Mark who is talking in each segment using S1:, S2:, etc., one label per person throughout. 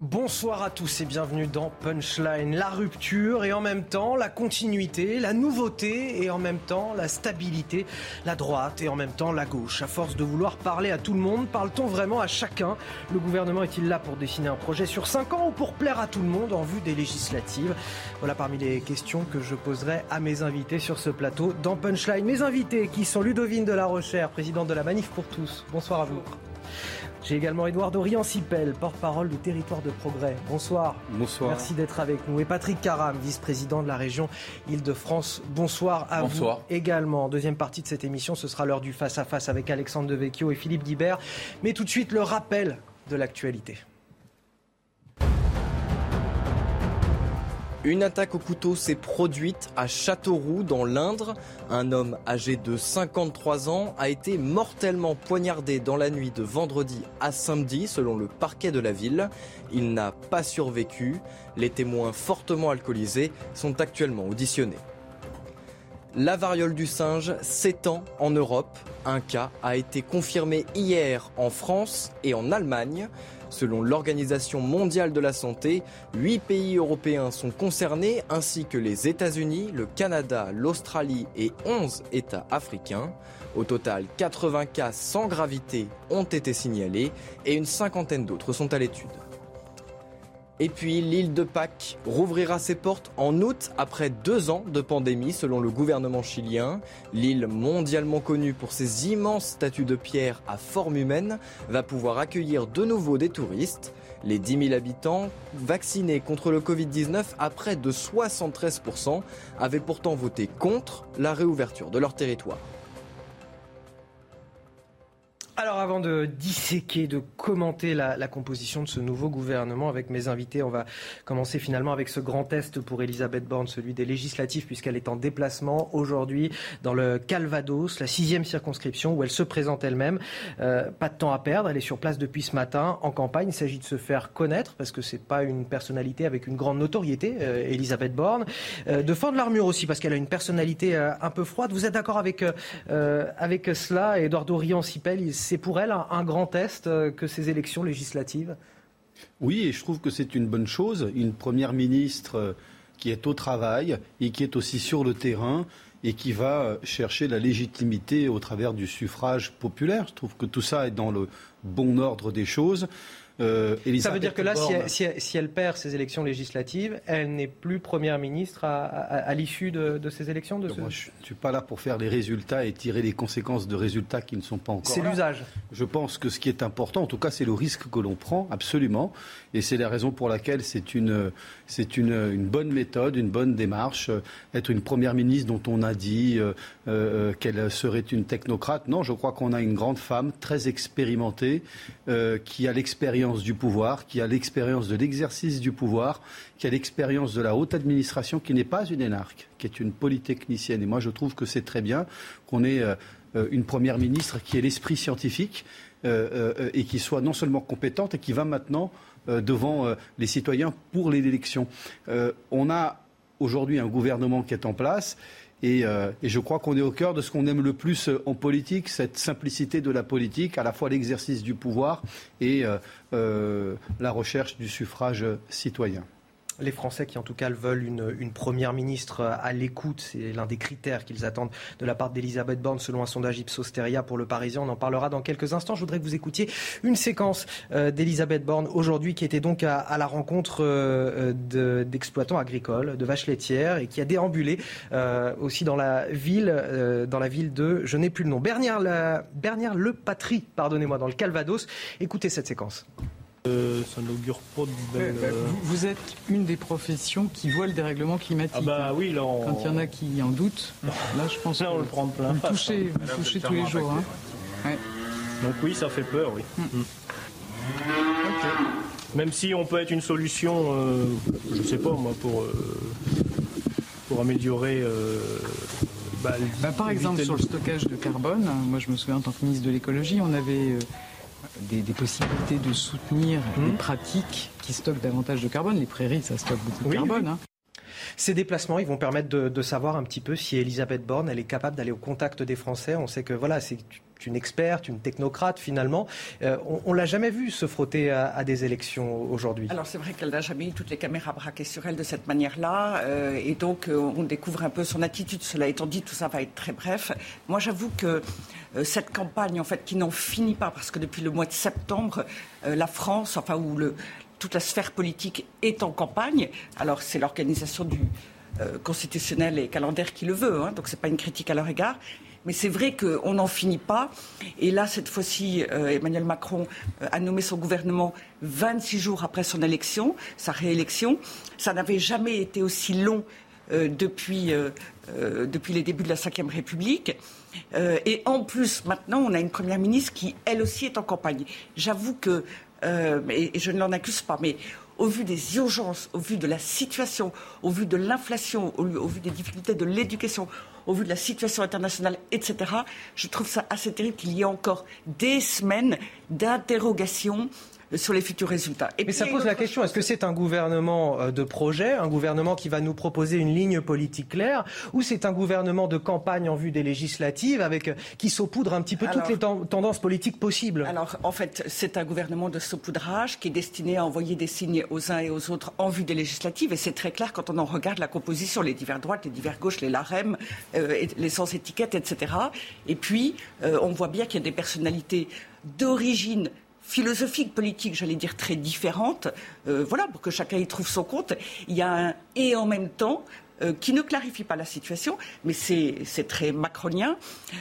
S1: Bonsoir à tous et bienvenue dans Punchline, la rupture et en même temps la continuité, la nouveauté et en même temps la stabilité, la droite et en même temps la gauche. À force de vouloir parler à tout le monde, parle-t-on vraiment à chacun? Le gouvernement est-il là pour dessiner un projet sur 5 ans ou pour plaire à tout le monde en vue des législatives? Voilà parmi les questions que je poserai à mes invités sur ce plateau dans Punchline. Mes invités qui sont Ludovine de la Rochère, présidente de la Manif pour tous. Bonsoir à vous. J'ai également Édouard Dorian-Sipel, porte-parole du Territoire de Progrès. Bonsoir.
S2: Bonsoir.
S1: Merci d'être avec nous. Et Patrick Caram, vice-président de la région Île-de-France. Bonsoir à
S2: Bonsoir.
S1: vous également. Deuxième partie de cette émission, ce sera l'heure du face-à-face avec Alexandre Devecchio et Philippe Guibert. Mais tout de suite, le rappel de l'actualité.
S3: Une attaque au couteau s'est produite à Châteauroux dans l'Indre. Un homme âgé de 53 ans a été mortellement poignardé dans la nuit de vendredi à samedi selon le parquet de la ville. Il n'a pas survécu. Les témoins fortement alcoolisés sont actuellement auditionnés. La variole du singe s'étend en Europe. Un cas a été confirmé hier en France et en Allemagne. Selon l'Organisation mondiale de la santé, 8 pays européens sont concernés ainsi que les États-Unis, le Canada, l'Australie et 11 États africains. Au total, 80 cas sans gravité ont été signalés et une cinquantaine d'autres sont à l'étude. Et puis l'île de Pâques rouvrira ses portes en août après deux ans de pandémie selon le gouvernement chilien. L'île mondialement connue pour ses immenses statues de pierre à forme humaine va pouvoir accueillir de nouveau des touristes. Les 10 000 habitants vaccinés contre le Covid-19 à près de 73% avaient pourtant voté contre la réouverture de leur territoire.
S1: Alors avant de disséquer, de commenter la, composition de ce nouveau gouvernement avec mes invités, on va commencer finalement avec ce grand test pour Elisabeth Borne, celui des législatives, puisqu'elle est en déplacement aujourd'hui dans le Calvados, la sixième circonscription où elle se présente elle-même. Euh, pas de temps à perdre, elle est sur place depuis ce matin en campagne. Il s'agit de se faire connaître parce que c'est pas une personnalité avec une grande notoriété, euh, Elisabeth Borne. Euh, de fendre l'armure aussi parce qu'elle a une personnalité un peu froide. Vous êtes d'accord avec avec cela, Eduardo Rian-Sipel c'est pour elle un, grand test que ces élections législatives?
S2: Oui, et je trouve que c'est une bonne chose. Une première ministre qui est au travail et qui est aussi sur le terrain et qui va chercher la légitimité au travers du suffrage populaire. Je trouve que tout ça est dans le bon ordre des choses.
S1: Euh, ça veut dire que là, si, elle, si, elle, si elle, perd ces élections législatives, elle n'est plus première ministre à, à, à l'issue de, de, ces élections de ce...
S2: Moi, je ne suis pas là pour faire les résultats et tirer les conséquences de résultats qui ne sont pas encore
S1: C'est l'usage.
S2: Je pense que ce qui est important, en tout cas, c'est le risque que l'on prend, absolument. Et c'est la raison pour laquelle c'est une, c'est une, une, bonne méthode, une bonne démarche. Être une première ministre dont on a dit euh, euh, qu'elle serait une technocrate. Non, je crois qu'on a une grande femme très expérimentée euh, qui a l'expérience du pouvoir, qui a l'expérience de l'exercice du pouvoir, qui a l'expérience de la haute administration, qui n'est pas une énarque, qui est une polytechnicienne. Et moi, je trouve que c'est très bien qu'on ait euh, une première ministre qui ait l'esprit scientifique euh, euh, et qui soit non seulement compétente et qui va maintenant devant les citoyens pour l'élection. on a aujourd'hui un gouvernement qui est en place et, euh, et, je crois qu'on est au cœur de ce qu'on aime le plus en politique, cette simplicité de la politique, à la fois l'exercice du pouvoir et euh, euh, la recherche du suffrage citoyen
S1: les Français qui en tout cas veulent une, première ministre à l'écoute. C'est l'un des critères qu'ils attendent de la part d'Elisabeth Borne selon un sondage Ipsos Teria pour le Parisien. On en parlera dans quelques instants. Je voudrais que vous écoutiez une séquence euh, d'Elisabeth Borne aujourd'hui qui était donc à, la rencontre euh, d'exploitants agricoles, de vaches laitières et qui a déambulé euh, aussi dans la ville, euh, dans la ville de, je n'ai plus le nom, Bernière Le Patrie, pardonnez-moi, dans le Calvados. Écoutez cette séquence.
S4: Euh, ça n'augure pas de belle...
S5: euh, vous, vous, êtes une des professions qui voit le dérèglement climatique.
S4: Ah bah oui, là on...
S5: Quand il y en a qui en doutent, là je pense
S4: là on
S5: que
S4: le prend plein.
S5: Vous le touchez, vous touchez tous les jours. Hein. Ouais.
S4: Donc oui, ça fait peur, oui. Mm. Même si on peut être une solution, euh, je sais pas moi, pour, euh, pour améliorer. Euh,
S5: bah, bah, par exemple, sur le stockage de carbone, hein, moi je me souviens en tant que ministre de l'écologie, on avait des, possibilités de soutenir mmh. des pratiques qui stockent davantage de carbone. Les prairies, ça stocke beaucoup de carbone. Hein.
S1: Ces déplacements, ils vont permettre de, savoir un petit peu si Elisabeth Borne, elle est capable d'aller au contact des Français. On sait que voilà, c'est une experte, une technocrate finalement. Euh, on, ne l'a jamais vu se frotter à, des élections aujourd'hui.
S6: Alors c'est vrai qu'elle n'a jamais eu toutes les caméras braquées sur elle de cette manière-là, euh, et donc euh, on découvre un peu son attitude. Cela étant dit, tout ça va être très bref. Moi, j'avoue que cette campagne, en fait, qui n'en finit pas, parce que depuis le mois de septembre, la France, enfin où le, toute la sphère politique est en campagne. Alors c'est l'organisation du constitutionnel et calendaire qui le veut, hein, donc c'est pas une critique à leur égard. Mais c'est vrai qu'on n'en finit pas. Et là, cette fois-ci, euh, Emmanuel Macron euh, a nommé son gouvernement 26 jours après son élection, sa réélection. Ça n'avait jamais été aussi long euh, depuis, depuis les débuts de la Ve République. et en plus, maintenant, on a une première ministre qui, elle aussi, est en campagne. J'avoue que, et je ne l'en accuse pas, mais au vu des urgences, au vu de la situation, au vu de l'inflation, au, vu des difficultés de l'éducation, au vu de la situation internationale, etc., je trouve ça assez terrible qu'il y ait encore des semaines d'interrogation sur les futurs résultats.
S1: Et Mais ça pose la question, est-ce que c'est un gouvernement euh, de projet, un gouvernement qui va nous proposer une ligne politique claire, ou c'est un gouvernement de campagne en vue des législatives avec, euh, qui saupoudre un petit peu toutes les tendances politiques possibles?
S6: Alors, en fait, c'est un gouvernement de saupoudrage qui est destiné à envoyer des signes aux uns et aux autres en vue des législatives, et c'est très clair quand on en regarde la composition, les divers droites, les divers gauches, les larèmes, euh, les sans étiquettes, etc. Et puis, on voit bien qu'il y a des personnalités d'origine philosophique, politique, j'allais dire très différente. Euh, voilà, pour que chacun y trouve son compte. Il y a un et en même temps euh, qui ne clarifie pas la situation, mais c'est très macronien.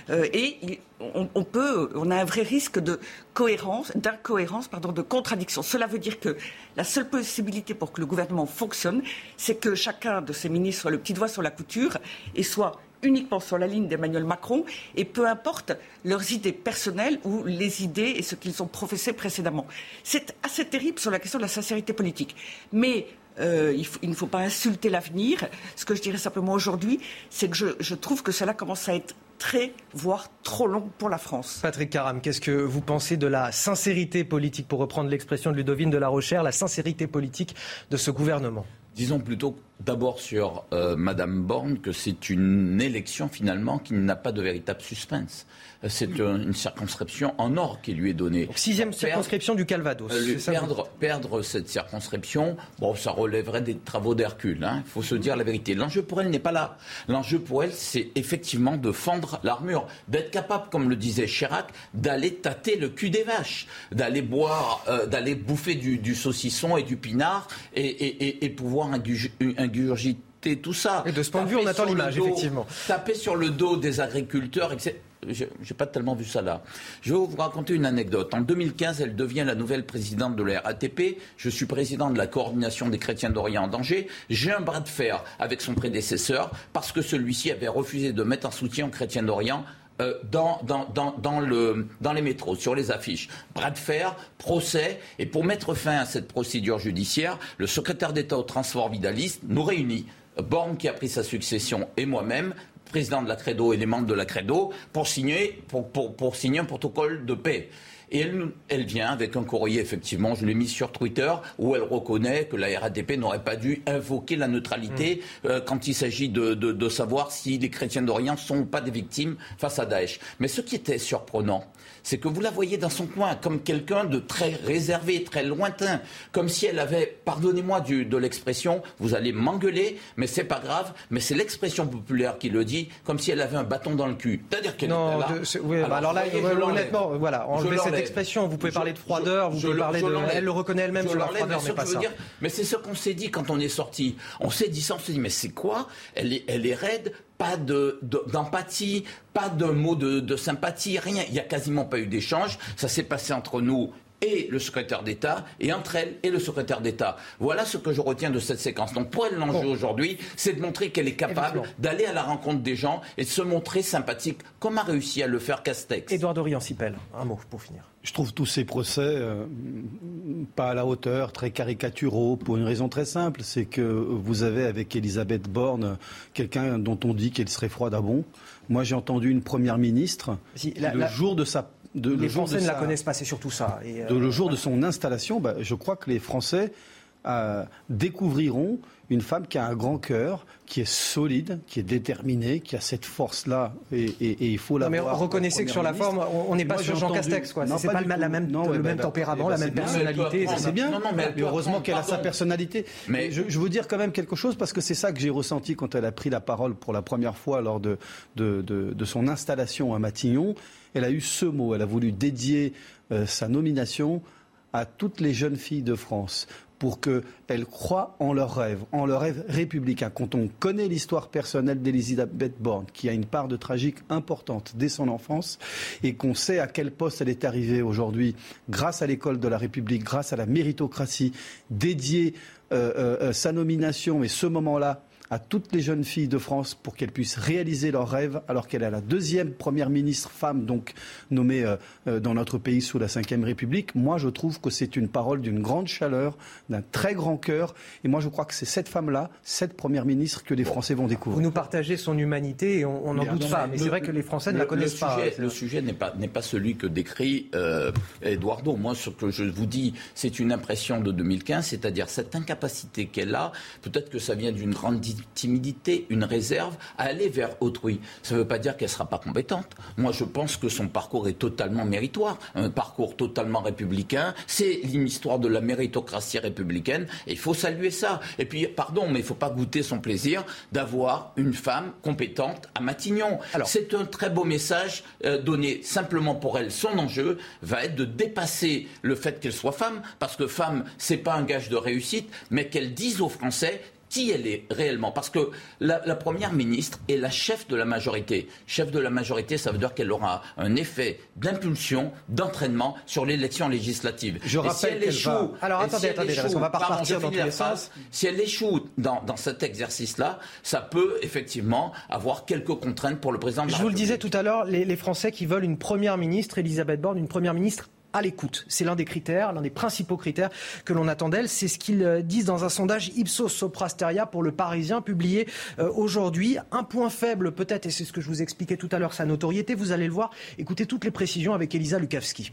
S6: Euh, et on, peut, on a un vrai risque de cohérence, d'incohérence, pardon, de contradiction. Cela veut dire que la seule possibilité pour que le gouvernement fonctionne, c'est que chacun de ses ministres soit le petit doigt sur la couture et soit uniquement sur la ligne d'Emmanuel Macron et peu importe leurs idées personnelles ou les idées et ce qu'ils ont professé précédemment. C'est assez terrible sur la question de la sincérité politique. Mais euh, il, ne faut pas insulter l'avenir. Ce que je dirais simplement aujourd'hui, c'est que je, trouve que cela commence à être très, voire trop long pour la France.
S1: Patrick Caram, qu'est-ce que vous pensez de la sincérité politique, pour reprendre l'expression de Ludovine de la Rochère, la sincérité politique de ce gouvernement?
S7: Disons plutôt d'abord sur euh, Madame Borne que c'est une élection finalement qui n'a pas de véritable suspense c'est une circonscription en or qui lui est donnée.
S1: sixième circonscription du Calvados.
S7: Euh, perdre, perdre, cette circonscription, bon, ça relèverait des travaux d'Hercule. Hein. Il faut se dire la vérité. L'enjeu pour elle n'est pas là. L'enjeu pour elle, c'est effectivement de fendre l'armure, d'être capable, comme le disait Chirac, d'aller tâter le cul des vaches, d'aller boire, euh, d'aller bouffer du, saucisson et du pinard et, pouvoir ingurgiter tout ça.
S1: Et de ce point de vue, on attend l'image, effectivement.
S7: Taper sur le dos des agriculteurs, etc n'ai pas tellement vu ça là. Je vais vous raconter une anecdote. En 2015, elle devient la nouvelle présidente de la RATP. Je suis président de la coordination des chrétiens d'Orient en danger. J'ai un bras de fer avec son prédécesseur parce que celui-ci avait refusé de mettre en soutien aux chrétiens d'Orient euh, dans, dans, le, dans les métros, sur les affiches. Bras de fer, procès, et pour mettre fin à cette procédure judiciaire, le secrétaire d'État au transport vidaliste nous réunit. Borne qui a pris sa succession et moi-même président de la Credo et les membres de la Credo pour signer, pour, signer un protocole de paix. Et elle, elle, vient avec un courrier, effectivement, je l'ai mis sur Twitter, où elle reconnaît que la RATP n'aurait pas dû invoquer la neutralité mm. euh, quand il s'agit de, de, de, savoir si les chrétiens d'Orient ne sont pas des victimes face à Daesh. Mais ce qui était surprenant, c'est que vous la voyez dans son coin, comme quelqu'un de très réservé, très lointain, comme si elle avait, pardonnez-moi de l'expression, vous allez m'engueuler, mais c'est pas grave, mais c'est l'expression populaire qui le dit, comme si elle avait un bâton dans le cul. C'est-à-dire qu'elle
S1: non, là. oui, alors, alors, là, honnêtement, voilà, enlevez cette expression. Vous pouvez parler de froideur, vous pouvez parler de. Elle le reconnaît elle-même sur la froideur, mais, pas ça.
S7: mais c'est ce qu'on s'est dit quand on est sorti. On s'est dit ça, on s'est dit, mais c'est quoi? Elle est, elle est raide, pas d'empathie, pas de mots de, sympathie, rien. Il n'y a quasiment pas eu d'échange. Ça s'est passé entre nous et le secrétaire d'État, et entre elle et le secrétaire d'État. Voilà ce que je retiens de cette séquence. Donc pour elle, l'enjeu aujourd'hui, c'est de montrer qu'elle est capable d'aller à la rencontre des gens et de se montrer sympathique, comme a réussi à le faire Castex.
S1: Édouard Dorian-Sipel, un mot pour finir.
S2: Je trouve tous ces procès euh, pas à la hauteur, très caricaturaux, pour une raison très simple, c'est que vous avez avec Elisabeth Borne quelqu'un dont on dit qu'elle serait froide à bon. Moi, j'ai entendu une première ministre le jour de sa
S1: les Français ne la connaissent pas, c'est surtout ça.
S2: de, le jour de son installation, bah, je crois que les Français euh, découvriront une femme qui a un grand cœur, qui est solide, qui est déterminée, qui a cette force-là, et, il faut la
S1: mais reconnaissez que sur la forme, on n'est pas sur Jean Castex, quoi. C'est pas, la même, le même tempérament, la même personnalité.
S2: C'est bien, mais, heureusement qu'elle a sa personnalité. Mais je, veux dire quand même quelque chose parce que c'est ça que j'ai ressenti quand elle a pris la parole pour la première fois lors de, de, son installation à Matignon. Elle a eu ce mot, elle a voulu dédier euh, sa nomination à toutes les jeunes filles de France pour qu'elles croient en leur rêve, en leur rêve républicain. Quand on connaît l'histoire personnelle d'Elisabeth Borne, qui a une part de tragique importante dès son enfance, et qu'on sait à quel poste elle est arrivée aujourd'hui, grâce à l'école de la République, grâce à la méritocratie, dédiée euh, euh, euh, sa nomination et ce moment-là à toutes les jeunes filles de France pour qu'elles puissent réaliser leurs rêves, alors qu'elle est la deuxième première ministre femme, donc nommée euh, euh, dans notre pays sous la Ve République. Moi, je trouve que c'est une parole d'une grande chaleur, d'un très grand cœur. Et moi, je crois que c'est cette femme-là, cette première ministre, que les Français vont découvrir.
S1: Vous nous partagez son humanité et on n'en doute pas. Mais c'est vrai que les Français ne la connaissent pas.
S7: Le sujet n'est pas, pas celui que décrit euh, Eduardo. Moi, ce que je vous dis, c'est une impression de 2015, c'est-à-dire cette incapacité qu'elle a. Peut-être que ça vient d'une grande timidité, une réserve à aller vers autrui. Ça ne veut pas dire qu'elle ne sera pas compétente. Moi, je pense que son parcours est totalement méritoire, un parcours totalement républicain. C'est l'histoire de la méritocratie républicaine et il faut saluer ça. Et puis, pardon, mais il ne faut pas goûter son plaisir d'avoir une femme compétente à Matignon. C'est un très beau message euh, donné simplement pour elle. Son enjeu va être de dépasser le fait qu'elle soit femme, parce que femme, c'est pas un gage de réussite, mais qu'elle dise aux Français qui elle est réellement. Parce que la, Première ministre est la chef de la majorité. Chef de la majorité, ça veut dire qu'elle aura un effet d'impulsion, d'entraînement sur l'élection législative.
S1: Je rappelle si elle échoue, Alors attendez, attendez, parce qu'on va pas repartir dans tous les sens.
S7: Si elle échoue dans, cet exercice-là, ça peut effectivement avoir quelques contraintes pour le président de
S1: la
S7: Je
S1: vous le disais tout à l'heure, les, les Français qui veulent une Première ministre, Elisabeth Borne, une Première ministre à l'écoute. C'est l'un des critères, l'un des principaux critères que l'on attend d'elle. C'est ce qu'ils euh, disent dans un sondage Ipsos Soprasteria pour le Parisien publié euh, aujourd'hui. Un point faible peut-être, et c'est ce que je vous expliquais tout à l'heure, sa notoriété. Vous allez le voir. Écoutez toutes les précisions avec Elisa Lukavski.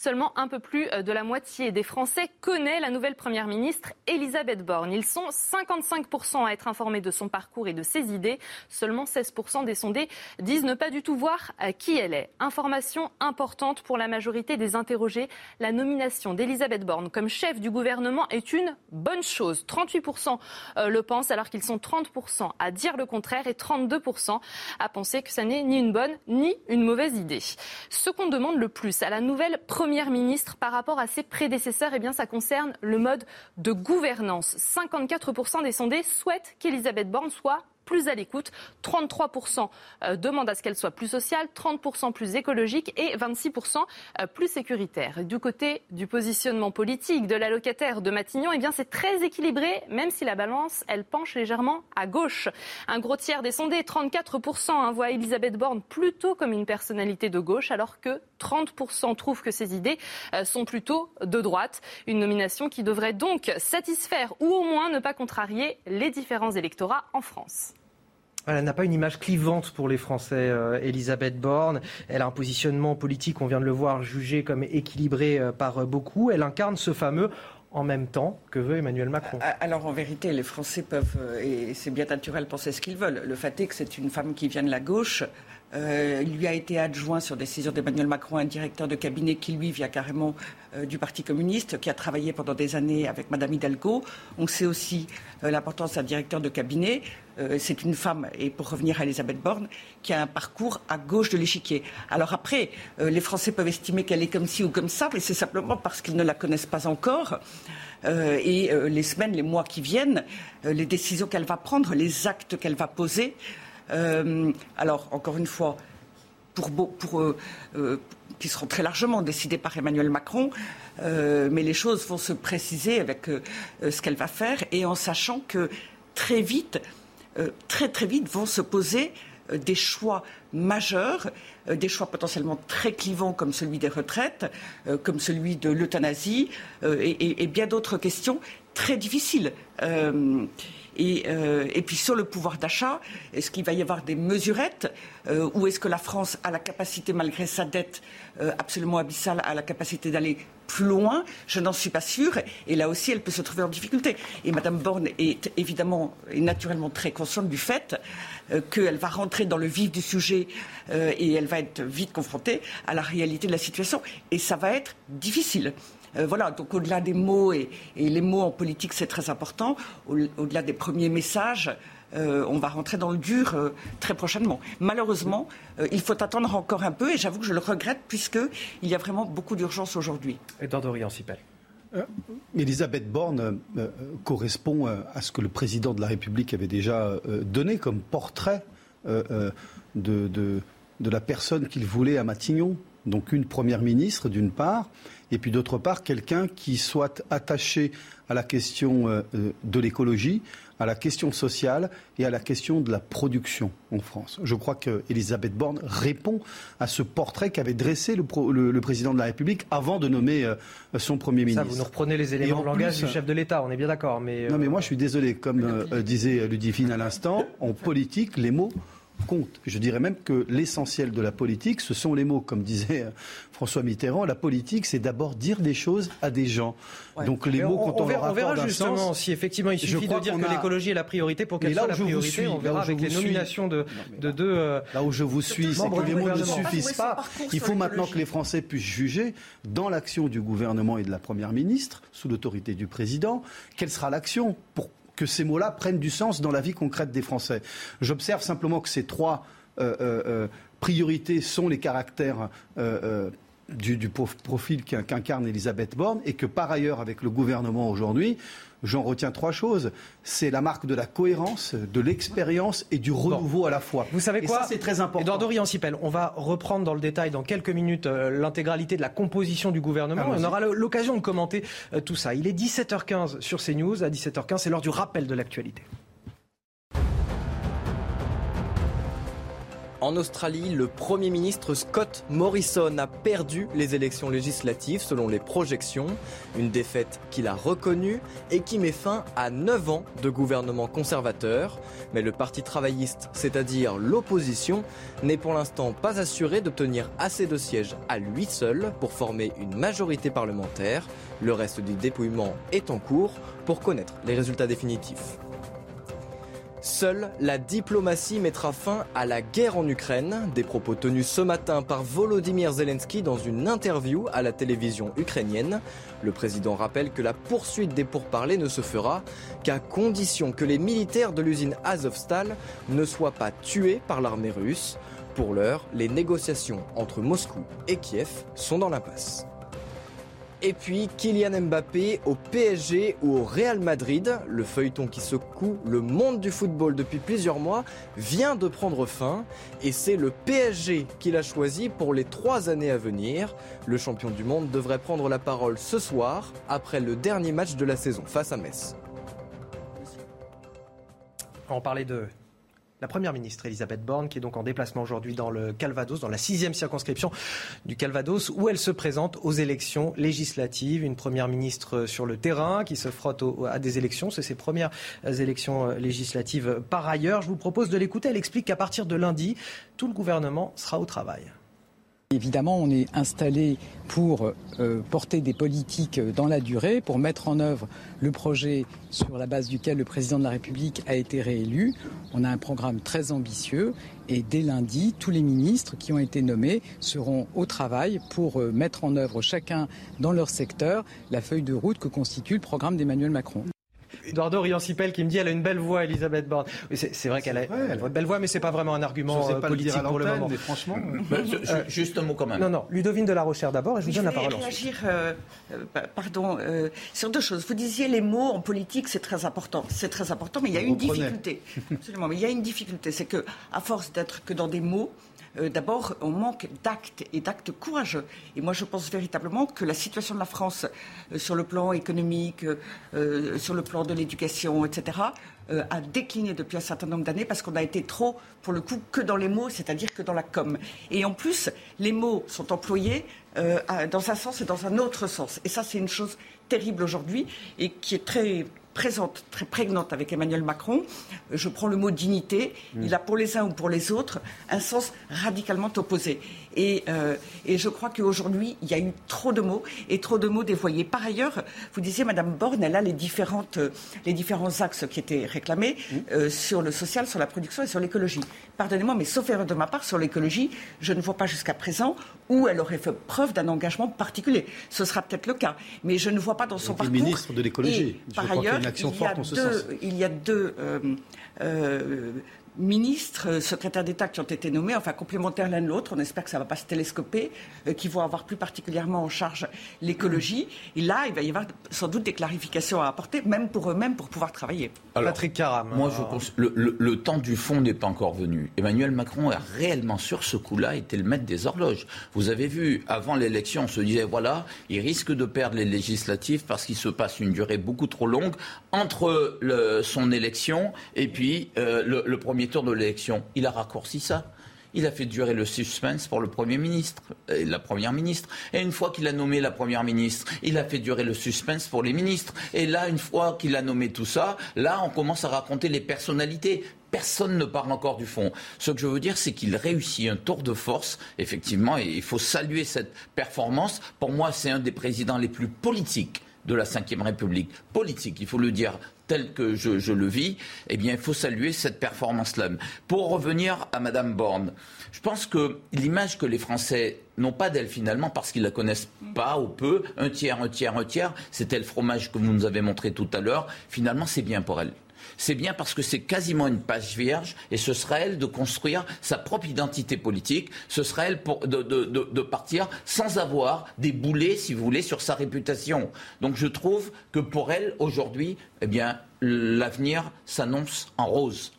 S8: Seulement un peu plus euh, de la moitié des Français connaît la nouvelle Première ministre Elisabeth Borne. Ils sont 55% à être informés de son parcours et de ses idées. Seulement 16% des sondés disent ne pas du tout voir euh, qui elle est. Information importante pour la majorité des interrogés. La nomination d'Elisabeth Borne comme chef du gouvernement est une bonne chose. 38% euh, le pensent alors qu'ils sont 30% à dire le contraire et 32% à penser que ça n'est ni une bonne ni une mauvaise idée. Ce qu'on demande le plus à la nouvelle Première Première ministre par rapport à ses prédécesseurs, eh bien, ça concerne le mode de gouvernance. 54% des sondés souhaitent qu'Elisabeth Borne soit plus à l'écoute. 33% euh, demandent à ce qu'elle soit plus sociale, 30% plus écologique et 26% euh, plus sécuritaire. Du côté du positionnement politique de la locataire de Matignon, eh bien c'est très équilibré, même si la balance, elle penche légèrement à gauche. Un gros tiers des sondés, 34%, hein, voient Elisabeth Borne plutôt comme une personnalité de gauche, alors que 30% trouvent que ses idées euh, sont plutôt de droite. Une nomination qui devrait donc satisfaire ou au moins ne pas contrarier les différents électorats en France.
S1: Elle n'a pas une image clivante pour les Français, euh, Elisabeth Borne. Elle a un positionnement politique, on vient de le voir, jugé comme équilibré euh, par beaucoup. Elle incarne ce fameux en même temps que veut Emmanuel Macron.
S6: Alors en vérité, les Français peuvent, et c'est bien naturel, penser ce qu'ils veulent. Le fait est que c'est une femme qui vient de la gauche, euh, il lui a été adjoint sur décision d'Emmanuel Macron un directeur de cabinet qui, lui, vient carrément euh, du Parti communiste, qui a travaillé pendant des années avec Madame Hidalgo. On sait aussi euh, l'importance d'un directeur de cabinet. c'est une femme, et pour revenir à Elisabeth Borne, qui a un parcours à gauche de l'échiquier. Alors après, les Français peuvent estimer qu'elle est comme ci ou comme ça, mais c'est simplement parce qu'ils ne la connaissent pas encore. et les semaines, les mois qui viennent, les décisions qu'elle va prendre, les actes qu'elle va poser, euh, alors, encore une fois, pour, pour, qui seront très largement décidées par Emmanuel Macron, mais les choses vont se préciser avec ce qu'elle va faire et en sachant que très vite, très très vite vont se poser des choix majeurs, des choix potentiellement très clivants comme celui des retraites, comme celui de l'euthanasie et, bien d'autres questions très difficiles. Euh, et, puis sur le pouvoir d'achat, est-ce qu'il va y avoir des mesurettes euh, ou est-ce que la France a la capacité, malgré sa dette euh, absolument abyssale, a la capacité d'aller plus loin? Je n'en suis pas sûre. Et là aussi, elle peut se trouver en difficulté. Et Mme Borne est évidemment et naturellement très consciente du fait qu'elle va rentrer dans le vif du sujet et elle va être vite confrontée à la réalité de la situation. Et ça va être difficile. Euh, voilà, donc au-delà des mots, et, les mots en politique c'est très important, au-delà des premiers messages, euh, on va rentrer dans le dur euh, très prochainement. Malheureusement, il faut attendre encore un peu et j'avoue que je le regrette puisqu'il y a vraiment beaucoup d'urgence aujourd'hui.
S1: Edouard Dorian-Sipel.
S2: Elisabeth Borne correspond à ce que le président de la République avait déjà donné comme portrait de, de, la personne qu'il voulait à Matignon. Donc une première ministre d'une part, et puis d'autre part quelqu'un qui soit attaché à la question euh, euh, de l'écologie, à la question sociale et à la question de la production en France. Je crois qu'Elisabeth Borne répond à ce portrait qu'avait dressé le, président de la République avant de nommer euh, son Premier ministre.
S1: Ça, vous nous reprenez les éléments de langage du chef de l'État, on est bien d'accord. Mais
S2: Non, mais moi je suis désolé, comme disait Ludivine à l'instant, en politique, les mots compte. Je dirais même que l'essentiel de la politique, ce sont les mots. Comme disait euh, François Mitterrand, la politique, c'est d'abord dire des choses à des gens. Donc les mots, quand on,
S1: verra, on verra justement si effectivement il suffit de dire que l'écologie est la priorité pour qu'elle soit la priorité. on verra avec les nominations de, de deux. Euh,
S2: là où je vous suis, c'est que les mots ne suffisent pas. Il faut maintenant que les Français puissent juger dans l'action du gouvernement et de la première ministre, sous l'autorité du président, quelle sera l'action pour que ces mots-là prennent du sens dans la vie concrète des Français. J'observe simplement que ces trois euh, euh, euh, priorités sont les caractères du, du, profil qu'incarne Elisabeth Borne et que par ailleurs, avec le gouvernement aujourd'hui, j'en retiens trois choses. C'est la marque de la cohérence, de l'expérience et du renouveau à la fois.
S1: Vous savez quoi
S2: C'est très important. Edouard
S1: dorian on va reprendre dans le détail dans quelques minutes euh, l'intégralité de la composition du gouvernement. on aura l'occasion de commenter euh, tout ça. Il est 17h15 sur CNews. À 17h15, c'est l'heure du rappel de l'actualité.
S3: En Australie, le Premier ministre Scott Morrison a perdu les élections législatives selon les projections, une défaite qu'il a reconnue et qui met fin à 9 ans de gouvernement conservateur. Mais le Parti travailliste, c'est-à-dire l'opposition, n'est pour l'instant pas assuré d'obtenir assez de sièges à lui seul pour former une majorité parlementaire. Le reste du dépouillement est en cours pour connaître les résultats définitifs. Seule la diplomatie mettra fin à la guerre en Ukraine. Des propos tenus ce matin par Volodymyr Zelensky dans une interview à la télévision ukrainienne. Le président rappelle que la poursuite des pourparlers ne se fera qu'à condition que les militaires de l'usine Azovstal ne soient pas tués par l'armée russe. Pour l'heure, les négociations entre Moscou et Kiev sont dans l'impasse. Et puis Kylian Mbappé au PSG ou au Real Madrid, le feuilleton qui secoue le monde du football depuis plusieurs mois, vient de prendre fin et c'est le PSG qui l'a choisi pour les trois années à venir. Le champion du monde devrait prendre la parole ce soir après le dernier match de la saison face à Metz.
S1: On parlait de la Première ministre Elisabeth Borne, qui est donc en déplacement aujourd'hui dans le Calvados, dans la sixième circonscription du Calvados, où elle se présente aux élections législatives. Une Première ministre sur le terrain qui se frotte à des élections. C'est ses premières élections législatives par ailleurs. Je vous propose de l'écouter. Elle explique qu'à partir de lundi, tout le gouvernement sera au travail.
S5: Évidemment, on est installé pour euh, porter des politiques dans la durée, pour mettre en œuvre le projet sur la base duquel le président de la République a été réélu. On a un programme très ambitieux et dès lundi, tous les ministres qui ont été nommés seront au travail pour euh, mettre en œuvre chacun dans leur secteur la feuille de route que constitue le programme d'Emmanuel Macron.
S1: Eduardo Riancipel qui me dit elle a une belle voix, Elisabeth Borne. c'est vrai qu'elle a, une belle voix, mais c'est pas vraiment un argument euh, politique pour le moment.
S2: Mais franchement,
S7: euh, euh, juste un mot quand même.
S1: Non, non. Ludovine de la Rochère d'abord, et je vous donne la parole.
S6: Je réagir, pardon, sur deux choses. Vous disiez les mots en politique, c'est très important. C'est très important, mais il y a une difficulté. Absolument, mais il y a une difficulté, c'est que à force d'être que dans des mots, euh, d'abord, on manque d'actes et d'actes courageux. Et moi, je pense véritablement que la situation de la France euh, sur le plan économique, euh, sur le plan de l'éducation, etc., a décliné depuis un certain nombre d'années parce qu'on a été trop, pour le coup, que dans les mots, c'est-à-dire que dans la com. Et en plus, les mots sont employés dans un sens et dans un autre sens. Et ça, c'est une chose terrible aujourd'hui et qui est très présente, très prégnante avec Emmanuel Macron. Je prends le mot dignité. Mm. Il a pour les uns ou pour les autres un sens radicalement opposé. Euh, et, je crois qu'aujourd'hui, il y a eu trop de mots et trop de mots dévoyés. Par ailleurs, vous disiez, Madame Borne, elle a les, différentes, les différents axes qui étaient réclamés mmh. euh, sur le social, sur la production et sur l'écologie. Pardonnez-moi, mais sauf erreur de ma part, sur l'écologie, je ne vois pas jusqu'à présent où elle aurait fait preuve d'un engagement particulier. Ce sera peut-être le cas, mais je ne vois pas dans son parcours.
S2: ministre de l'écologie.
S6: Par ailleurs, il, y a deux, euh, ministres, euh, secrétaires d'État qui ont été nommés, enfin complémentaires l'un de l'autre, on espère que ça ne va pas se télescoper, euh, qui vont avoir plus particulièrement en charge l'écologie. Et là, il va y avoir sans doute des clarifications à apporter, même pour eux-mêmes, pour pouvoir travailler.
S7: Patrick Caram. Moi, je pense le, le, temps du fond n'est pas encore venu. Emmanuel Macron a réellement, sur ce coup-là, été le maître des horloges. Vous avez vu, avant l'élection, on se disait, voilà, il risque de perdre les législatives parce qu'il se passe une durée beaucoup trop longue entre le, son élection et puis euh, le, le premier tour de l'élection, il a raccourci ça. Il a fait durer le suspense pour le Premier ministre et la Première ministre. Et une fois qu'il a nommé la Première ministre, il a fait durer le suspense pour les ministres. Et là, une fois qu'il a nommé tout ça, là, on commence à raconter les personnalités. Personne ne parle encore du fond. Ce que je veux dire, c'est qu'il réussit un tour de force, effectivement, et il faut saluer cette performance. Pour moi, c'est un des présidents les plus politiques de la Ve République, politique, il faut le dire tel que je, le vis, eh bien, il faut saluer cette performance-là. Pour revenir à Madame Borne, je pense que l'image que les Français n'ont pas d'elle finalement parce qu'ils la connaissent pas ou peu, un tiers, un tiers, un tiers, c'était le fromage que vous nous avez montré tout à l'heure, finalement c'est bien pour elle c'est bien parce que c'est quasiment une page vierge et ce sera elle de construire sa propre identité politique. Ce sera elle de, partir sans avoir des boulets, si vous voulez, sur sa réputation. Donc je trouve que pour elle, aujourd'hui, eh bien, l'avenir s'annonce en rose.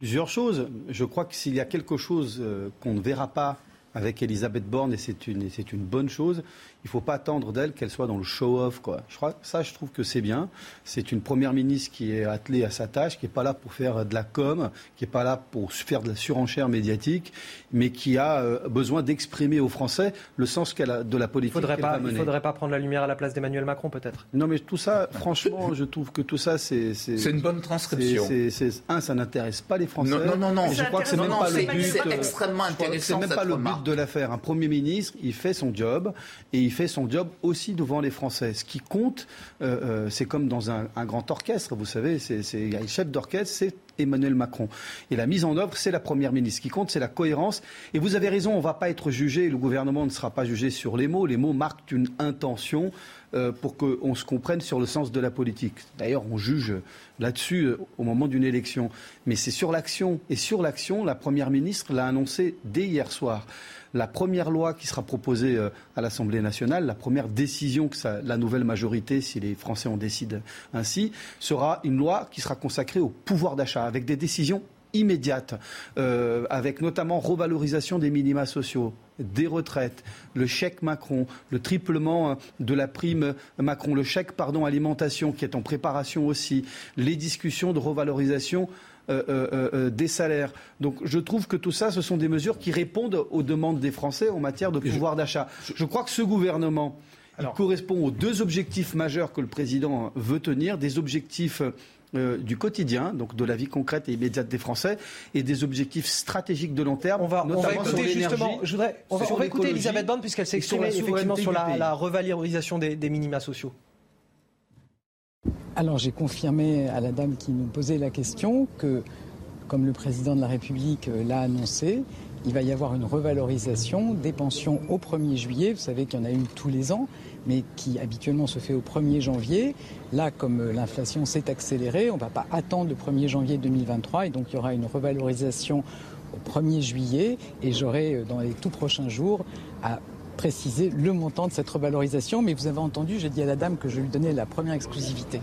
S2: Plusieurs choses. Je crois que s'il y a quelque chose euh, qu'on ne verra pas avec Elisabeth Borne, et c'est une, une bonne chose, il ne faut pas attendre d'elle qu'elle soit dans le show-off. Quoi. Je crois, ça, je trouve que c'est bien. C'est une première ministre qui est attelée à sa tâche, qui n'est pas là pour faire de la com, qui n'est pas là pour faire de la surenchère médiatique, mais qui a euh, besoin d'exprimer aux Français le sens qu'elle a de la politique.
S1: Il ne faudrait pas prendre la lumière à la place d'Emmanuel Macron, peut-être
S2: Non, mais tout ça, franchement, je trouve que tout ça, c'est.
S7: C'est une bonne transcription.
S2: un, ça n'intéresse pas les Français.
S7: Non, non, non.
S2: je crois que c'est même pas le but.
S7: C'est extrêmement intéressant.
S2: C'est même pas le but de l'affaire. Un Premier ministre, il fait son job et il fait son job aussi devant les Français. Ce qui compte, euh, euh, c'est comme dans un, grand orchestre, vous savez, y a le chef d'orchestre, c'est Emmanuel Macron. Et la mise en œuvre, c'est la Première ministre. Ce qui compte, c'est la cohérence. Et vous avez raison, on ne va pas être jugé, le gouvernement ne sera pas jugé sur les mots. Les mots marquent une intention euh, pour qu'on se comprenne sur le sens de la politique. D'ailleurs, on juge là-dessus au moment d'une élection. Mais c'est sur l'action. Et sur l'action, la Première ministre l'a annoncé dès hier soir la première loi qui sera proposée euh, à l'Assemblée nationale, la première décision que la nouvelle majorité, si les Français en décident ainsi, sera une loi qui sera consacrée au pouvoir d'achat, avec des décisions immédiates, euh, avec notamment revalorisation des minima sociaux, des retraites, le chèque Macron, le triplement euh, de la prime Macron, le chèque pardon alimentation qui est en préparation aussi, les discussions de revalorisation des salaires. Donc je trouve que tout ça, ce sont des mesures qui répondent aux demandes des Français en matière de pouvoir d'achat. Je crois que ce gouvernement correspond aux deux objectifs majeurs que le président veut tenir, des objectifs du quotidien, donc de la vie concrète et immédiate des Français, et des objectifs stratégiques de long terme.
S1: On va, on va écouter justement, je voudrais, on va, écouter Elisabeth Borne puisqu'elle s'est exprimée effectivement sur la, revalorisation des minima sociaux.
S5: Alors j'ai confirmé à la dame qui nous posait la question que, comme le président de la République euh, l'a annoncé, il va y avoir une revalorisation des pensions au 1er juillet. Vous savez qu'il y en a une tous les ans, mais qui habituellement se fait au 1er janvier. Là, comme euh, l'inflation s'est accélérée, on ne va pas attendre le 1er janvier 2023 et donc il y aura une revalorisation au 1er juillet et j'aurai euh, dans les tout prochains jours à préciser le montant de cette revalorisation. Mais vous avez entendu, j'ai dit à la dame que je lui donnais la première exclusivité.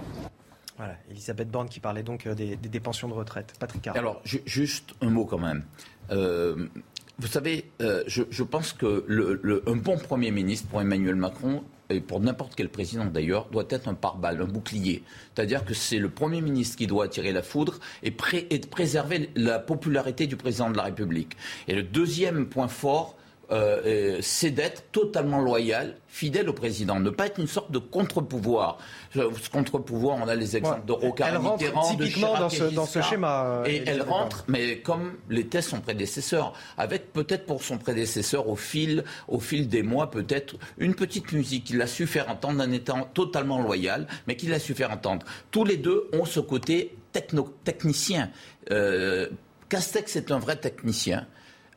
S1: Voilà, Elisabeth Borne qui parlait donc des, des, pensions de retraite. Patrick
S7: Alors, juste un mot quand même. vous savez, je, pense que le, un bon Premier ministre pour Emmanuel Macron, et pour n'importe quel président d'ailleurs, doit être un pare-balles, un bouclier. C'est-à-dire que c'est le Premier ministre qui doit attirer la foudre et, et, préserver la popularité du président de la République. Et le deuxième point fort, euh, c'est d'être totalement loyal, fidèle au président, ne pas être une sorte de contre-pouvoir. Ce contre-pouvoir, on a les exemples de Rocard, Mitterrand,
S1: typiquement dans ce, dans ce schéma.
S7: Euh, et elle rentre, mais comme l'était son prédécesseur, avec peut-être pour son prédécesseur au fil, au fil des mois, peut-être une petite musique qu'il a su faire entendre en étant totalement loyal, mais qu'il a su faire entendre. Tous les deux ont ce côté techno technicien. Euh, Castex est un vrai technicien.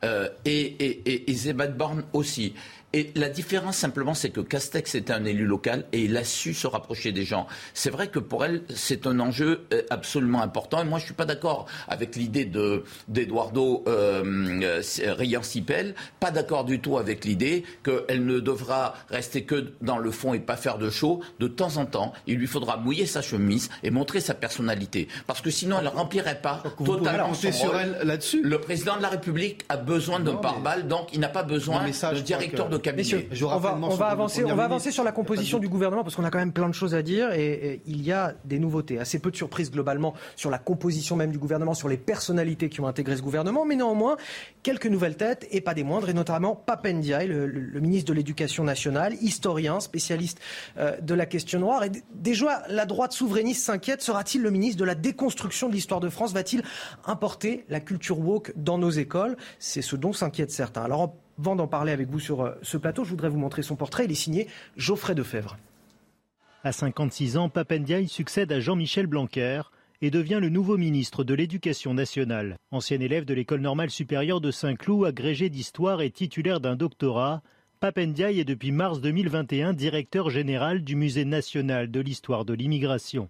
S7: Euh, et, et, et, Born aussi. Et la différence simplement, c'est que Castex était un élu local et il a su se rapprocher des gens. C'est vrai que pour elle, c'est un enjeu euh, absolument important. Et moi, je suis pas d'accord avec l'idée de d'Eduardo euh, Rian-Sipel. Pas d'accord du tout avec l'idée qu'elle ne devra rester que dans le fond et pas faire de show. De temps en temps, il lui faudra mouiller sa chemise et montrer sa personnalité, parce que sinon, elle remplirait pas totalement son
S2: sur elle là-dessus.
S7: Le président de la République a besoin d'un pare-balles, donc il n'a pas besoin de directeur de
S1: Messieurs, on va, on va avancer, on va avancer sur la composition du gouvernement parce qu'on a quand même plein de choses à dire et, il y a des nouveautés. Assez peu de surprises globalement sur la composition même du gouvernement, sur les personnalités qui ont intégré ce gouvernement, mais néanmoins quelques nouvelles têtes et pas des moindres, et notamment Papendiaï, le, le, ministre de l'Éducation nationale, historien, spécialiste euh, de la question noire. Et déjà, la droite souverainiste s'inquiète. Sera-t-il le ministre de la déconstruction de l'histoire de France? Va-t-il importer la culture woke dans nos écoles? C'est ce dont s'inquiètent certains. Alors, avant d'en parler avec vous sur euh, ce plateau, je voudrais vous montrer son portrait. Il est signé Geoffrey Defebvre.
S9: À 56 ans, Papendiaï succède à Jean-Michel Blanquer et devient le nouveau ministre de l'Éducation nationale. Ancien élève de l'École normale supérieure de Saint-Cloud, agrégé d'histoire et titulaire d'un doctorat, Papendiaï est depuis mars 2021 directeur général du Musée national de l'histoire de l'immigration.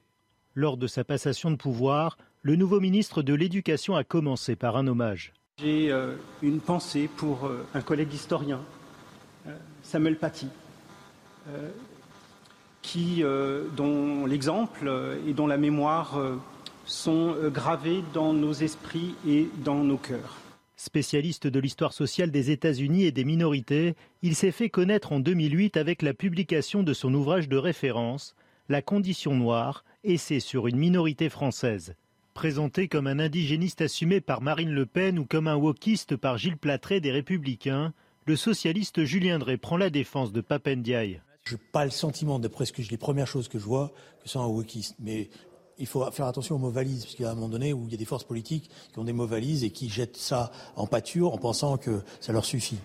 S9: Lors de sa passation de pouvoir, le nouveau ministre de l'Éducation a commencé par un hommage.
S10: J'ai euh, une pensée pour euh, un collègue historien, euh, Samuel Paty, qui, dont l'exemple et dont la mémoire sont gravés dans nos esprits et dans nos cœurs.
S9: Spécialiste de l'histoire sociale des États-Unis et des minorités, il s'est fait connaître en 2008 avec la publication de son ouvrage de référence, La condition noire, essai sur une minorité française. Présenté comme un indigéniste assumé par Marine Le Pen ou comme un wokiste par Gilles Platré des Républicains, le socialiste Julien Drey prend la défense de Papendiaï.
S11: Je n'ai pas le sentiment, d'après ce que je, les premières choses que je vois, que c'est un wokiste. Mais il faut faire attention aux mots valises, parce qu'il y a un moment donné où il y a des forces politiques qui ont des mots valises et qui jettent ça en pâture en pensant que ça leur suffit.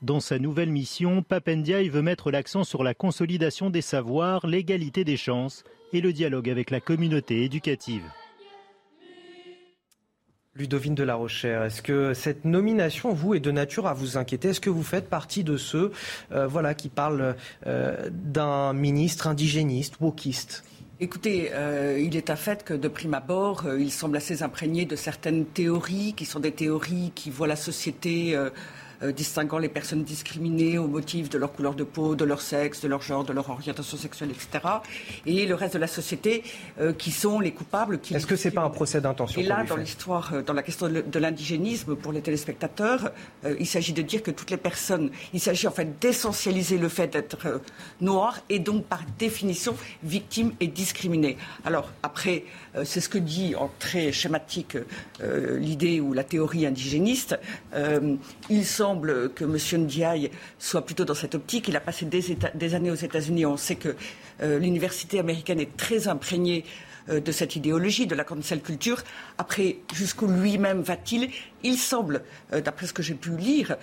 S9: Dans sa nouvelle mission, Papendiaï veut mettre l'accent sur la consolidation des savoirs, l'égalité des chances et le dialogue avec la communauté éducative.
S1: Ludovine de la Rochère, est-ce que cette nomination, vous, est de nature à vous inquiéter? Est-ce que vous faites partie de ceux euh, voilà, qui parlent euh, d'un ministre indigéniste, wokiste?
S6: Écoutez, euh, il est à fait que de prime abord, il semble assez imprégné de certaines théories qui sont des théories qui voient la société euh, distinguant les personnes discriminées au motif de leur couleur de peau, de leur sexe, de leur genre, de leur orientation sexuelle, etc. Et le reste de la société euh, qui sont les coupables.
S1: Est-ce que c'est pas un procès d'intention
S6: Et là, dans l'histoire, euh, dans la question de l'indigénisme pour les téléspectateurs, il s'agit de dire que toutes les personnes, il s'agit en fait d'essentialiser le fait d'être noir et donc par définition victime et discriminé. Alors après, c'est ce que dit en très schématique l'idée ou la théorie indigéniste. il semble que M. Ndiaye soit plutôt dans cette optique. Il a passé des, années aux États-Unis. On sait que euh, l'université américaine est très imprégnée euh, de cette idéologie, de la cancel culture. Après, jusqu'où lui-même va-t-il? Il semble, euh, d'après ce que j'ai pu lire,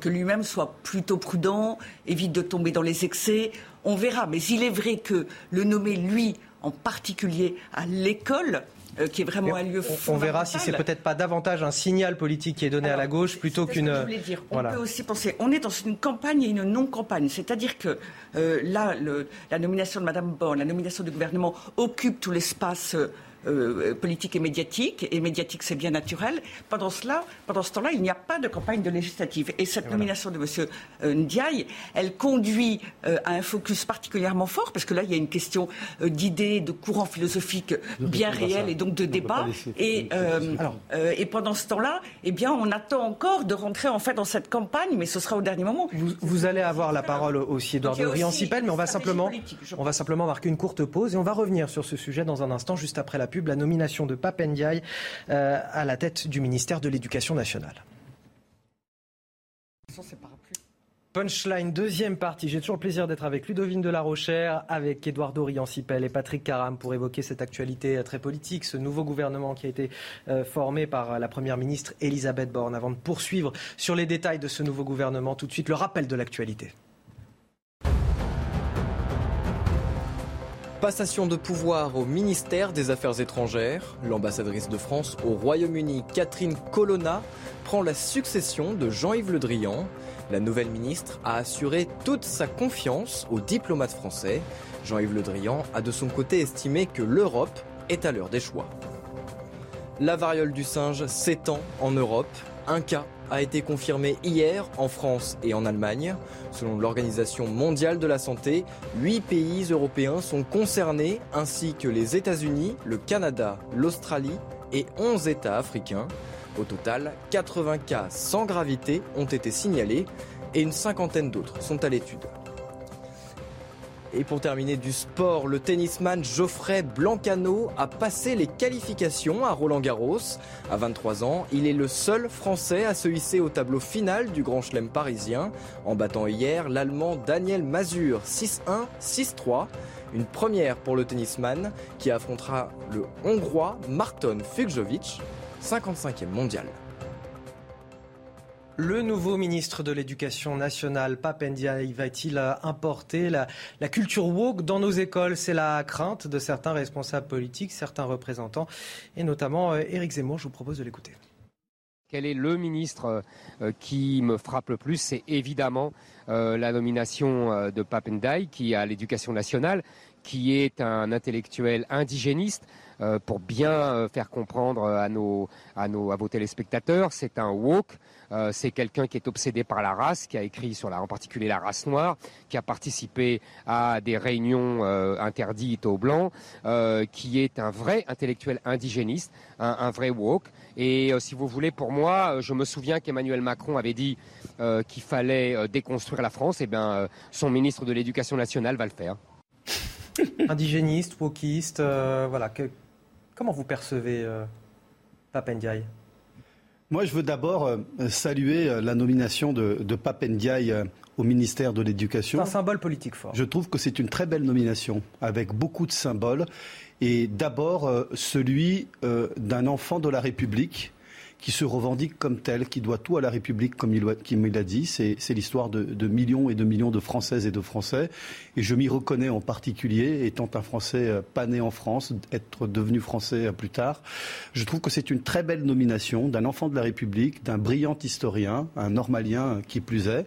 S6: que lui-même soit plutôt prudent, évite de tomber dans les excès. On verra. Mais il est vrai que le nommer, lui, en particulier à l'école, euh, qui est vraiment un lieu
S1: on, on verra si c'est peut-être pas davantage un signal politique qui est donné à la gauche plutôt qu'une.
S6: Je voulais dire. On peut aussi penser. On est dans une campagne et une non-campagne, c'est-à-dire que euh, là, le, la nomination de Madame Borne, la nomination du gouvernement occupe tout l'espace. Politique et médiatique, et médiatique c'est bien naturel. Pendant cela, pendant ce temps-là, il n'y a pas de campagne de législative. Et cette nomination de M. Ndiaye, elle conduit à un focus particulièrement fort, parce que là, il y a une question d'idées, de courants philosophiques bien réels et donc de débats. Et, et pendant ce temps-là, eh bien, on attend encore de rentrer en fait dans cette campagne, mais ce sera au dernier moment.
S1: Vous, allez avoir la parole aussi, Edouard de Riancipel, mais on va simplement, on va simplement marquer une courte pause et on va revenir sur ce sujet dans un instant, juste après la pub, la nomination de Papendiaï euh, à la tête du ministère de l'Éducation nationale. Punchline, deuxième partie. J'ai toujours le plaisir d'être avec Ludovine de la Rochère, avec Eduardo Riancipel et Patrick Caram pour évoquer cette actualité très politique, ce nouveau gouvernement qui a été euh, formé par la première ministre Elisabeth Borne. Avant de poursuivre sur les détails de ce nouveau gouvernement, tout de suite le rappel de l'actualité.
S3: Passation de pouvoir au ministère des Affaires étrangères. L'ambassadrice de France au Royaume-Uni, Catherine Colonna, prend la succession de Jean-Yves Le Drian. La nouvelle ministre a assuré toute sa confiance aux diplomates français. Jean-Yves Le Drian a de son côté estimé que l'Europe est à l'heure des choix. La variole du singe s'étend en Europe. Un cas a été confirmé hier en France et en Allemagne. Selon l'Organisation mondiale de la santé, huit pays européens sont concernés, ainsi que les États-Unis, le Canada, l'Australie et 11 États africains. Au total, 80 cas sans gravité ont été signalés et une cinquantaine d'autres sont à l'étude. Et pour terminer du sport, le tennisman Geoffrey Blancano a passé les qualifications à Roland Garros. À 23 ans, il est le seul Français à se hisser au tableau final du Grand Chelem parisien, en battant hier l'Allemand Daniel Mazur 6-1, 6-3. Une première pour le tennisman qui affrontera le Hongrois Marton Fukjovic 55e mondial.
S1: Le nouveau ministre de l'Éducation nationale, Papendia, va-t-il importer la, culture woke dans nos écoles C'est la crainte de certains responsables politiques, certains représentants, et notamment euh, Éric Zemmour. Je vous propose de l'écouter.
S12: Quel est le ministre euh, qui me frappe le plus? C'est évidemment euh, la nomination de Papendiaï, qui a l'éducation nationale, qui est un intellectuel indigéniste, pour bien faire comprendre à nos, à nos, à vos téléspectateurs. C'est un woke. Euh, c'est quelqu'un qui est obsédé par la race, qui a écrit sur la, en particulier la race noire, qui a participé à des réunions interdites aux blancs, qui est un vrai intellectuel indigéniste, un, vrai woke. Et si vous voulez, pour moi, je me souviens qu'Emmanuel Macron avait dit qu'il fallait déconstruire la France. Et eh bien, son ministre de l'Éducation nationale va le faire.
S1: Indigéniste, wokiste, voilà. Que, Comment vous percevez euh, Papendiaï
S2: Moi, je veux d'abord euh, saluer euh, la nomination de, de Papendiaï au ministère de l'Éducation.
S1: C'est un symbole politique fort.
S2: Je trouve que c'est une très belle nomination, avec beaucoup de symboles. Et d'abord, celui d'un enfant de la République qui se revendique comme tel, qui doit tout à la République, comme il, l'a dit. C'est l'histoire de, millions et de millions de Françaises et de Français. Et je m'y reconnais en particulier, étant un Français euh, pas né en France, être devenu Français euh, plus tard. Je trouve que c'est une très belle nomination d'un enfant de la République, d'un brillant historien, un normalien qui plus est,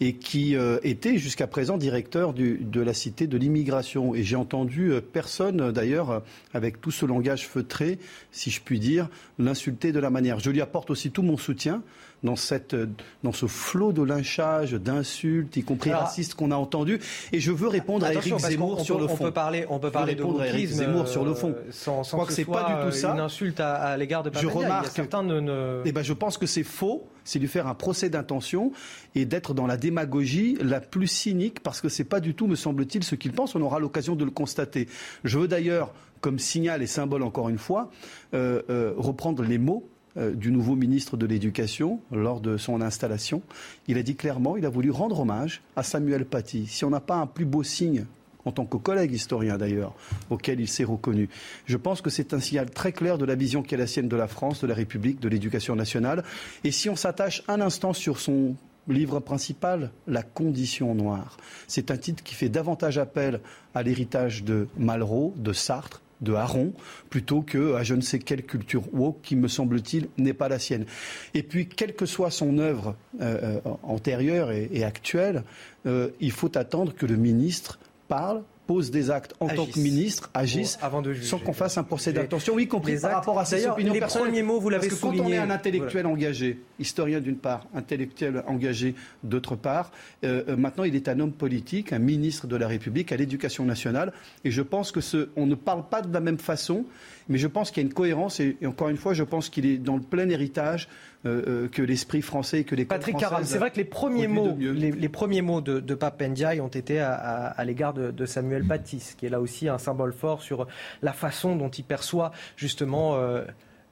S2: et qui euh, était jusqu'à présent directeur de la cité de l'immigration. Et j'ai entendu personne, d'ailleurs, avec tout ce langage feutré, si je puis dire, l'insulter de la manière. Lui apporte aussi tout mon soutien dans, cette, dans ce flot de lynchage, d'insultes, y compris racistes qu'on a entendu. Et je veux répondre à Eric Zemmour sur le fond.
S1: On peut parler, on peut parler de Eric
S2: Zemmour sur le fond.
S1: Euh, sans, sans que, c'est pas du tout ça. Une insulte à, l'égard de Je remarque. Certains ne, ne...
S2: Eh ben, je pense que c'est faux. C'est lui faire un procès d'intention et d'être dans la démagogie la plus cynique parce que c'est pas du tout, me semble-t-il, ce qu'il pense. On aura l'occasion de le constater. Je veux d'ailleurs, comme signal et symbole encore une fois, euh, euh, reprendre les mots du nouveau ministre de l'Éducation lors de son installation. Il a dit clairement, il a voulu rendre hommage à Samuel Paty. Si on n'a pas un plus beau signe en tant que collègue historien d'ailleurs, auquel il s'est reconnu. Je pense que c'est un signal très clair de la vision qui est la sienne de la France, de la République, de l'éducation nationale. Et si on s'attache un instant sur son livre principal, La condition noire, c'est un titre qui fait davantage appel à l'héritage de Malraux, de Sartre, de Haron plutôt que à je ne sais quelle culture woke qui, me semble-t-il, n'est pas la sienne. Et puis, quelle que soit son œuvre euh, euh, antérieure et, actuelle, euh, il faut attendre que le ministre parle posent des actes en tant que ministre, agissent avant de sans qu'on fasse un procès d'intention, y compris par rapport à ses opinions
S1: les
S2: personnelles.
S1: premiers mots, vous l'avez
S2: souligné. quand on est un intellectuel engagé, historien d'une part, intellectuel engagé d'autre part, euh, euh, maintenant il est un homme politique, un ministre de la République à l'éducation nationale. Et je pense que ce, on ne parle pas de la même façon, mais je pense qu'il y a une cohérence. Et, encore une fois, je pense qu'il est dans le plein héritage euh, que l'esprit français et que les
S1: Patrick Caram, c'est vrai que les premiers mots, les, premiers mots de, de Pape Ndiaye ont été à, l'égard de, de, Samuel Paty, qui est là aussi un symbole fort sur la façon dont il perçoit justement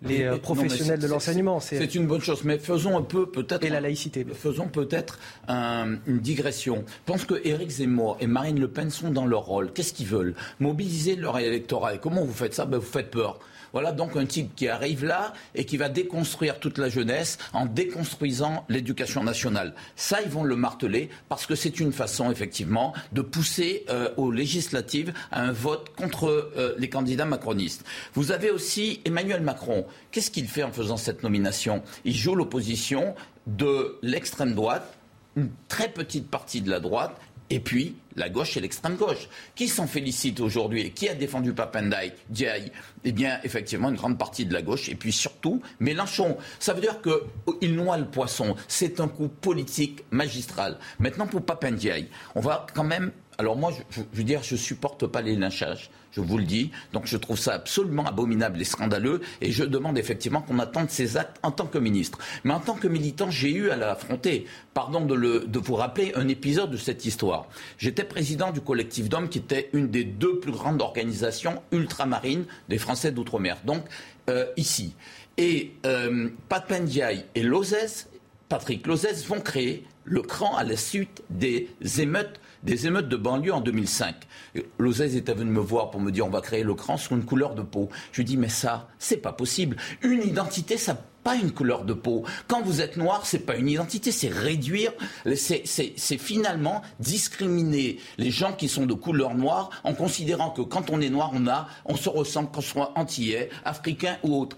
S1: les euh, professionnels de l'enseignement.
S7: C'est une bonne chose, mais faisons un peu peut-être.
S1: Et la laïcité.
S7: Faisons peut-être une digression. Je pense que Éric Zemmour et Marine Le Pen sont dans leur rôle. Qu'est-ce qu'ils veulent? Mobiliser leur électorat. Et comment vous faites ça? Ben, Vous faites peur. Voilà donc un type qui arrive là et qui va déconstruire toute la jeunesse en déconstruisant l'éducation nationale. Ça, ils vont le marteler parce que c'est une façon, effectivement, de pousser euh, aux législatives à un vote contre euh, les candidats macronistes. Vous avez aussi Emmanuel Macron. Qu'est-ce qu'il fait en faisant cette nomination? Il joue l'opposition de l'extrême droite une très petite partie de la droite et puis la gauche et l'extrême gauche. Qui s'en félicite aujourd'hui et qui a défendu Papandai, Eh bien, effectivement, une grande partie de la gauche. Et puis surtout, Mélenchon. Ça veut dire qu'il noie le poisson. C'est un coup politique magistral. Maintenant, pour Papendiaï, on va quand même. Alors moi, je, je veux dire, je supporte pas les lynchages je vous le dis. Donc je trouve ça absolument abominable et scandaleux et je demande effectivement qu'on attende ces actes en tant que ministre. Mais en tant que militant, j'ai eu à l'affronter. Pardon de, vous rappeler un épisode de cette histoire. J'étais président du collectif d'hommes qui était une des deux plus grandes organisations ultramarines des Français d'outre-mer. Donc euh, ici. Et euh, et Lozès, Patrick Lozès, vont créer le cran à la suite des émeutes des émeutes de banlieue en 2005. Lozès était venu me voir pour me dire on va créer le cran sur une couleur de peau. Je lui dis mais ça, c'est pas possible. Une identité, ça pas une couleur de peau. Quand vous êtes noir, c'est pas une identité, c'est réduire, c'est finalement discriminer les gens qui sont de couleur noire en considérant que quand on est noir, on a, on se ressemble, qu'on soit antillais, africain ou autre.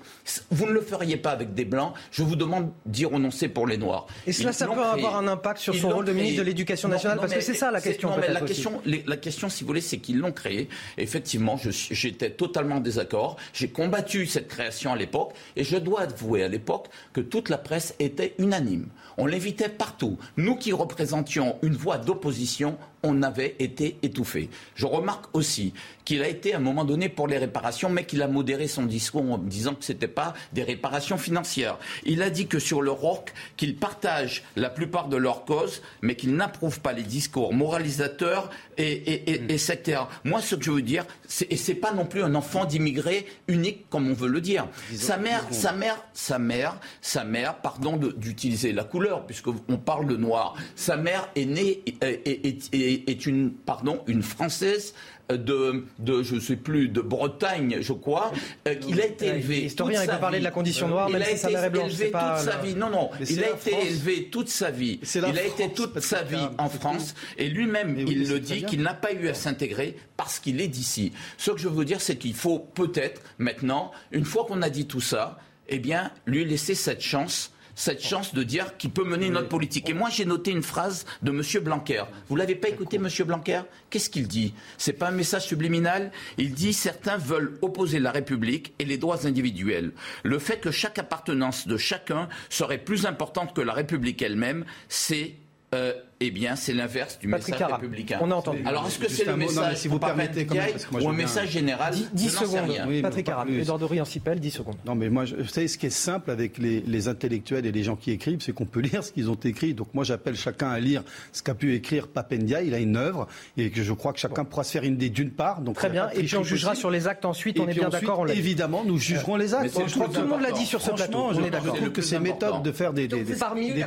S7: Vous ne le feriez pas avec des blancs. Je vous demande d'y renoncer pour les noirs.
S1: Et cela, ça peut avoir un impact sur son rôle de ministre de l'Éducation nationale, parce que c'est ça la question.
S7: la question, la question, si vous voulez, c'est qu'ils l'ont créé. Effectivement, j'étais totalement en désaccord. J'ai combattu cette création à l'époque, et je dois avouer l'époque que toute la presse était unanime. On l'invitait partout. Nous qui représentions une voix d'opposition, on avait été étouffés. Je remarque aussi qu'il a été à un moment donné pour les réparations, mais qu'il a modéré son discours en disant que ce n'était pas des réparations financières. Il a dit que sur le ROC, qu'il partage la plupart de leurs causes, mais qu'il n'approuve pas les discours moralisateurs et, sectaires. Moi, ce que je veux dire, et c'est pas non plus un enfant d'immigré unique comme on veut le dire. sa mère, sa mère, sa mère, sa mère, pardon d'utiliser la couleur, puisqu'on parle de noir. Sa mère est née, et est, une, pardon, une Française de, de, je sais plus, de Bretagne, je crois. Euh, il a été élevé.
S1: Historien, il peut parler de la condition noire,
S7: il
S1: même
S7: a
S1: si blanche.
S7: Élevé toute sa vie. Non, non. Il a été élevé toute sa vie. Il a été toute sa vie en France. Et lui-même, il le dit qu'il n'a pas eu à s'intégrer parce qu'il est d'ici. Ce que je veux dire, c'est qu'il faut peut-être maintenant, une fois qu'on a dit tout ça, eh bien, lui laisser cette chance cette chance de dire qu'il peut mener notre politique. Et moi, j'ai noté une phrase de M. Blanquer. Vous l'avez pas écouté, M. Blanquer? Qu'est-ce qu'il dit? C'est pas un message subliminal? Il dit certains veulent opposer la République et les droits individuels. Le fait que chaque appartenance de chacun serait plus importante que la République elle-même, c'est euh, eh bien, c'est l'inverse du message républicain.
S1: On a entendu.
S7: Alors, est-ce que c'est le message
S2: si vous permettez,
S7: ou un message général
S1: 10, secondes. Patrick Aram, Edouard de Riancipel, 10 secondes.
S2: Non, mais moi, vous savez, ce qui est simple avec les, intellectuels et les gens qui écrivent, c'est qu'on peut lire ce qu'ils ont écrit. Donc, moi, j'appelle chacun à lire ce qu'a pu écrire Papendia. Il a une œuvre et que je crois que chacun pourra se faire une idée d'une part. Donc,
S1: Très bien. Et puis, on jugera sur les actes ensuite. on est bien d'accord.
S2: Évidemment, nous jugerons les actes.
S1: Je crois que tout le monde l'a dit sur ce plateau. On est d'accord.
S2: Je trouve que ces méthodes de faire des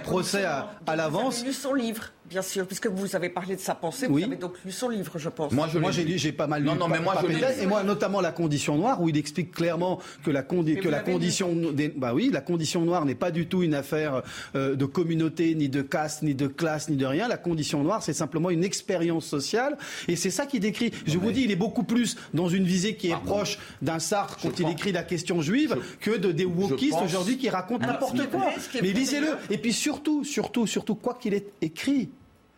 S2: procès à l'avance.
S6: son livre bien sûr, puisque vous avez parlé de sa pensée, vous avez donc lu son livre, je pense.
S2: Moi, j'ai lu, j'ai pas mal lu. Non, non, mais moi, je et moi, notamment la condition noire, où il explique clairement que la, que la condition, des, bah oui, la condition noire n'est pas du tout une affaire euh, de communauté, ni de caste, ni de classe, ni de rien. La condition noire, c'est simplement une expérience sociale, et c'est ça qu'il décrit. Je vous dis, il est beaucoup plus dans une visée qui est proche d'un Sartre quand il écrit la question juive que de des wokistes aujourd'hui qui racontent n'importe quoi. Mais lisez-le. Et puis surtout, surtout, surtout, quoi qu'il ait écrit,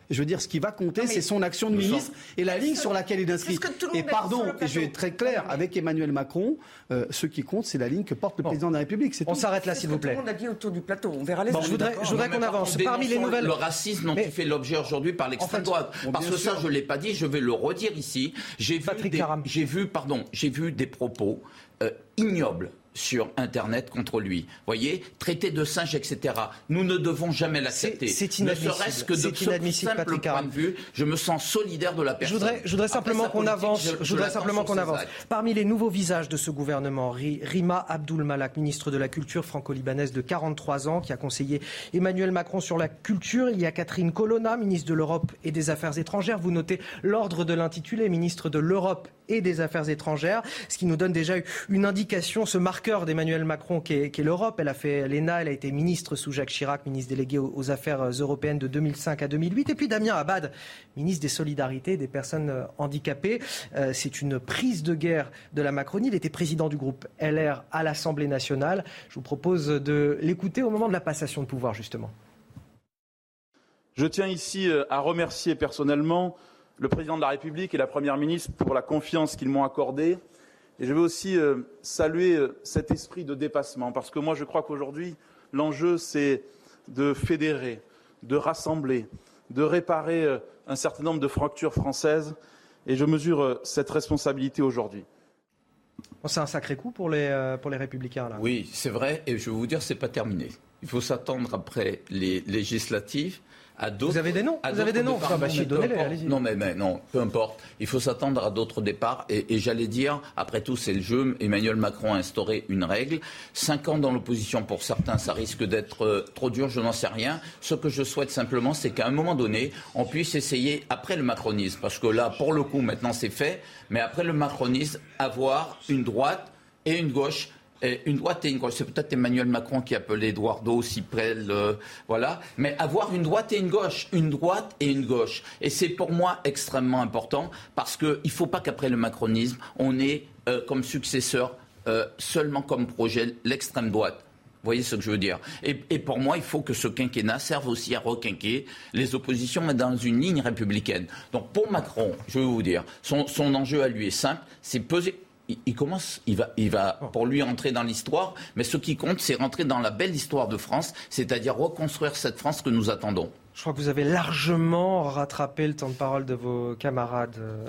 S2: Je veux dire, ce qui va compter, c'est son action de ministre et la ligne sur laquelle il est inscrit. Et pardon, et je vais être très clair, avec Emmanuel Macron, euh, ce qui compte, c'est la ligne que porte le président de la République.
S1: On s'arrête là, s'il vous plaît.
S6: Tout le monde a dit autour du plateau. On verra les
S1: bon, Je voudrais, qu'on avance. Parmi les nouvelles.
S7: Le racisme dont il fait l'objet aujourd'hui par l'extrême droite. Parce que ça, je ne l'ai pas dit, je vais le redire ici. J'ai vu, des, j'ai vu, pardon, j'ai vu des propos euh, ignobles sur Internet contre lui. voyez, traité de singe, etc. Nous ne devons jamais l'accepter.
S1: C'est inadmissible.
S7: Ne serait-ce que de ce simple point de vue, je me sens solidaire de la personne.
S1: Je voudrais, je voudrais simplement qu'on avance. Je, voudrais simplement qu'on avance. Parmi les nouveaux visages de ce gouvernement, Rima Abdul Malak, ministre de la Culture franco-libanaise de 43 ans, qui a conseillé Emmanuel Macron sur la culture. Il y a Catherine Colonna, ministre de l'Europe et des Affaires étrangères. Vous notez l'ordre de l'intitulé, ministre de l'Europe et des Affaires étrangères, ce qui nous donne déjà une indication, ce marqueur d'Emmanuel Macron qui est, l'Europe. Elle a fait l'ENA, elle a été ministre sous Jacques Chirac, ministre délégué aux, Affaires européennes de 2005 à 2008. Et puis Damien Abad, ministre des Solidarités des personnes euh, handicapées. Euh, c'est une prise de guerre de la Macronie. Il était président du groupe LR à l'Assemblée nationale. Je vous propose de l'écouter au moment de la passation de pouvoir, justement.
S13: Je tiens ici euh, à remercier personnellement le président de la République et la première ministre pour la confiance qu'ils m'ont accordée. Et je veux aussi euh, saluer euh, cet esprit de dépassement, parce que moi je crois qu'aujourd'hui, l'enjeu, c'est de fédérer, de rassembler, de réparer euh, un certain nombre de fractures françaises. Et je mesure cette responsabilité aujourd'hui.
S1: C'est un sacré coup pour les, pour les républicains. Là.
S7: Oui, c'est vrai. Et je veux vous dire, ce n'est pas terminé. Il faut s'attendre après les législatives
S1: vous avez des noms Vous avez des noms bah,
S7: Non, mais, mais, non, peu importe. Il faut s'attendre à d'autres départs. Et, j'allais dire, après tout, c'est le jeu. Emmanuel Macron a instauré une règle. Cinq ans dans l'opposition, pour certains, ça risque d'être euh, trop dur, je n'en sais rien. Ce que je souhaite simplement, c'est qu'à un moment donné, on puisse essayer, après le macronisme, parce que là, pour le coup, maintenant c'est fait, mais après le macronisme, avoir une droite et une gauche une droite et une gauche. C'est peut-être Emmanuel Macron qui appelait Eduardo Ciprel, euh, voilà. Mais avoir une droite et une gauche, une droite et une gauche. Et c'est pour moi extrêmement important parce qu'il ne faut pas qu'après le macronisme, on ait euh, comme successeur euh, seulement comme projet l'extrême droite. Vous voyez ce que je veux dire? Et, pour moi, il faut que ce quinquennat serve aussi à requinquer les oppositions, mais dans une ligne républicaine. Donc pour Macron, je veux vous dire, son enjeu à lui est simple, c'est peser il, commence, il va, il va pour lui entrer dans l'histoire, mais ce qui compte, c'est rentrer dans la belle histoire de France, c'est-à-dire reconstruire cette France que nous attendons.
S1: Je crois que vous avez largement rattrapé le temps de parole de vos camarades. Euh,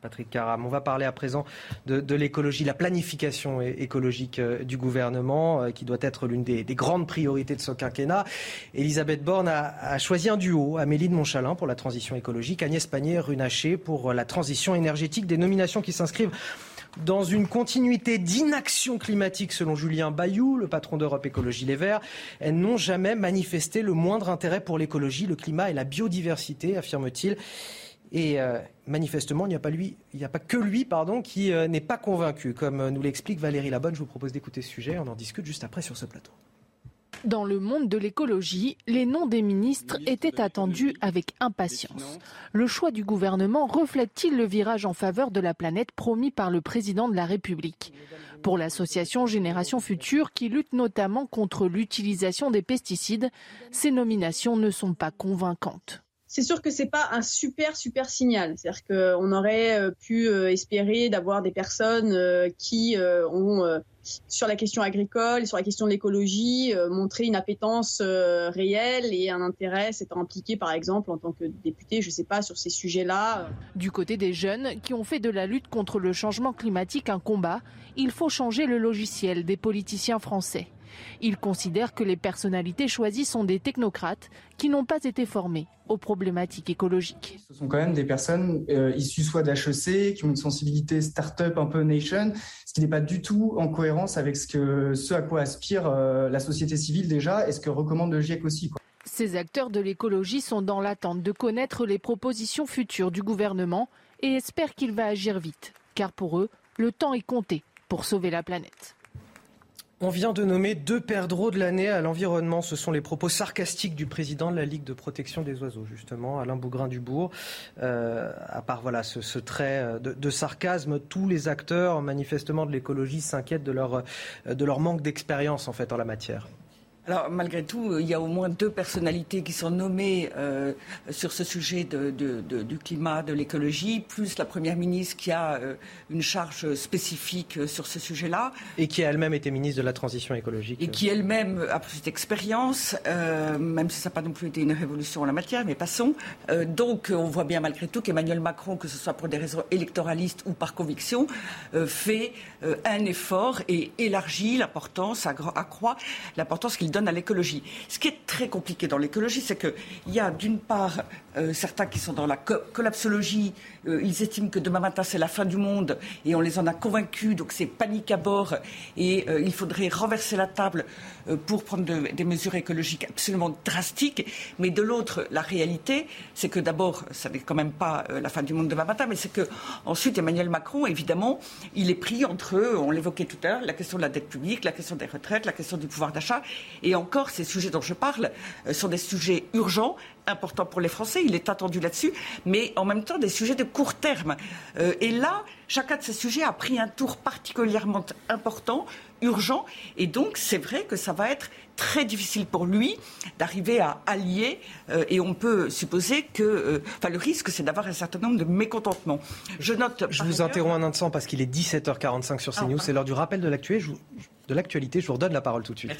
S1: Patrick Caram. On va parler à présent de, l'écologie, la planification écologique euh, du gouvernement, euh, qui doit être l'une des, grandes priorités de ce quinquennat. Elisabeth Borne a, choisi un duo, Amélie de Montchalin pour la transition écologique, Agnès Pannier-Runacher pour la transition énergétique, des nominations qui s'inscrivent dans une continuité d'inaction climatique selon Julien Bayou, le patron d'Europe Écologie Les Verts. Elles n'ont jamais manifesté le moindre intérêt pour l'écologie, le climat et la biodiversité, affirme-t-il. Et euh, manifestement, il n'y a pas lui, il n'y a pas que lui, pardon, qui euh, n'est pas convaincu. Comme nous l'explique Valérie Labonne, je vous propose d'écouter ce sujet. On en discute juste après sur ce plateau.
S14: Dans le monde de l'écologie, les noms des ministres étaient attendus avec impatience. Le choix du gouvernement reflète-t-il le virage en faveur de la planète promis par le président de la République? Pour l'association Génération Future, qui lutte notamment contre l'utilisation des pesticides, ces nominations ne sont pas convaincantes
S15: c'est sûr que c'est pas un super super signal. C'est-à-dire qu'on aurait euh, pu euh, espérer d'avoir des personnes euh, qui ont sur la question agricole, sur la question de l'écologie, montré une appétence réelle et un intérêt s'étant impliqué, par exemple, en tant que député, je ne sais pas, sur ces sujets-là.
S14: Du côté des jeunes qui ont fait de la lutte contre le changement climatique un combat, il faut changer le logiciel des politiciens français. Il considère que les personnalités choisies sont des technocrates qui n'ont pas été formés aux problématiques écologiques.
S16: Ce sont quand même des personnes euh, issues soit d'HEC, qui ont une sensibilité start-up un peu nation, ce qui n'est pas du tout en cohérence avec ce, que, ce à quoi aspire euh, la société civile déjà et ce que recommande le GIEC aussi.
S14: Ces acteurs de l'écologie sont dans l'attente de connaître les propositions futures du gouvernement et espèrent qu'il va agir vite, car pour eux, le temps est compté pour sauver la planète.
S1: On vient de nommer deux perdreaux de l'année à l'environnement. Ce sont les propos sarcastiques du président de la Ligue de protection des oiseaux, justement, Alain Bougrain-Dubourg. Euh, à part voilà, ce, trait de, sarcasme, tous les acteurs, manifestement, de l'écologie s'inquiètent de leur, de leur manque d'expérience, en fait, en la matière.
S6: Alors, malgré tout, il y a au moins deux personnalités qui sont nommées euh, sur ce sujet de, du climat, de l'écologie, plus la Première ministre qui a euh, une charge spécifique euh, sur ce sujet-là.
S1: Et qui elle-même été ministre de la Transition écologique.
S6: Et qui elle-même a plus d'expérience, même si ça n'a pas non plus été une révolution en la matière, mais passons. donc, on voit bien malgré tout qu'Emmanuel Macron, que ce soit pour des raisons électoralistes ou par conviction, fait un effort et élargit l'importance, accroît l'importance qu'il donne à l'écologie. Ce qui est très compliqué dans l'écologie, c'est qu'il y a d'une part euh, certains qui sont dans la collapsologie, euh, ils estiment que demain matin c'est la fin du monde et on les en a convaincus, donc c'est panique à bord. Et euh, il faudrait renverser la table pour prendre des mesures écologiques absolument drastiques. Mais de l'autre, la réalité, c'est que d'abord, ça n'est quand même pas la fin du monde demain matin, mais c'est que ensuite Emmanuel Macron, évidemment, il est pris entre, on l'évoquait tout à l'heure, la question de la dette publique, la question des retraites, la question du pouvoir d'achat, et encore ces sujets dont je parle sont des sujets urgents important pour les Français, il est attendu là-dessus, mais en même temps des sujets de court terme. Euh, et là, chacun de ces sujets a pris un tour particulièrement important, urgent, et donc c'est vrai que ça va être très difficile pour lui d'arriver à allier, euh, et on peut supposer que, euh, enfin le risque c'est d'avoir un certain nombre de mécontentements.
S1: Je note. Je vous interromps un instant parce qu'il est 17h45 sur CNews, ah, c'est l'heure du rappel de l'actualité. Je, vous redonne la parole tout de suite.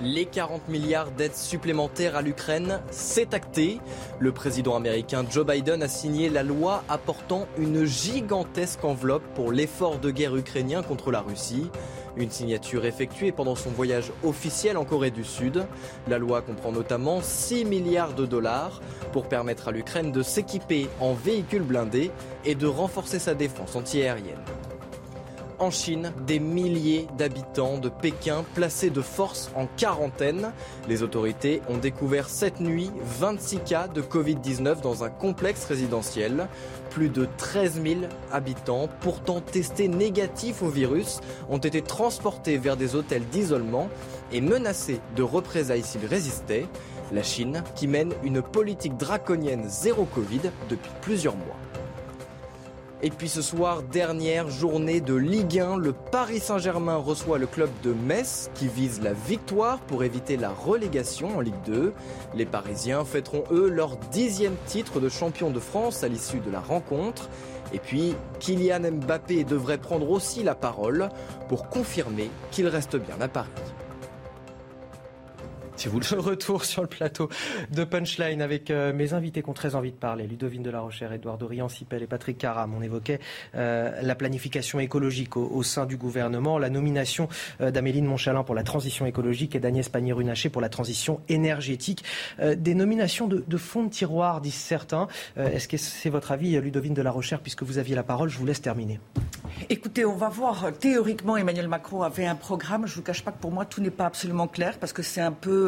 S3: Les 40 milliards d'aides supplémentaires à l'Ukraine, c'est acté. Le président américain Joe Biden a signé la loi apportant une gigantesque enveloppe pour l'effort de guerre ukrainien contre la Russie. Une signature effectuée pendant son voyage officiel en Corée du Sud. La loi comprend notamment 6 milliards de dollars pour permettre à l'Ukraine de s'équiper en véhicules blindés et de renforcer sa défense antiaérienne en Chine, des milliers d'habitants de Pékin placés de force en quarantaine. Les autorités ont découvert cette nuit 26 cas de Covid-19 dans un complexe résidentiel. Plus de 13 000 habitants, pourtant testés négatifs au virus, ont été transportés vers des hôtels d'isolement et menacés de représailles s'ils résistaient. La Chine, qui mène une politique draconienne zéro Covid depuis plusieurs mois. Et puis ce soir, dernière journée de Ligue 1, le Paris Saint-Germain reçoit le club de Metz qui vise la victoire pour éviter la relégation en Ligue 2. Les Parisiens fêteront eux leur dixième titre de champion de France à l'issue de la rencontre. Et puis, Kylian Mbappé devrait prendre aussi la parole pour confirmer qu'il reste bien à Paris.
S1: Si vous le retour sur le plateau de Punchline avec euh, mes invités qui ont très envie de parler. Ludovine de la Rochère, Edouard Dorian, Sipel et Patrick Caram. On évoquait euh, la planification écologique au, sein du gouvernement, la nomination euh, d'Améline Montchalin pour la transition écologique et d'Agnès Pannier-Runacher pour la transition énergétique. des nominations de, de fond de tiroir, disent certains. Est-ce que c'est votre avis, Ludovine de la Rochère, puisque vous aviez la parole? Je vous laisse terminer.
S6: Écoutez, on va voir. Théoriquement, Emmanuel Macron avait un programme. Je ne vous cache pas que pour moi, tout n'est pas absolument clair parce que c'est un peu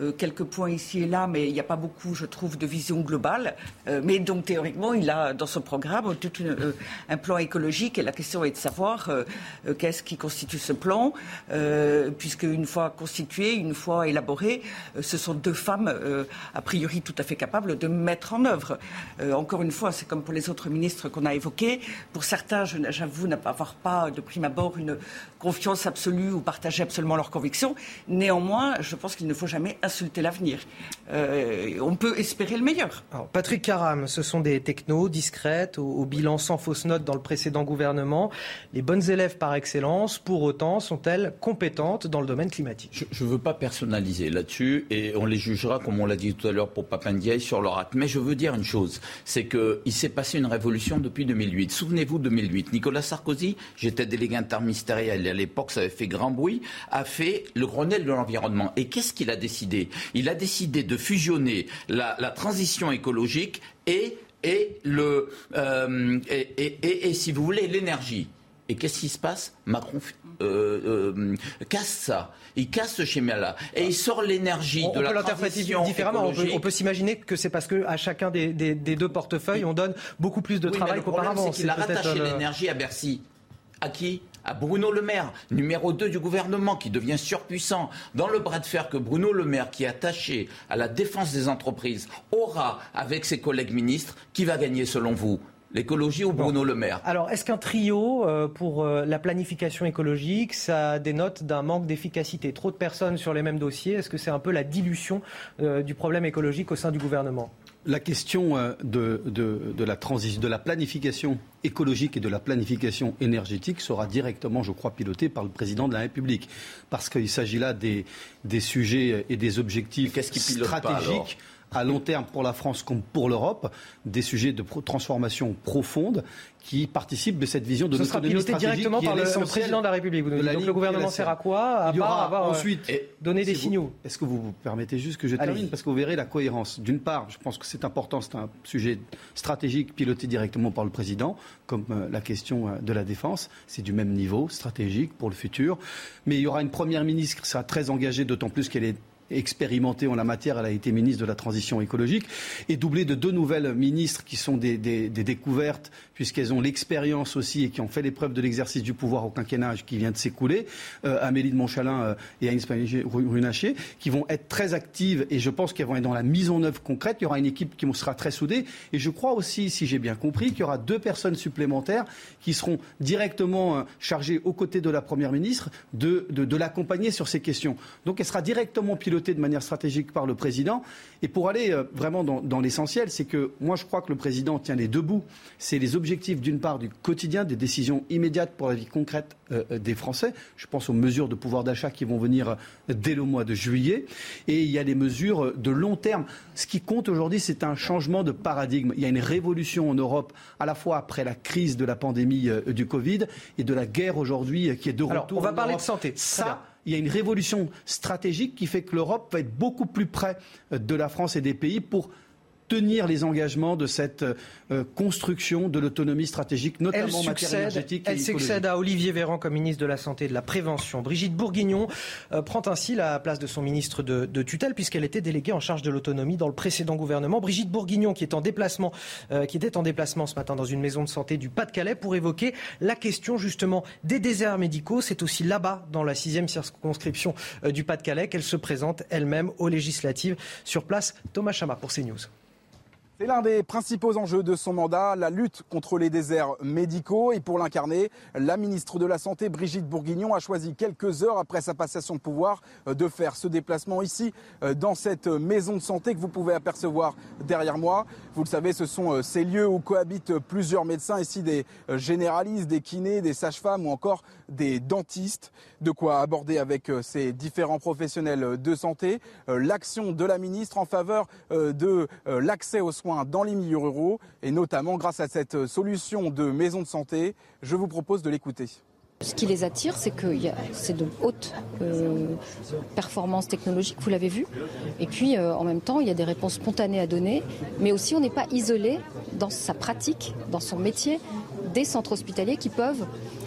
S6: euh, euh, quelques points ici et là, mais il n'y a pas beaucoup, je trouve, de vision globale. Euh, mais donc théoriquement, il a dans son programme tout un plan écologique et la question est de savoir qu'est-ce qui constitue ce plan, puisque une fois constitué, une fois élaboré, ce sont deux femmes a priori tout à fait capables de mettre en œuvre. encore une fois, c'est comme pour les autres ministres qu'on a évoqués. Pour certains, j'avoue n'avoir pas de prime abord une confiance absolue ou partager absolument leurs convictions. Néanmoins, je pense qu'il ne faut jamais insulter l'avenir. Euh, on peut espérer le meilleur.
S1: Patrick Caram, ce sont des technos discrètes, au, bilan sans fausse note dans le précédent gouvernement. Les bonnes élèves par excellence, pour autant, sont-elles compétentes dans le domaine climatique?
S7: Je ne veux pas personnaliser là-dessus et on les jugera, comme on l'a dit tout à l'heure pour Papandiaï, sur leur acte. Mais je veux dire une chose, c'est qu'il s'est passé une révolution depuis 2008. Souvenez-vous 2008, Nicolas Sarkozy, j'étais délégué interministériel à l'époque, ça avait fait grand bruit, a fait le Grenelle de l'environnement. Et qu'est-ce qu'il a décidé? Il a décidé de fusionner la, transition écologique et, et, le, euh, et, si vous voulez, l'énergie. Et qu'est-ce qui se passe Macron euh, euh, casse ça. Il casse ce schéma-là. Et il sort l'énergie de la transition
S1: différemment. On peut, s'imaginer que c'est parce qu'à chacun des, deux portefeuilles, on donne beaucoup plus de travail qu'auparavant.
S7: C'est qu'il a rattaché l'énergie à Bercy. À qui à Bruno Le Maire, numéro 2 du gouvernement, qui devient surpuissant. Dans le bras de fer que Bruno Le Maire, qui est attaché à la défense des entreprises, aura avec ses collègues ministres, qui va gagner selon vous? L'écologie ou Bruno Le Maire?
S1: Alors, est-ce qu'un trio euh, pour euh, la planification écologique, ça dénote d'un manque d'efficacité? Trop de personnes sur les mêmes dossiers, est-ce que c'est un peu la dilution euh, du problème écologique au sein du gouvernement?
S2: La question de, de, la transition, de la planification écologique et de la planification énergétique sera directement, je crois, pilotée par le président de la République. Parce qu'il s'agit là des, des, sujets et des objectifs stratégiques à long terme pour la France comme pour l'Europe, des sujets de transformation profonde qui participent de cette vision de
S1: Ce sera piloté directement par le, président de la République. Donc le gouvernement sert à quoi À part avoir euh, ensuite donné des signaux.
S2: Est-ce que vous vous permettez juste que je termine? Parce que vous verrez la cohérence. D'une part, je pense que c'est important, c'est un sujet stratégique piloté directement par le président, comme euh, la question euh, de la défense. C'est du même niveau stratégique pour le futur. Mais il y aura une première ministre qui sera très engagée, d'autant plus qu'elle est expérimentée en la matière. Elle a été ministre de la Transition écologique et doublée de deux nouvelles ministres qui sont des, découvertes puisqu'elles ont l'expérience aussi et qui ont fait l'épreuve de l'exercice du pouvoir au quinquennat qui vient de s'écouler, euh, Amélie de Montchalin euh, et Agnès Pannier-Runacher, qui vont être très actives et je pense qu'elles vont être dans la mise en œuvre concrète. Il y aura une équipe qui sera très soudée et je crois aussi, si j'ai bien compris, qu'il y aura deux personnes supplémentaires qui seront directement euh, chargées aux côtés de la Première ministre de, de l'accompagner sur ces questions. Donc elle sera directement pilotée de manière stratégique par le président. Et pour aller euh, vraiment dans, l'essentiel, c'est que moi je crois que le président tient les deux bouts. C'est les objectifs d'une part du quotidien, des décisions immédiates pour la vie concrète euh, euh, des Français. Je pense aux mesures de pouvoir d'achat qui vont venir dès le mois de juillet. Et il y a les mesures de long terme. Ce qui compte aujourd'hui, c'est un changement de paradigme. Il y a une révolution en Europe, à la fois après la crise de la pandémie du Covid et de la guerre aujourd'hui qui est de retour.
S1: Alors, on va parler de santé.
S2: Ça, il y a une révolution stratégique qui fait que l'Europe va être beaucoup plus près de la France et des pays pour tenir les engagements de cette euh, construction de l'autonomie stratégique, notamment en matière énergétique.
S1: elle succède à Olivier Véran comme ministre de la Santé et de la Prévention. Brigitte Bourguignon euh, prend ainsi la place de son ministre de, tutelle puisqu'elle était déléguée en charge de l'autonomie dans le précédent gouvernement. Brigitte Bourguignon qui est en déplacement, euh, qui était en déplacement ce matin dans une maison de santé du Pas-de-Calais pour évoquer la question justement des déserts médicaux. C'est aussi là-bas, dans la sixième circonscription du Pas-de-Calais, qu'elle se présente elle-même aux législatives. Sur place, Thomas Chama pour CNews.
S17: C'est l'un des principaux enjeux de son mandat, la lutte contre les déserts médicaux. Et pour l'incarner, la ministre de la Santé, Brigitte Bourguignon, a choisi quelques heures après sa passation de pouvoir euh, de faire ce déplacement ici, euh, dans cette maison de santé que vous pouvez apercevoir derrière moi. Vous le savez, ce sont euh, ces lieux où cohabitent plusieurs médecins, ici des généralistes, des kinés, des sages-femmes ou encore des dentistes. De quoi aborder avec ces différents professionnels de santé l'action de la ministre en faveur de l'accès aux soins dans les milieux ruraux et notamment grâce à cette solution de maison de santé. Je vous propose de l'écouter.
S18: Ce qui les attire, c'est que c'est de haute euh, performance technologique, vous l'avez vu. Et puis, euh, en même temps, il y a des réponses spontanées à donner, mais aussi on n'est pas isolé dans sa pratique, dans son métier, des centres hospitaliers qui peuvent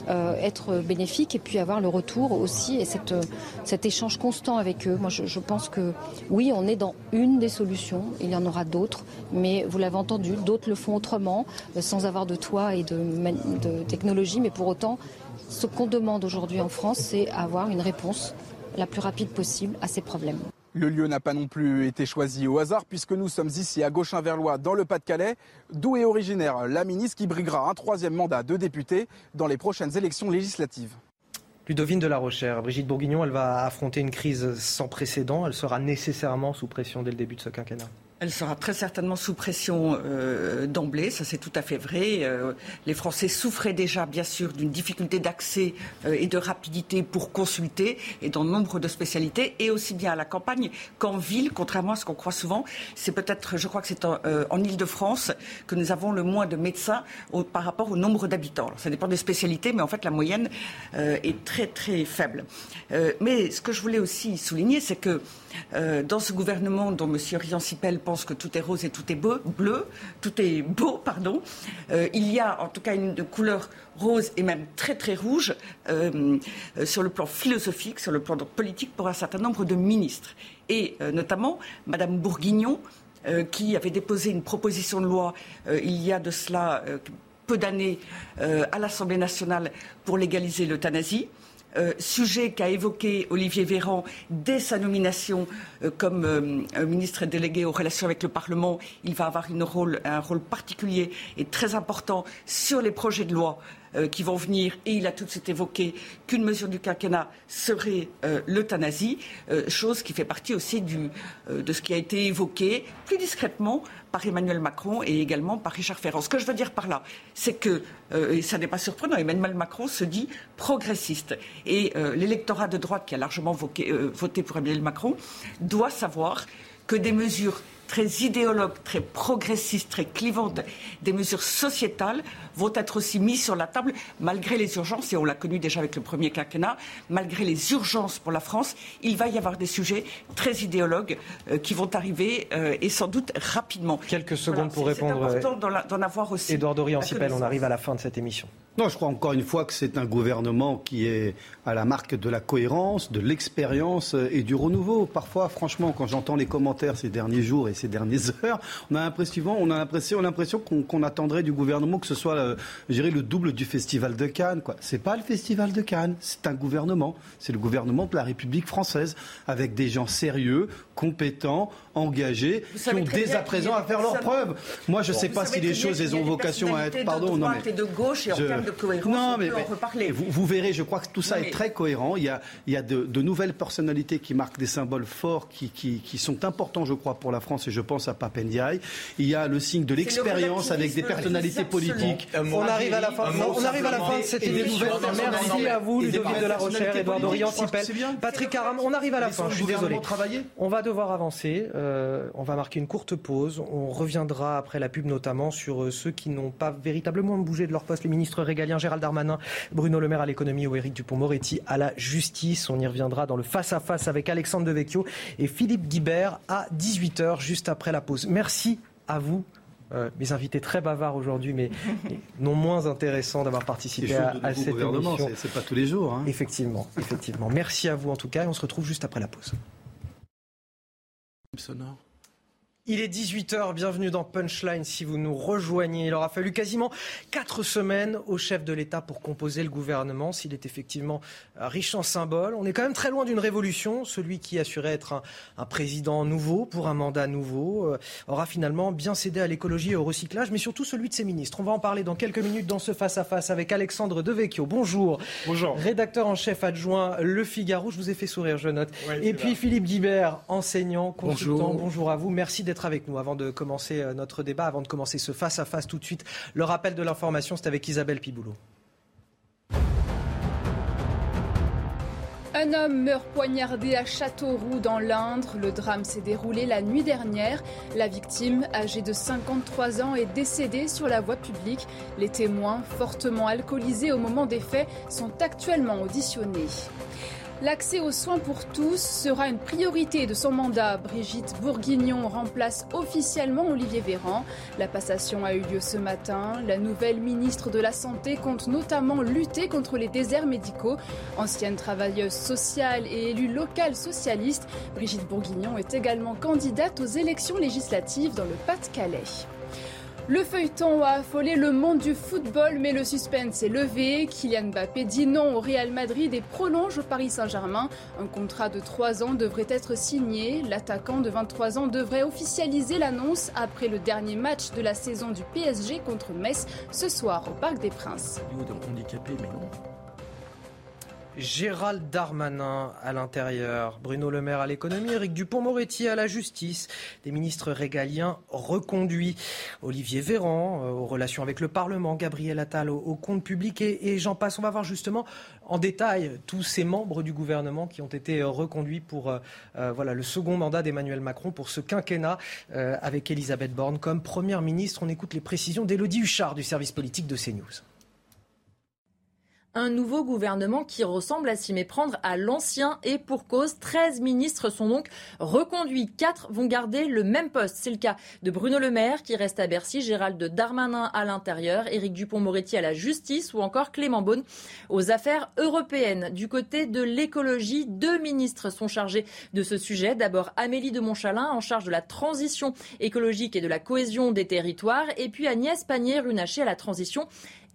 S18: être bénéfiques et puis avoir le retour aussi et cette, cet échange constant avec eux. Moi, je, pense que oui, on est dans une des solutions. Il y en aura d'autres, mais vous l'avez entendu, d'autres le font autrement, sans avoir de toit et de, de technologie, mais pour autant, ce qu'on demande aujourd'hui en France, c'est avoir une réponse la plus rapide possible à ces problèmes.
S17: Le lieu n'a pas non plus été choisi au hasard puisque nous sommes ici à Gauchin-Verlois dans le Pas-de-Calais, d'où est originaire la ministre qui briguera un troisième mandat de député dans les prochaines élections législatives.
S1: Ludovine de la Rochère, Brigitte Bourguignon, elle va affronter une crise sans précédent. Elle sera nécessairement sous pression dès le début de ce quinquennat.
S6: Elle sera très certainement sous pression euh, d'emblée, ça c'est tout à fait vrai. Euh, les Français souffraient déjà, bien sûr, d'une difficulté d'accès euh, et de rapidité pour consulter, et dans nombre de spécialités, et aussi bien à la campagne qu'en ville, contrairement à ce qu'on croit souvent. C'est peut-être, je crois que c'est en, en Ile-de-France que nous avons le moins de médecins par rapport au nombre d'habitants. Ça dépend des spécialités, mais en fait la moyenne est très très faible. mais ce que je voulais aussi souligner, c'est que euh, dans ce gouvernement dont M. Riancipel pense que tout est rose et tout est bleu, tout est beau, pardon, euh, il y a en tout cas une couleur rose et même très très rouge euh, sur le plan philosophique, sur le plan politique pour un certain nombre de ministres. Et notamment Mme Bourguignon, qui avait déposé une proposition de loi il y a de cela peu d'années à l'Assemblée nationale pour légaliser l'euthanasie. Sujet qu'a évoqué Olivier Véran dès sa nomination comme ministre délégué aux relations avec le Parlement. Il va avoir un rôle particulier et très important sur les projets de loi euh, qui vont venir, et il a tout de suite évoqué qu'une mesure du quinquennat serait euh, l'euthanasie, euh, chose qui fait partie aussi de ce qui a été évoqué plus discrètement par Emmanuel Macron et également par Richard Ferrand. Ce que je veux dire par là, c'est que, et ça n'est pas surprenant, Emmanuel Macron se dit progressiste. Et l'électorat de droite qui a largement voté pour Emmanuel Macron doit savoir que des mesures très idéologues, très progressistes, très clivantes, des mesures sociétales vont être aussi mises sur la table malgré les urgences, et on l'a connu déjà avec le premier quinquennat, malgré les urgences pour la France, il va y avoir des sujets très idéologues euh, qui vont arriver euh, et sans doute rapidement.
S1: Quelques secondes pour répondre.
S6: C'est important d'en avoir aussi.
S1: Édouard dorian on arrive à la fin de cette émission.
S2: Non, je crois encore une fois que c'est un gouvernement qui est à la marque de la cohérence, de l'expérience et du renouveau. Parfois, franchement, quand j'entends les commentaires ces derniers jours et ces dernières heures, on a l'impression, on a l'impression, l'impression qu'on attendrait du gouvernement que ce soit, euh, le double du festival de Cannes. Quoi. C'est pas le festival de Cannes, c'est un gouvernement, c'est le gouvernement de la République française avec des gens sérieux, compétents, engagés, qui ont dès à présent à faire leurs preuves. Moi, je ne sais pas si les choses, elles ont vocation à être,
S6: pardon, non mais
S2: de
S6: gauche et en termes de cohérence, non, mais, reparler.
S2: Vous, vous, verrez, je crois que tout ça est très cohérent. Il y a, il y a de, de, nouvelles personnalités qui marquent des symboles forts, qui, qui, qui, sont importants, je crois, pour la France, et je pense à Papendiaï. Il y a le signe de l'expérience avec des personnalités politiques.
S1: On arrive à la fin. On arrive à la fin de cette émission. Merci à vous, Ludovic de la Rochère, Edouard Dorian, Patrick Aram. On arrive à la fin. Je suis désolé. On va devoir avancer. Euh, on va marquer une courte pause. On reviendra après la pub notamment sur euh, ceux qui n'ont pas véritablement bougé de leur poste. Les ministres régaliens Gérald Darmanin, Bruno Le Maire à l'économie ou Éric Dupont-Moretti à la justice. On y reviendra dans le face-à-face avec Alexandre Devecchio et Philippe Guibert à 18h juste après la pause. Merci à vous. Euh, mes invités très bavards aujourd'hui, mais non moins intéressants d'avoir participé à, à, cette émission.
S2: C'est pas tous les jours. Hein.
S1: Effectivement, effectivement. Merci à vous en tout cas et on se retrouve juste après la pause.
S2: Sonore.
S1: Il est 18h, bienvenue dans Punchline si vous nous rejoignez. Il aura fallu quasiment quatre semaines au chef de l'État pour composer le gouvernement, s'il est effectivement euh, riche en symboles. On est quand même très loin d'une révolution. Celui qui assurait être un, président nouveau pour un mandat nouveau euh, aura finalement bien cédé à l'écologie et au recyclage, mais surtout celui de ses ministres. On va en parler dans quelques minutes dans ce face-à-face avec Alexandre Devecchio. Bonjour.
S4: Bonjour.
S1: Rédacteur en chef adjoint Le Figaro. Je vous ai fait sourire, je note. et puis Philippe Guibert, enseignant, consultant. Bonjour. Bonjour à vous. Merci d'être avec nous avant de commencer euh, notre débat, avant de commencer ce face-à-face tout de suite. Le rappel de l'information, c'est avec Isabelle Piboulot.
S19: Un homme meurt poignardé à Châteauroux dans l'Indre. Le drame s'est déroulé la nuit dernière. La victime, âgée de 53 ans, est décédée sur la voie publique. Les témoins, fortement alcoolisés au moment des faits, sont actuellement auditionnés. L'accès aux soins pour tous sera une priorité de son mandat. Brigitte Bourguignon remplace officiellement Olivier Véran. La passation a eu lieu ce matin. La nouvelle ministre de la Santé compte notamment lutter contre les déserts médicaux. Ancienne travailleuse sociale et élue locale socialiste, Brigitte Bourguignon est également candidate aux élections législatives dans le Pas-de-Calais. Le feuilleton a affolé le monde du football, mais le suspense est levé. Kylian Mbappé dit non au Real Madrid et prolonge au Paris Saint-Germain. Un contrat de 3 ans devrait être signé. L'attaquant de 23 ans devrait officialiser l'annonce après le dernier match de la saison du PSG contre Metz ce soir au Parc des Princes.
S1: Gérald Darmanin à l'intérieur, Bruno Le Maire à l'économie, Éric Dupont-Moretti à la justice, des ministres régaliens reconduits, Olivier Véran euh, aux relations avec le Parlement, Gabriel Attal au, compte public et, j'en passe. On va voir justement en détail tous ces membres du gouvernement qui ont été reconduits pour euh, voilà, le second mandat d'Emmanuel Macron pour ce quinquennat euh, avec Elisabeth Borne comme Première ministre. On écoute les précisions d'Élodie Huchard du service politique de CNews
S20: un nouveau gouvernement qui ressemble à s'y méprendre à l'ancien et pour cause. 13 ministres sont donc reconduits. 4 vont garder le même poste. C'est le cas de Bruno Le Maire qui reste à Bercy, Gérald Darmanin à l'intérieur, Éric Dupont-Moretti à la justice ou encore Clément Beaune aux affaires européennes. Du côté de l'écologie, deux ministres sont chargés de ce sujet. D'abord Amélie de Montchalin en charge de la transition écologique et de la cohésion des territoires et puis Agnès Pannier-Runacher à la transition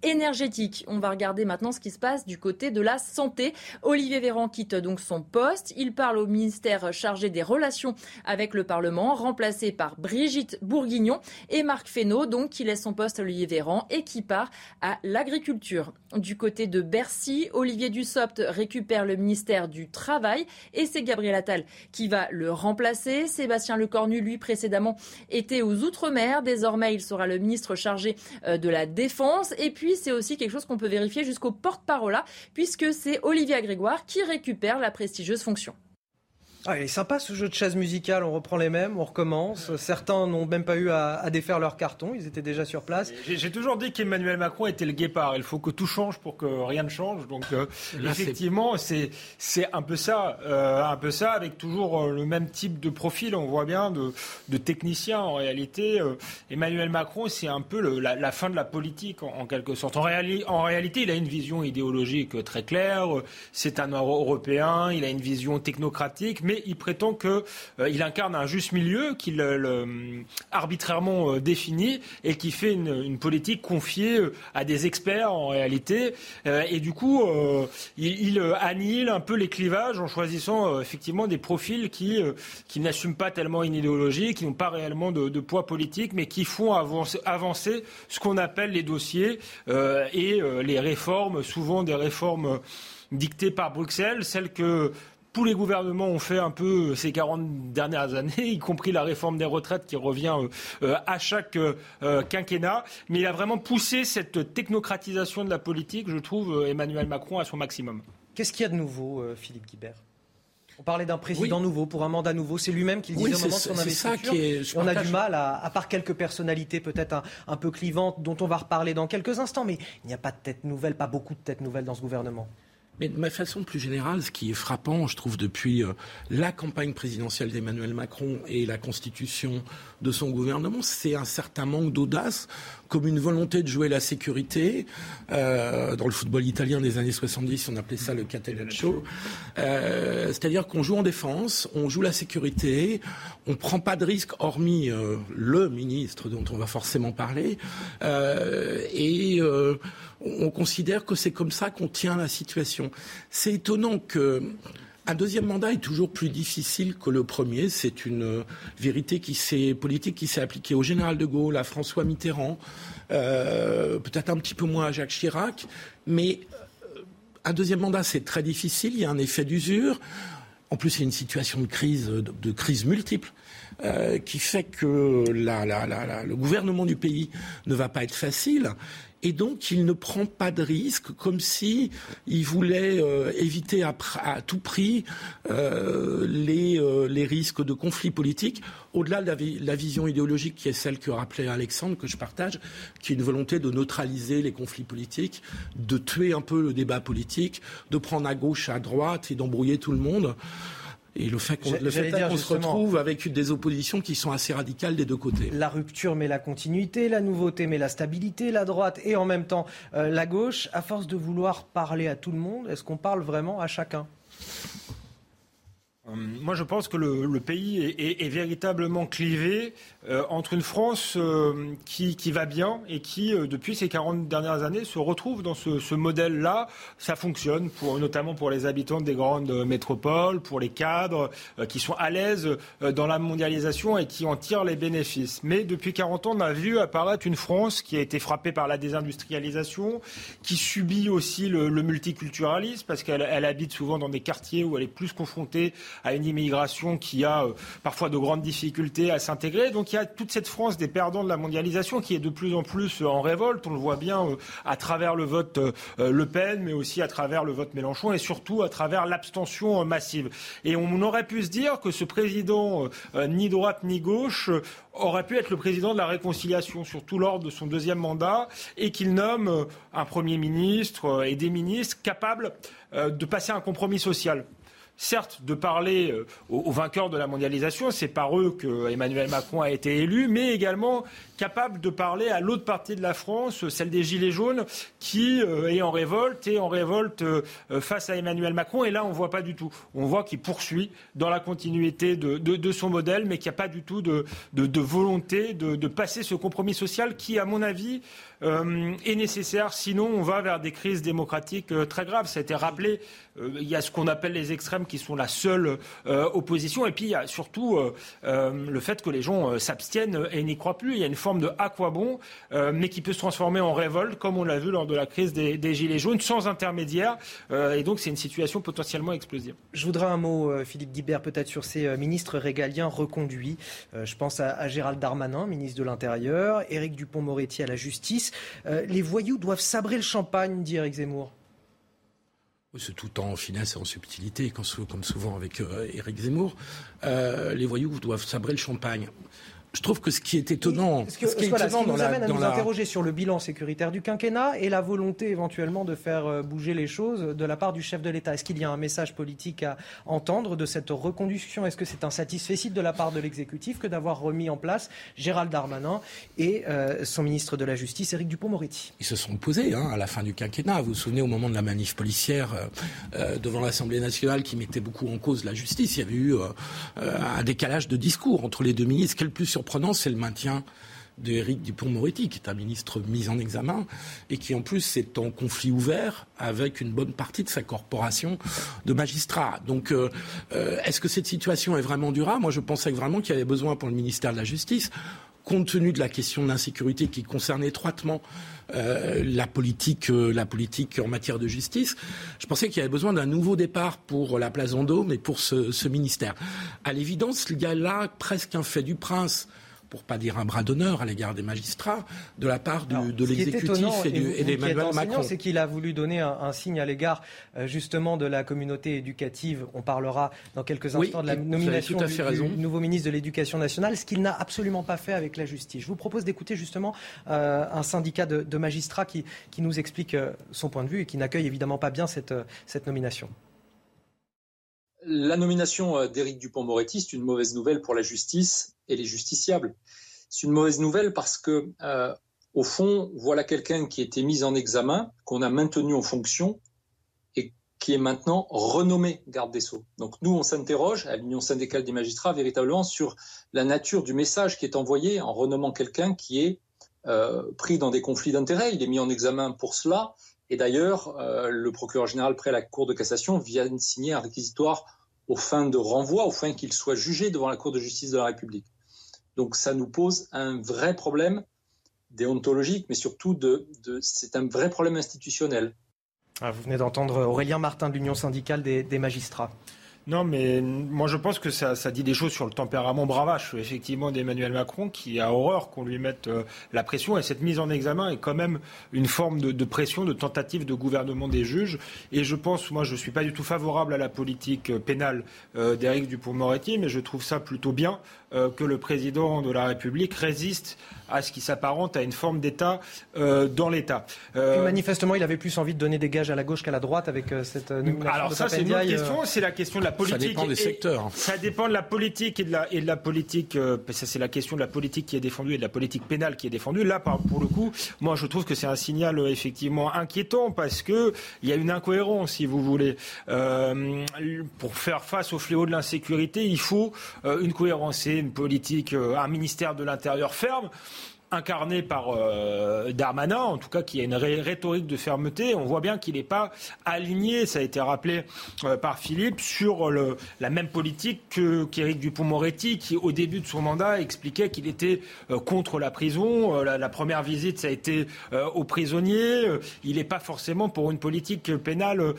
S20: énergétique. On va regarder maintenant ce qui se passe du côté de la santé. Olivier Véran quitte donc son poste. Il parle au ministère chargé des relations avec le Parlement, remplacé par Brigitte Bourguignon et Marc Fesneau, donc qui laisse son poste à Olivier Véran et qui part à l'agriculture. Du côté de Bercy, Olivier Dussopt récupère le ministère du Travail et c'est Gabriel Attal qui va le remplacer. Sébastien Lecornu, lui, précédemment, était aux Outre-mer. Désormais, il sera le ministre chargé euh, de la Défense. Et puis, c'est aussi quelque chose qu'on peut vérifier jusqu'au porte-parole, puisque c'est Olivier Grégoire qui récupère la prestigieuse fonction.
S1: Ah, il est sympa ce jeu de chaise musicale, on reprend les mêmes, on recommence. Certains n'ont même pas eu à, défaire leur carton, ils étaient déjà sur place.
S4: J'ai toujours dit qu'Emmanuel Macron était le guépard. Il faut que tout change pour que rien ne change. Donc euh, effectivement, c'est un peu ça, euh, un peu ça, avec toujours euh, le même type de profil. On voit bien de, de technicien en réalité. Emmanuel Macron, c'est un peu le, la, fin de la politique en, quelque sorte. En, en réalité, il a une vision idéologique très claire. C'est un Européen, il a une vision technocratique, mais il prétend qu'il euh, incarne un juste milieu qu'il euh, arbitrairement euh, définit et qui fait une, politique confiée à des experts en réalité. et du coup, il, annihile un peu les clivages en choisissant effectivement des profils qui, qui n'assument pas tellement une idéologie, qui n'ont pas réellement de, poids politique, mais qui font avancer, avancer ce qu'on appelle les dossiers et les réformes, souvent des réformes dictées par Bruxelles, celles que tous les gouvernements ont fait un peu ces 40 dernières années, y compris la réforme des retraites qui revient euh, euh, à chaque euh, quinquennat. Mais il a vraiment poussé cette technocratisation de la politique, je trouve, Emmanuel Macron à son maximum.
S1: Qu'est-ce qu'il y a de nouveau, Philippe Guibert? On parlait d'un président nouveau pour un mandat nouveau. C'est lui-même qui le disait au moment de son investiture. on a du mal, à, part quelques personnalités peut-être un, peu clivantes, dont on va reparler dans quelques instants, mais il n'y a pas de tête nouvelle, pas beaucoup de têtes nouvelles dans ce gouvernement.
S21: Mais de ma façon plus générale, ce qui est frappant, je trouve, depuis euh, la campagne présidentielle d'Emmanuel Macron et la constitution de son gouvernement, c'est un certain manque d'audace, comme une volonté de jouer la sécurité. Euh, dans le football italien des années 70, on appelait ça le Catenaccio. Euh, C'est-à-dire qu'on joue en défense, on joue la sécurité, on prend pas de risque, hormis euh, le ministre dont on va forcément parler, et on considère que c'est comme ça qu'on tient la situation. C'est étonnant que un deuxième mandat est toujours plus difficile que le premier. C'est une vérité qui s'est politique qui s'est appliquée au général de Gaulle, à François Mitterrand, euh, peut-être un petit peu moins à Jacques Chirac, mais euh, un deuxième mandat c'est très difficile. Il y a un effet d'usure. En plus, c'est une situation de crise, de, crise multiple. Euh, qui fait que le gouvernement du pays ne va pas être facile et donc il ne prend pas de risque, comme si voulait euh, éviter à, tout prix euh, les, euh, les, risques de conflits politiques, au-delà de la, vision idéologique qui est celle que rappelait Alexandre, que je partage, qui est une volonté de neutraliser les conflits politiques, de tuer un peu le débat politique, de prendre à gauche, à droite et d'embrouiller tout le monde. Et le fait qu'on se retrouve avec des oppositions qui sont assez radicales des deux côtés.
S1: La rupture met la continuité, la nouveauté met la stabilité, la droite et en même temps euh, la gauche. À force de vouloir parler à tout le monde, est-ce qu'on parle vraiment à chacun?
S4: Moi, je pense que le, pays est, véritablement clivé euh, entre une France euh, qui, va bien et qui, depuis ces 40 dernières années, se retrouve dans ce, modèle-là. Ça fonctionne, notamment pour les habitants des grandes métropoles, pour les cadres qui sont à l'aise dans la mondialisation et qui en tirent les bénéfices. Mais depuis 40 ans, on a vu apparaître une France qui a été frappée par la désindustrialisation, qui subit aussi le, multiculturalisme, parce qu'elle habite souvent dans des quartiers où elle est plus confrontée à une immigration qui a euh, parfois de grandes difficultés à s'intégrer. Donc il y a toute cette France des perdants de la mondialisation qui est de plus en plus euh, en révolte. On le voit bien euh, à travers le vote Le Pen, mais aussi à travers le vote Mélenchon et surtout à travers l'abstention massive. Et on aurait pu se dire que ce président, ni droite ni gauche, aurait pu être le président de la réconciliation, surtout lors de son deuxième mandat, et qu'il nomme un Premier ministre et des ministres capables de passer un compromis social. Certes, de parler aux, vainqueurs de la mondialisation, c'est par eux que Emmanuel Macron a été élu, mais également capable de parler à l'autre partie de la France, celle des Gilets jaunes, qui est en révolte et en révolte face à Emmanuel Macron. Et là, on ne voit pas du tout. On voit qu'il poursuit dans la continuité de, son modèle, mais qu'il n'y a pas du tout de, volonté de, passer ce compromis social qui, à mon avis, est nécessaire. Sinon, on va vers des crises démocratiques très graves. Ça a été rappelé euh, il y a ce qu'on appelle les extrêmes qui sont la seule euh, opposition. Et puis il y a surtout euh, le fait que les gens s'abstiennent et n'y croient plus. Il y a une forme de à quoi bon, mais qui peut se transformer en révolte, comme on l'a vu lors de la crise des, Gilets jaunes, sans intermédiaire. et donc c'est une situation potentiellement explosive.
S1: Je voudrais un mot, Philippe Guibert, peut-être sur ces ministres régaliens reconduits. je pense à, à, Gérald Darmanin, ministre de l'Intérieur, Éric Dupont-Moretti à la justice. Les voyous doivent sabrer le champagne, dit Éric Zemmour.
S21: C'est tout en finesse et en subtilité, comme souvent avec euh, Éric Zemmour. Euh, les voyous doivent sabrer le champagne je trouve que ce qui est étonnant,
S1: ce, qui est étonnant nous amène à nous interroger sur le bilan sécuritaire du quinquennat et la volonté éventuellement de faire euh, bouger les choses de la part du chef de l'État. Est-ce qu'il y a un message politique à entendre de cette reconduction? Est-ce que c'est un satisfait de la part de l'exécutif que d'avoir remis en place Gérald Darmanin et euh, son ministre de la Justice, Éric Dupont-Moretti
S21: Ils se sont opposés hein, à la fin du quinquennat. Vous vous souvenez au moment de la manif policière euh, devant l'Assemblée nationale qui mettait beaucoup en cause la justice, il y avait eu un décalage de discours entre les deux ministres. Quel plus surprenant, c'est le maintien d'Éric Dupont-Moretti, qui est un ministre mis en examen et qui en plus est en conflit ouvert avec une bonne partie de sa corporation de magistrats. Donc, euh, euh, est-ce que cette situation est vraiment durable? Moi, je pensais vraiment qu'il y avait besoin pour le ministère de la Justice compte tenu de la question de l'insécurité qui concerne étroitement euh, la politique, la politique en matière de justice, je pensais qu'il y avait besoin d'un nouveau départ pour la place Vendôme et pour ce, ce ministère. À l'évidence, il y a là presque un fait du prince pour pas dire un bras d'honneur à l'égard des magistrats, de la part de l'exécutif et, d'Emmanuel Macron.
S1: C'est qu'il a voulu donner un, signe à l'égard euh, justement de la communauté éducative. On parlera dans quelques instants de la nomination du, nouveau ministre de l'Éducation nationale, ce qu'il n'a absolument pas fait avec la justice. Je vous propose d'écouter justement euh, un syndicat de, magistrats qui, qui, nous explique euh, son point de vue et qui n'accueille évidemment pas bien cette, cette nomination.
S22: La nomination d'Éric Dupont-Moretti, c'est une mauvaise nouvelle pour la justice et les justiciables. C'est une mauvaise nouvelle parce que, euh, au fond, voilà quelqu'un qui était mis en examen, qu'on a maintenu en fonction et qui est maintenant renommé garde des Sceaux. Donc nous, on s'interroge à l'Union syndicale des magistrats véritablement sur la nature du message qui est envoyé en renommant quelqu'un qui est euh, pris dans des conflits d'intérêts. Il est mis en examen pour cela. Et d'ailleurs, euh, le procureur général près la Cour de cassation vient de signer un réquisitoire aux fins de renvoi, aux fins qu'il soit jugé devant la Cour de justice de la République. Donc ça nous pose un vrai problème déontologique, mais surtout de, c'est un vrai problème institutionnel.
S1: Ah, vous venez d'entendre Aurélien Martin de l'Union syndicale des magistrats.
S4: Non, mais moi je pense que ça, dit des choses sur le tempérament bravache, effectivement, d'Emmanuel Macron, qui a horreur qu'on lui mette euh, la pression. Et cette mise en examen est quand même une forme de, pression, de tentative de gouvernement des juges. Et je pense, moi je ne suis pas du tout favorable à la politique euh, pénale euh, d'Éric Dupont-Moretti, mais je trouve ça plutôt bien que le président de la République résiste à ce qui s'apparente à une forme d'État dans l'État.
S1: manifestement, il avait plus envie de donner des gages à la gauche qu'à la droite avec cette nomination
S4: Alors ça, c'est une autre question. C'est la question de la politique.
S21: Ça dépend des secteurs.
S4: Ça dépend de la politique et de la, et de la politique. Euh, ça, c'est la question de la politique qui est défendue et de la politique pénale qui est défendue. Là, pour le coup, moi, je trouve que c'est un signal euh, effectivement inquiétant parce que il y a une incohérence, si vous voulez. Euh, pour faire face au fléau de l'insécurité, il faut une cohérence et une politique, un ministère de l'Intérieur ferme incarné par euh, Darmanin, en tout cas qui a une rhétorique de fermeté. On voit bien qu'il n'est pas aligné, ça a été rappelé euh, par Philippe, sur la même politique qu'Éric Dupont-Moretti, qui au début de son mandat expliquait qu'il était euh, contre la prison. La, la, première visite, ça a été aux prisonniers. il n'est pas forcément pour une politique pénale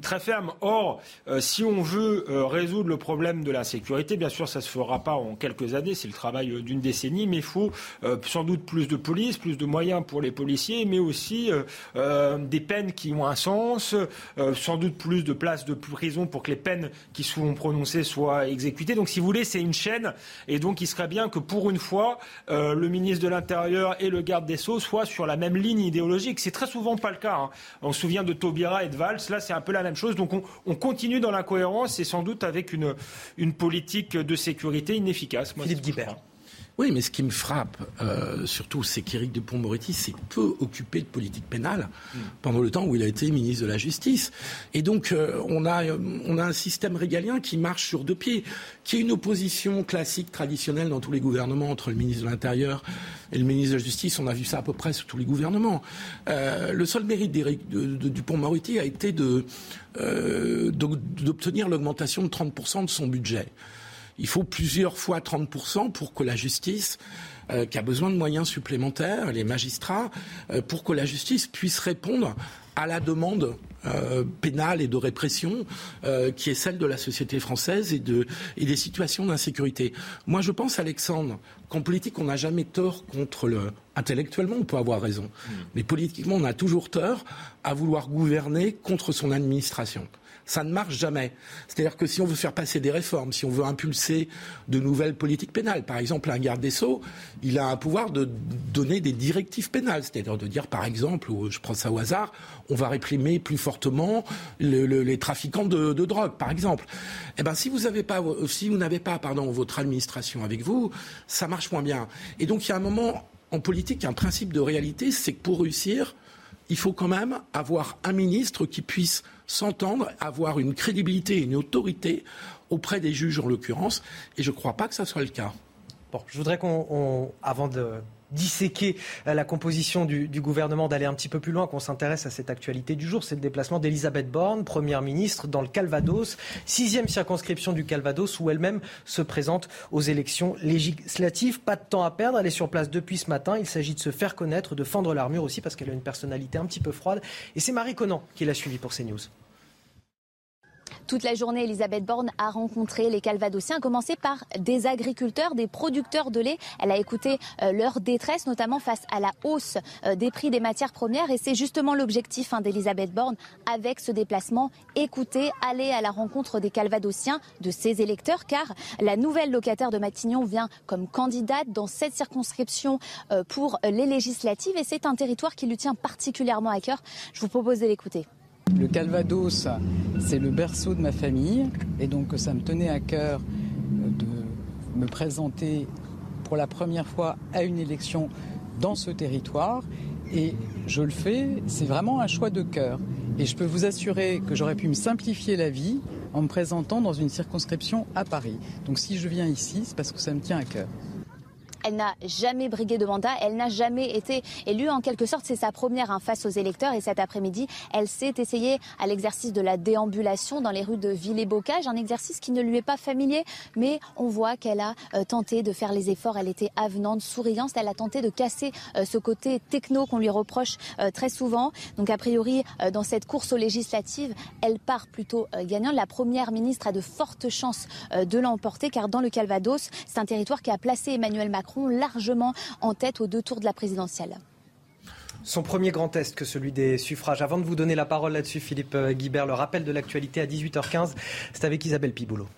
S4: très ferme. Or, si on veut résoudre le problème de l'insécurité, bien sûr, ça ne se fera pas en quelques années, c'est le travail d'une décennie, mais il faut sans doute doute plus de police, plus de moyens pour les policiers, mais aussi des peines qui ont un sens, sans doute plus de places de prison pour que les peines qui sont prononcées soient exécutées. Donc si vous voulez, c'est une chaîne et donc il serait bien que pour une fois, le ministre de l'Intérieur et le garde des Sceaux soient sur la même ligne idéologique. C'est très souvent pas le cas. Hein. On se souvient de Taubira et de Valls. Là, c'est un peu la même chose. Donc, on, continue dans l'incohérence et sans doute avec une, une politique de sécurité inefficace.
S1: Philippe Guibert.
S21: Oui, mais ce qui me frappe, euh, surtout, c'est qu'Éric Dupont-Moretti s'est peu occupé de politique pénale mm. pendant le temps où il a été ministre de la Justice. Et donc, euh, on, a, on a un système régalien qui marche sur deux pieds, qui est une opposition classique, traditionnelle dans tous les gouvernements entre le ministre de l'Intérieur et le ministre de la Justice. On a vu ça à peu près sous tous les gouvernements. Euh, le seul mérite d'Éric Dupont-Moretti a été de, d'obtenir l'augmentation de 30% de son budget. Il faut plusieurs fois 30% pour que la justice, euh, qui a besoin de moyens supplémentaires, les magistrats, euh, pour que la justice puisse répondre à la demande euh, pénale et de répression qui est celle de la société française et, de, et des situations d'insécurité. Moi, je pense, Alexandre, qu'en politique, on n'a jamais tort contre le. Intellectuellement, on peut avoir raison. Mmh. Mais politiquement, on a toujours tort à vouloir gouverner contre son administration ça ne marche jamais. C'est-à-dire que si on veut faire passer des réformes, si on veut impulser de nouvelles politiques pénales, par exemple, un garde des Sceaux, il a un pouvoir de donner des directives pénales, c'est-à-dire de dire, par exemple, ou je prends ça au hasard, on va réprimer plus fortement les trafiquants de, drogue, par exemple. Eh ben, si vous n'avez pas, si vous pas, pardon, votre administration avec vous, ça marche moins bien. Et donc, il y a un moment en politique, un principe de réalité, c'est que pour réussir, il faut quand même avoir un ministre qui puisse s'entendre, avoir une crédibilité, une autorité auprès des juges en l'occurrence, et je ne crois pas que ça soit le cas.
S1: Bon, je voudrais qu'on, avant de disséquer euh, la composition du, gouvernement, d'aller un petit peu plus loin, qu'on s'intéresse à cette actualité du jour. C'est le déplacement d'Elisabeth Borne, Première ministre, dans le Calvados, sixième circonscription du Calvados, où elle-même se présente aux élections législatives. Pas de temps à perdre, elle est sur place depuis ce matin. Il s'agit de se faire connaître, de fendre l'armure aussi, parce qu'elle a une personnalité un petit peu froide. Et c'est Marie Conan qui l'a suivi pour CNews.
S23: Toute la journée, Elisabeth Borne a rencontré les Calvadosiens, à commencer par des agriculteurs, des producteurs de lait. Elle a écouté euh, leur détresse, notamment face à la hausse euh, des prix des matières premières. Et c'est justement l'objectif hein, d'Elisabeth Borne avec ce déplacement. Écouter, aller à la rencontre des Calvadosiens, de ses électeurs, car la nouvelle locataire de Matignon vient comme candidate dans cette circonscription euh, pour les législatives. Et c'est un territoire qui lui tient particulièrement à cœur. Je vous propose de l'écouter.
S24: Le Calvados, c'est le berceau de ma famille et donc ça me tenait à cœur de me présenter pour la première fois à une élection dans ce territoire et je le fais, c'est vraiment un choix de cœur. Et je peux vous assurer que j'aurais pu me simplifier la vie en me présentant dans une circonscription à Paris. Donc si je viens ici, c'est parce que ça me tient à cœur.
S23: Elle n'a jamais brigué de mandat, elle n'a jamais été élue. En quelque sorte, c'est sa première hein, face aux électeurs. Et cet après-midi, elle s'est essayée à l'exercice de la déambulation dans les rues de Ville-et-Bocage, un exercice qui ne lui est pas familier, mais on voit qu'elle a euh, tenté de faire les efforts. Elle était avenante, souriante. Elle a tenté de casser euh, ce côté techno qu'on lui reproche euh, très souvent. Donc, a priori, dans cette course aux législatives, elle part plutôt gagnante. La première ministre a de fortes chances de l'emporter, car dans le Calvados, c'est un territoire qui a placé Emmanuel Macron largement en tête aux deux tours de la présidentielle.
S1: Son premier grand test que celui des suffrages. Avant de vous donner la parole là-dessus, Philippe euh, Guibert, le rappel de l'actualité à 18h15, c'est avec Isabelle Piboulot.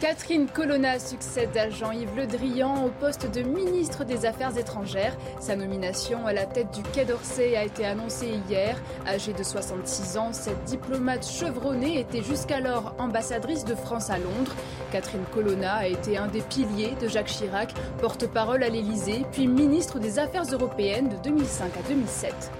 S19: Catherine Colonna succède à Jean-Yves Le Drian au poste de ministre des Affaires étrangères. Sa nomination à la tête du Quai d'Orsay a été annoncée hier. Âgée de 66 ans, cette diplomate chevronnée était jusqu'alors ambassadrice de France à Londres. Catherine Colonna a été un des piliers de Jacques Chirac, porte-parole à l'Élysée, puis ministre des Affaires européennes de 2005 à 2007.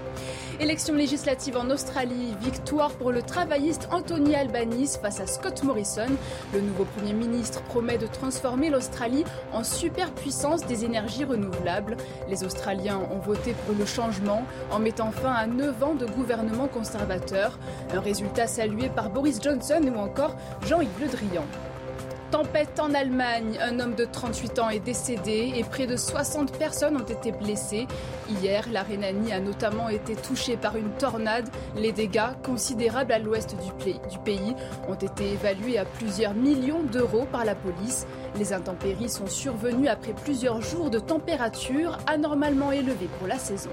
S19: Élection législative en Australie, victoire pour le travailliste Anthony Albanese face à Scott Morrison. Le nouveau Premier ministre promet de transformer l'Australie en superpuissance des énergies renouvelables. Les Australiens ont voté pour le changement en mettant fin à 9 ans de gouvernement conservateur. Un résultat salué par Boris Johnson ou encore Jean-Yves Le Drian. Tempête en Allemagne, un homme de 38 ans est décédé et près de 60 personnes ont été blessées. Hier, la Rhénanie a notamment été touchée par une tornade. Les dégâts, considérables à l'ouest du pays, ont été évalués à plusieurs millions d'euros par la police. Les intempéries sont survenues après plusieurs jours de température anormalement élevées pour la saison.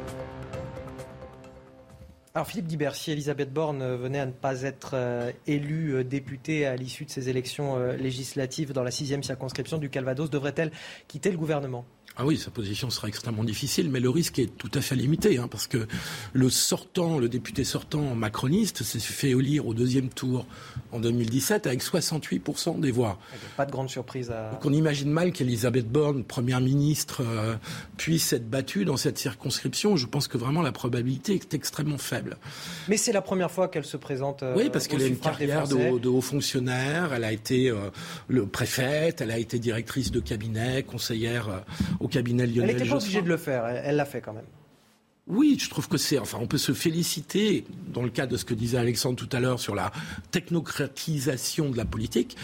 S1: Alors Philippe Guibert, si Elisabeth Borne venait à ne pas être euh, élue euh, députée à l'issue de ces élections euh, législatives dans la sixième circonscription du Calvados, devrait-elle quitter le gouvernement?
S21: Ah oui, sa position sera extrêmement difficile, mais le risque est tout à fait limité, hein, parce que le sortant, le député sortant macroniste s'est fait élire au deuxième tour en 2017 avec 68% des voix.
S1: Pas de grande surprise à...
S21: Donc on imagine mal qu'Elisabeth Borne, première ministre, euh, puisse être battue dans cette circonscription. Je pense que vraiment la probabilité est extrêmement faible.
S1: Mais c'est la première fois qu'elle se présente. Euh,
S21: oui, parce qu'elle a une carrière de haut, de haut, fonctionnaire. Elle a été euh, le préfète, elle a été directrice de cabinet, conseillère au cabinet
S1: Elle n'était pas obligée de le faire, elle l'a fait quand même.
S21: Oui, je trouve que c'est. Enfin, on peut se féliciter, dans le cas de ce que disait Alexandre tout à l'heure sur la technocratisation de la politique,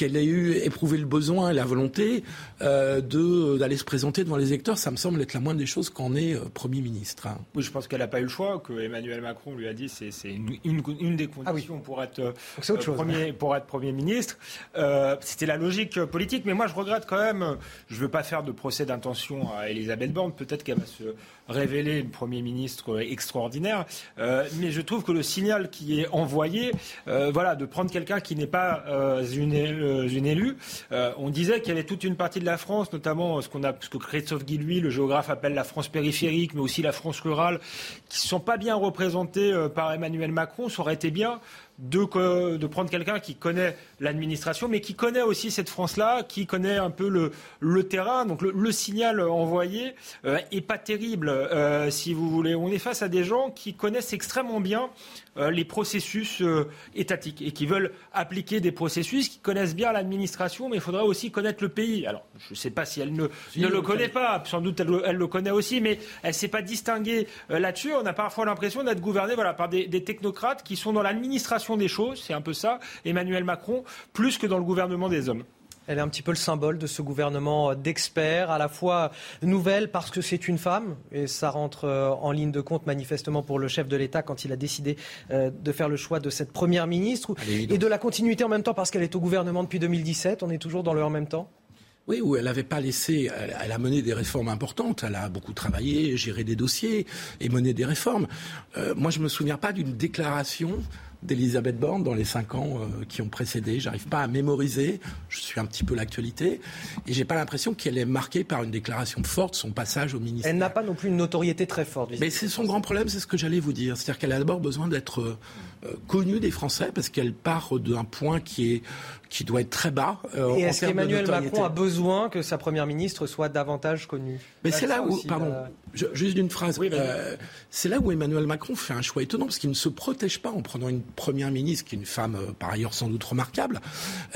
S21: qu'elle ait eu éprouvé le besoin et la volonté euh, d'aller se présenter devant les électeurs, ça me semble être la moindre des choses qu'en est euh, Premier ministre. Hein.
S4: Oui, je pense qu'elle n'a pas eu le choix, que Emmanuel Macron lui a dit c'est une, une, des ah conditions pour, être, euh, premier, pour être Premier ministre. C'était la logique politique, mais moi je regrette quand même, je ne veux pas faire de procès d'intention à Elisabeth Borne, peut-être qu'elle va se révéler une Premier ministre extraordinaire, mais je trouve que le signal qui est envoyé, voilà, de prendre quelqu'un qui n'est pas une euh, une élue. Euh, on disait qu'il y avait toute une partie de la France, notamment ce, qu'on a, ce que Christophe Guilluy, le géographe, appelle la France périphérique, mais aussi la France rurale, qui ne sont pas bien représentés euh, par Emmanuel Macron. Ça aurait été bien de, de prendre quelqu'un qui connaît l'administration, mais qui connaît aussi cette France-là, qui connaît un peu le, terrain. Donc le, signal envoyé euh, est pas terrible, euh, si vous voulez. On est face à des gens qui connaissent extrêmement bien euh, les processus euh, étatiques et qui veulent appliquer des processus, qui connaissent bien l'administration, mais il faudrait aussi connaître le pays. Alors, je ne sais pas si elle ne, ne le connaît pas, sans doute elle, elle, le connaît aussi, mais elle ne s'est pas distinguée là-dessus. On a parfois l'impression d'être gouverné voilà, par des, des technocrates qui sont dans l'administration des choses, c'est un peu ça, Emmanuel Macron, plus que dans le gouvernement des hommes.
S1: Elle est un petit peu le symbole de ce gouvernement d'experts, à la fois nouvelle parce que c'est une femme, et ça rentre euh, en ligne de compte manifestement pour le chef de l'État quand il a décidé euh, de faire le choix de cette première ministre, et de la continuité en même temps parce qu'elle est au gouvernement depuis 2017. On est toujours dans le en même temps?
S21: Oui, où elle n'avait pas laissé, elle, a mené des réformes importantes, elle a beaucoup travaillé, géré des dossiers et mené des réformes. Euh, moi, je me souviens pas d'une déclaration d'Elisabeth Borne dans les cinq ans euh, qui ont précédé. J'arrive pas à mémoriser. Je suis un petit peu l'actualité et j'ai pas l'impression qu'elle est marquée par une déclaration forte son passage au ministère.
S1: Elle n'a pas non plus une notoriété très forte.
S21: Mais c'est son grand problème, c'est ce que j'allais vous dire. C'est-à-dire qu'elle a d'abord besoin d'être euh, euh, connue des Français parce qu'elle part d'un point qui est qui doit être très bas.
S1: et est-ce qu'Emmanuel Macron a besoin que sa première ministre soit davantage connue?
S21: Mais c'est là où, pardon, juste une phrase. c'est là où Emmanuel Macron fait un choix étonnant parce qu'il ne se protège pas en prenant une première ministre, qui est une femme euh, par ailleurs sans doute remarquable,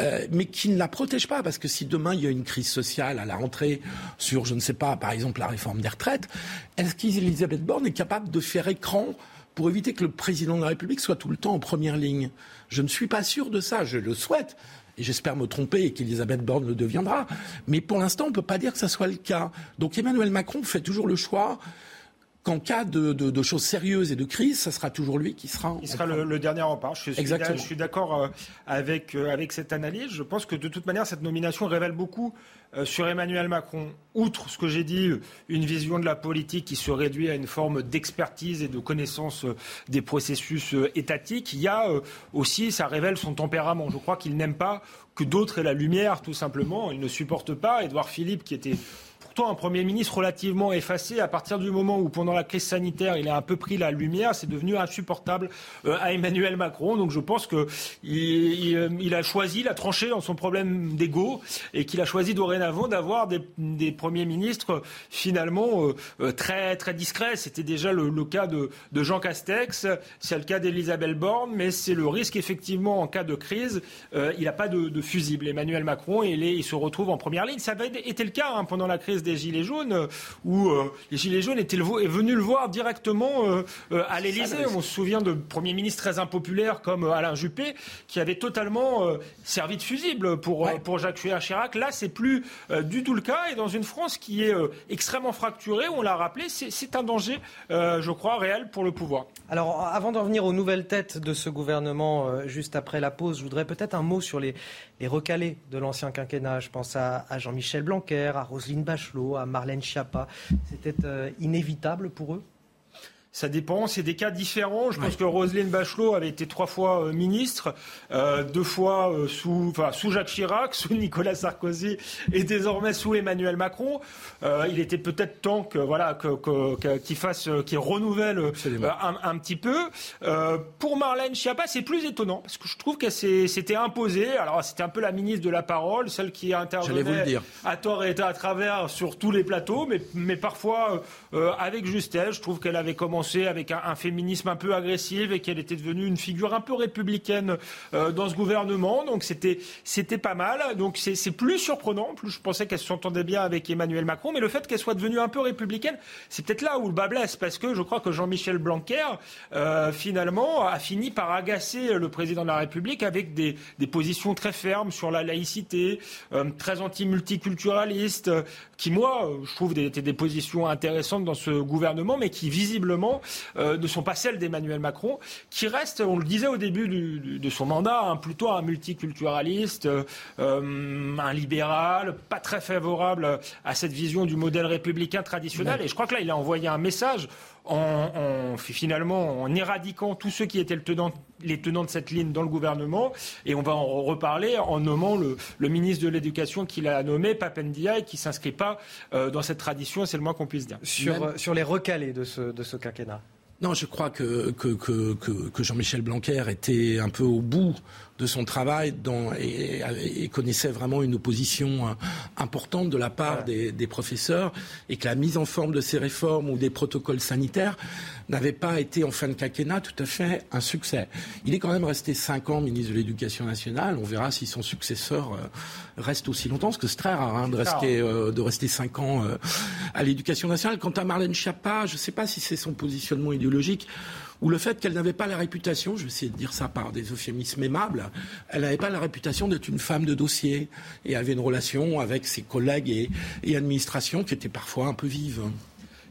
S21: euh, mais qui ne la protège pas, parce que si demain il y a une crise sociale à la rentrée sur, je ne sais pas, par exemple la réforme des retraites, est-ce qu'Elisabeth Borne est capable de faire écran pour éviter que le président de la République soit tout le temps en première ligne? Je ne suis pas sûr de ça, je le souhaite. J'espère me tromper et qu'Elisabeth Borne le deviendra. Mais pour l'instant, on ne peut pas dire que ça soit le cas. Donc Emmanuel Macron fait toujours le choix qu'en cas de, choses sérieuses et de crise, ça sera toujours lui qui sera.
S4: Il sera le, dernier rempart. Je suis, je suis d'accord euh, avec, euh, avec cette analyse. Je pense que de toute manière, cette nomination révèle beaucoup euh, sur Emmanuel Macron. Outre ce que j'ai dit, une vision de la politique qui se réduit à une forme d'expertise et de connaissance des processus étatiques, il y a aussi, ça révèle son tempérament. Je crois qu'il n'aime pas que d'autres aient la lumière, tout simplement. Il ne supporte pas Édouard Philippe, qui était un Premier ministre relativement effacé. À partir du moment où, pendant la crise sanitaire, il a un peu pris la lumière, c'est devenu insupportable euh, à Emmanuel Macron. Donc je pense qu'il il, a choisi, il a tranché dans son problème d'ego et qu'il a choisi dorénavant d'avoir des, premiers ministres finalement euh, euh, très, très discrets. C'était déjà le, cas de, Jean Castex, c'est le cas d'Elisabeth Borne, mais c'est le risque effectivement en cas de crise. il n'a pas de, fusible. Emmanuel Macron, il, il, se retrouve en première ligne. Ça avait été le cas hein, pendant la crise des Gilets jaunes, où les Gilets jaunes étaient venus le voir directement à l'Élysée. On se souvient de premiers ministres très impopulaires comme Alain Juppé, qui avait totalement servi de fusible pour, pour Jacques Chirac. Là, c'est plus du tout le cas. Et dans une France qui est extrêmement fracturée, on l'a rappelé, c'est un danger, je crois, réel pour le pouvoir.
S1: Alors, avant d'en venir aux nouvelles têtes de ce gouvernement, juste après la pause, je voudrais peut-être un mot sur les, recalés de l'ancien quinquennat. Je pense à, Jean-Michel Blanquer, à Roselyne Bachelot, à Marlène Schiappa. C'était euh, inévitable pour eux?
S4: Ça dépend, c'est des cas différents. Je pense que Roselyne Bachelot avait été trois fois euh, ministre, euh, deux fois euh, sous, enfin, sous Jacques Chirac, sous Nicolas Sarkozy et désormais sous Emmanuel Macron. il était peut-être temps que voilà qu'il fasse, qu'il renouvelle un, petit peu. pour Marlène Schiappa, c'est plus étonnant parce que je trouve qu'elle s'était imposée. Alors c'était un peu la ministre de la parole, celle qui intervenait à tort et à travers sur tous les plateaux, mais, mais parfois avec justesse. Je trouve qu'elle avait commencé avec un, féminisme un peu agressif et qu'elle était devenue une figure un peu républicaine euh, dans ce gouvernement. Donc c'était c'était pas mal. Donc c'est plus surprenant. Plus je pensais qu'elle s'entendait bien avec Emmanuel Macron, mais le fait qu'elle soit devenue un peu républicaine, c'est peut-être là où le bas blesse, parce que je crois que Jean-Michel Blanquer euh, finalement a fini par agacer le président de la République avec des, des positions très fermes sur la laïcité, euh, très anti-multiculturaliste, qui moi je trouve étaient des positions intéressantes dans ce gouvernement, mais qui visiblement euh, ne sont pas celles d'Emmanuel Macron, qui reste, on le disait au début de son mandat, plutôt un multiculturaliste, euh, un libéral, pas très favorable à cette vision du modèle républicain traditionnel. Et je crois que là, il a envoyé un message en, finalement en éradiquant tous ceux qui étaient les tenants de cette ligne dans le gouvernement. Et on va en reparler en nommant le, ministre de l'Éducation qu'il a nommé, Papendia, et qui ne s'inscrit pas euh, dans cette tradition, c'est le moins qu'on puisse dire.
S1: Sur, sur les recalés de ce, de ce quinquennat
S21: non, je crois que, que, que, que Jean-Michel Blanquer était un peu au bout de son travail dans, et, connaissait vraiment une opposition euh, importante de la part des, des, professeurs et que la mise en forme de ces réformes ou des protocoles sanitaires n'avait pas été en fin de quinquennat tout à fait un succès. Il est quand même resté cinq ans ministre de l'Éducation nationale. On verra si son successeur euh, reste aussi longtemps, parce que c'est très rare hein, de, rester, euh, de rester cinq ans à l'Éducation nationale. Quant à Marlène Schiappa, je ne sais pas si c'est son positionnement idéologique ou le fait qu'elle n'avait pas la réputation, je vais essayer de dire ça par des euphémismes aimables, elle n'avait pas la réputation d'être une femme de dossier et avait une relation avec ses collègues et, et administrations qui était parfois un peu vive.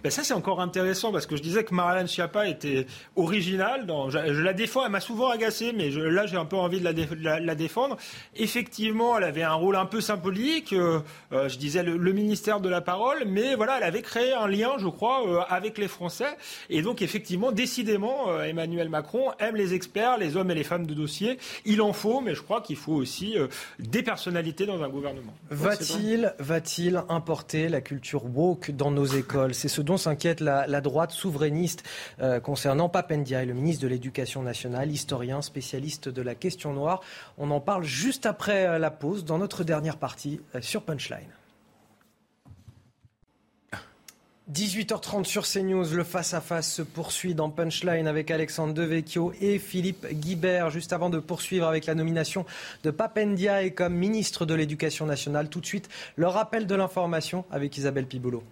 S4: Ben ça, c'est encore intéressant parce que je disais que Marlène Schiappa était originale. Je, la défends, elle m'a souvent agacé, mais là, j'ai un peu envie de la, défendre. Effectivement, elle avait un rôle un peu symbolique. Euh, euh, je disais le, ministère de la parole, mais voilà, elle avait créé un lien, je crois, euh, avec les Français. Et donc, effectivement, décidément, Emmanuel Macron aime les experts, les hommes et les femmes de dossier. Il en faut, mais je crois qu'il faut aussi des personnalités dans un gouvernement.
S1: Va-t-il, va-t-il importer la culture woke dans nos écoles? C'est ce dont s'inquiète la, droite souverainiste euh, concernant Papendia, le ministre de l'Éducation nationale, historien, spécialiste de la question noire. On en parle juste après euh, la pause dans notre dernière partie euh, sur Punchline. 18h30 sur CNews, le face-à-face se poursuit dans Punchline avec Alexandre Devecchio et Philippe Guibert. Juste avant de poursuivre avec la nomination de Papendia et comme ministre de l'Éducation nationale, tout de suite, le rappel de l'information avec Isabelle Piboulot.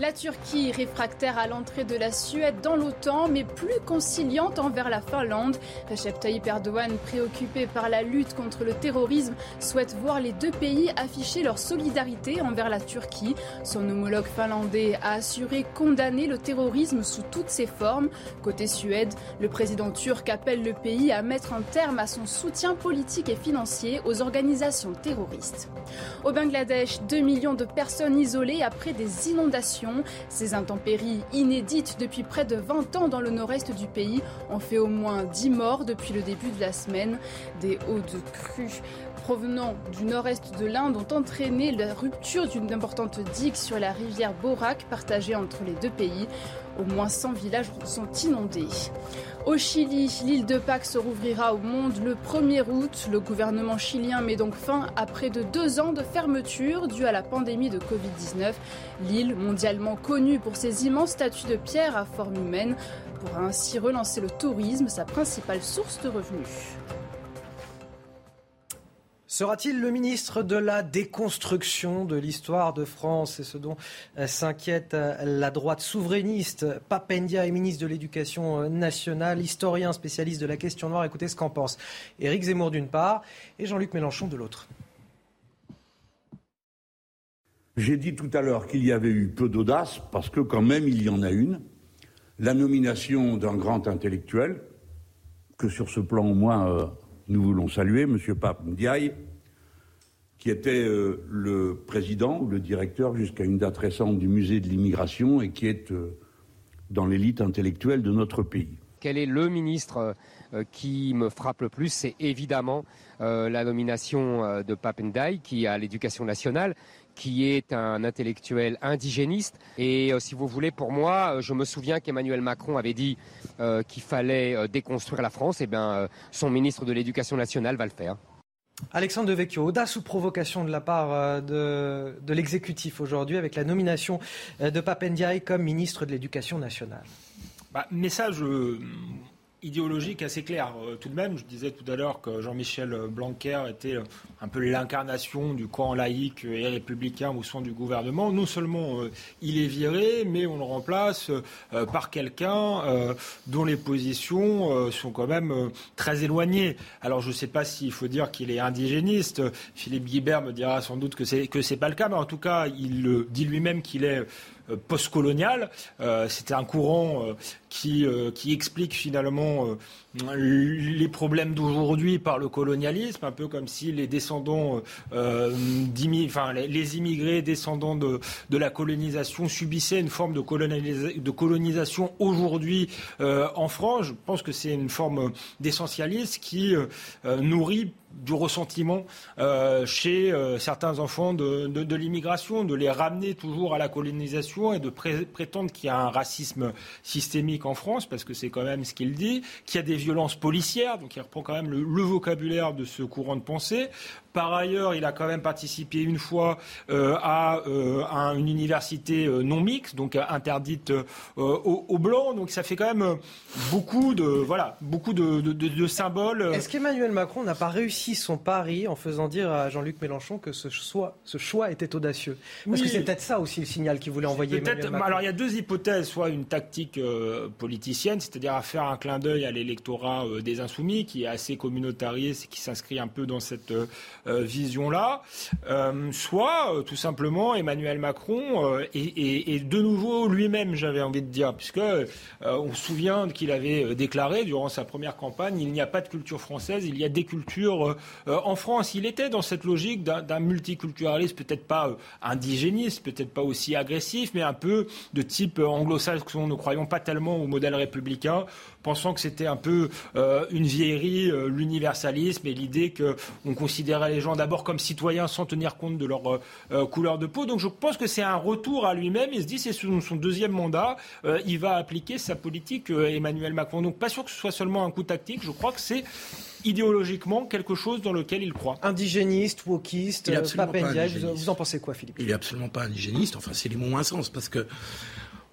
S19: La Turquie, réfractaire à l'entrée de la Suède dans l'OTAN, mais plus conciliante envers la Finlande. Recep Tayyip Erdogan, préoccupé par la lutte contre le terrorisme, souhaite voir les deux pays afficher leur solidarité envers la Turquie. Son homologue finlandais a assuré condamner le terrorisme sous toutes ses formes. Côté Suède, le président turc appelle le pays à mettre un terme à son soutien politique et financier aux organisations terroristes. Au Bangladesh, 2 millions de personnes isolées après des inondations ces intempéries inédites depuis près de 20 ans dans le nord-est du pays ont fait au moins 10 morts depuis le début de la semaine. Des hauts de crues provenant du nord-est de l'Inde ont entraîné la rupture d'une importante digue sur la rivière Borak partagée entre les deux pays. Au moins 100 villages sont inondés. Au Chili, l'île de Pâques se rouvrira au monde le 1er août. Le gouvernement chilien met donc fin à près de deux ans de fermeture due à la pandémie de Covid-19. L'île, mondialement connue pour ses immenses statues de pierre à forme humaine, pourra ainsi relancer le tourisme, sa principale source de revenus.
S1: Sera-t-il le ministre de la déconstruction de l'histoire de France C'est ce dont euh, s'inquiète euh, la droite souverainiste. Papendia est ministre de l'Éducation euh, nationale, historien spécialiste de la question noire. Écoutez ce qu'en pense Éric Zemmour d'une part et Jean-Luc Mélenchon de l'autre.
S25: J'ai dit tout à l'heure qu'il y avait eu peu d'audace, parce que quand même il y en a une, la nomination d'un grand intellectuel, que sur ce plan au moins nous voulons saluer M. Pape Ndiaye, qui était euh, le président ou le directeur jusqu'à une date récente du musée de l'immigration et qui est euh, dans l'élite intellectuelle de notre pays.
S12: Quel est le ministre euh, qui me frappe le plus? C'est évidemment la nomination de Pape Ndiaye, qui a l'éducation nationale, qui est un intellectuel indigéniste. Et si vous voulez, pour moi, je me souviens qu'Emmanuel Macron avait dit qu'il fallait déconstruire la France. Et eh bien, son ministre de l'Éducation nationale va le faire.
S1: Alexandre Devecchio, audace ou provocation de la part euh, de, de l'exécutif aujourd'hui avec la nomination euh, de Papendiaï comme ministre de l'Éducation nationale?
S4: Bah, Message euh, idéologique assez clair. Euh, tout de même, je disais tout à l'heure que Jean-Michel Blanquer était euh, un peu l'incarnation du camp laïque et républicain au sein du gouvernement. Non seulement euh, il est viré, mais on le remplace par quelqu'un dont les positions sont quand même très éloignées. Alors je ne sais pas s'il faut dire qu'il est indigéniste. Philippe Guibert me dira sans doute que c'est que c'est pas le cas, mais en tout cas, il dit lui-même qu'il est postcolonial. C'était un courant qui, qui explique finalement les problèmes d'aujourd'hui par le colonialisme, un peu comme si les descendants, euh, enfin les, immigrés descendants de, de, la colonisation subissaient une forme de, de colonisation aujourd'hui euh, en France. Je pense que c'est une forme d'essentialisme qui euh, nourrit du ressentiment chez certains enfants de, de, de l'immigration, de les ramener toujours à la colonisation et de prétendre qu'il y a un racisme systémique en France, parce que c'est quand même ce qu'il dit, qu'il y a des violences policières, donc il reprend quand même le, le vocabulaire de ce courant de pensée. Par ailleurs, il a quand même participé une fois euh, à, euh, à, une université euh, non mixte, donc interdite aux, aux, blancs. Donc ça fait quand même beaucoup de voilà, beaucoup de, de, de, de symboles.
S1: Est-ce qu'Emmanuel Macron n'a pas réussi son pari en faisant dire à Jean-Luc Mélenchon que ce choix, ce choix était audacieux? Parce que c'est peut-être ça aussi le signal qu'il voulait envoyer. Emmanuel Macron.
S4: Alors il y a deux hypothèses, soit une tactique politicienne, c'est-à-dire à faire un clin d'œil à l'électorat des insoumis, qui est assez communautariste et qui s'inscrit un peu dans cette vision-là, euh, soit euh, tout simplement Emmanuel Macron et, de nouveau lui-même, j'avais envie de dire, puisque on se souvient qu'il avait déclaré durant sa première campagne, il n'y a pas de culture française, il y a des cultures en France. Il était dans cette logique d'un multiculturalisme, peut-être pas indigéniste, peut-être pas aussi agressif, mais un peu de type anglo-saxon. Ne croyons pas tellement au modèle républicain pensant que c'était un peu euh, une vieillerie, euh, l'universalisme et l'idée qu'on considérait les gens d'abord comme citoyens sans tenir compte de leur euh, couleur de peau. Donc je pense que c'est un retour à lui-même. Il se dit c'est son, son, deuxième mandat, il va appliquer sa politique Emmanuel Macron. Donc pas sûr que ce soit seulement un coup tactique. Je crois que c'est idéologiquement quelque chose dans lequel il croit.
S1: Indigéniste, wokiste, papendia, vous, vous en pensez quoi, Philippe?
S21: Il n'est absolument pas indigéniste. Enfin, c'est les mots moins sens parce que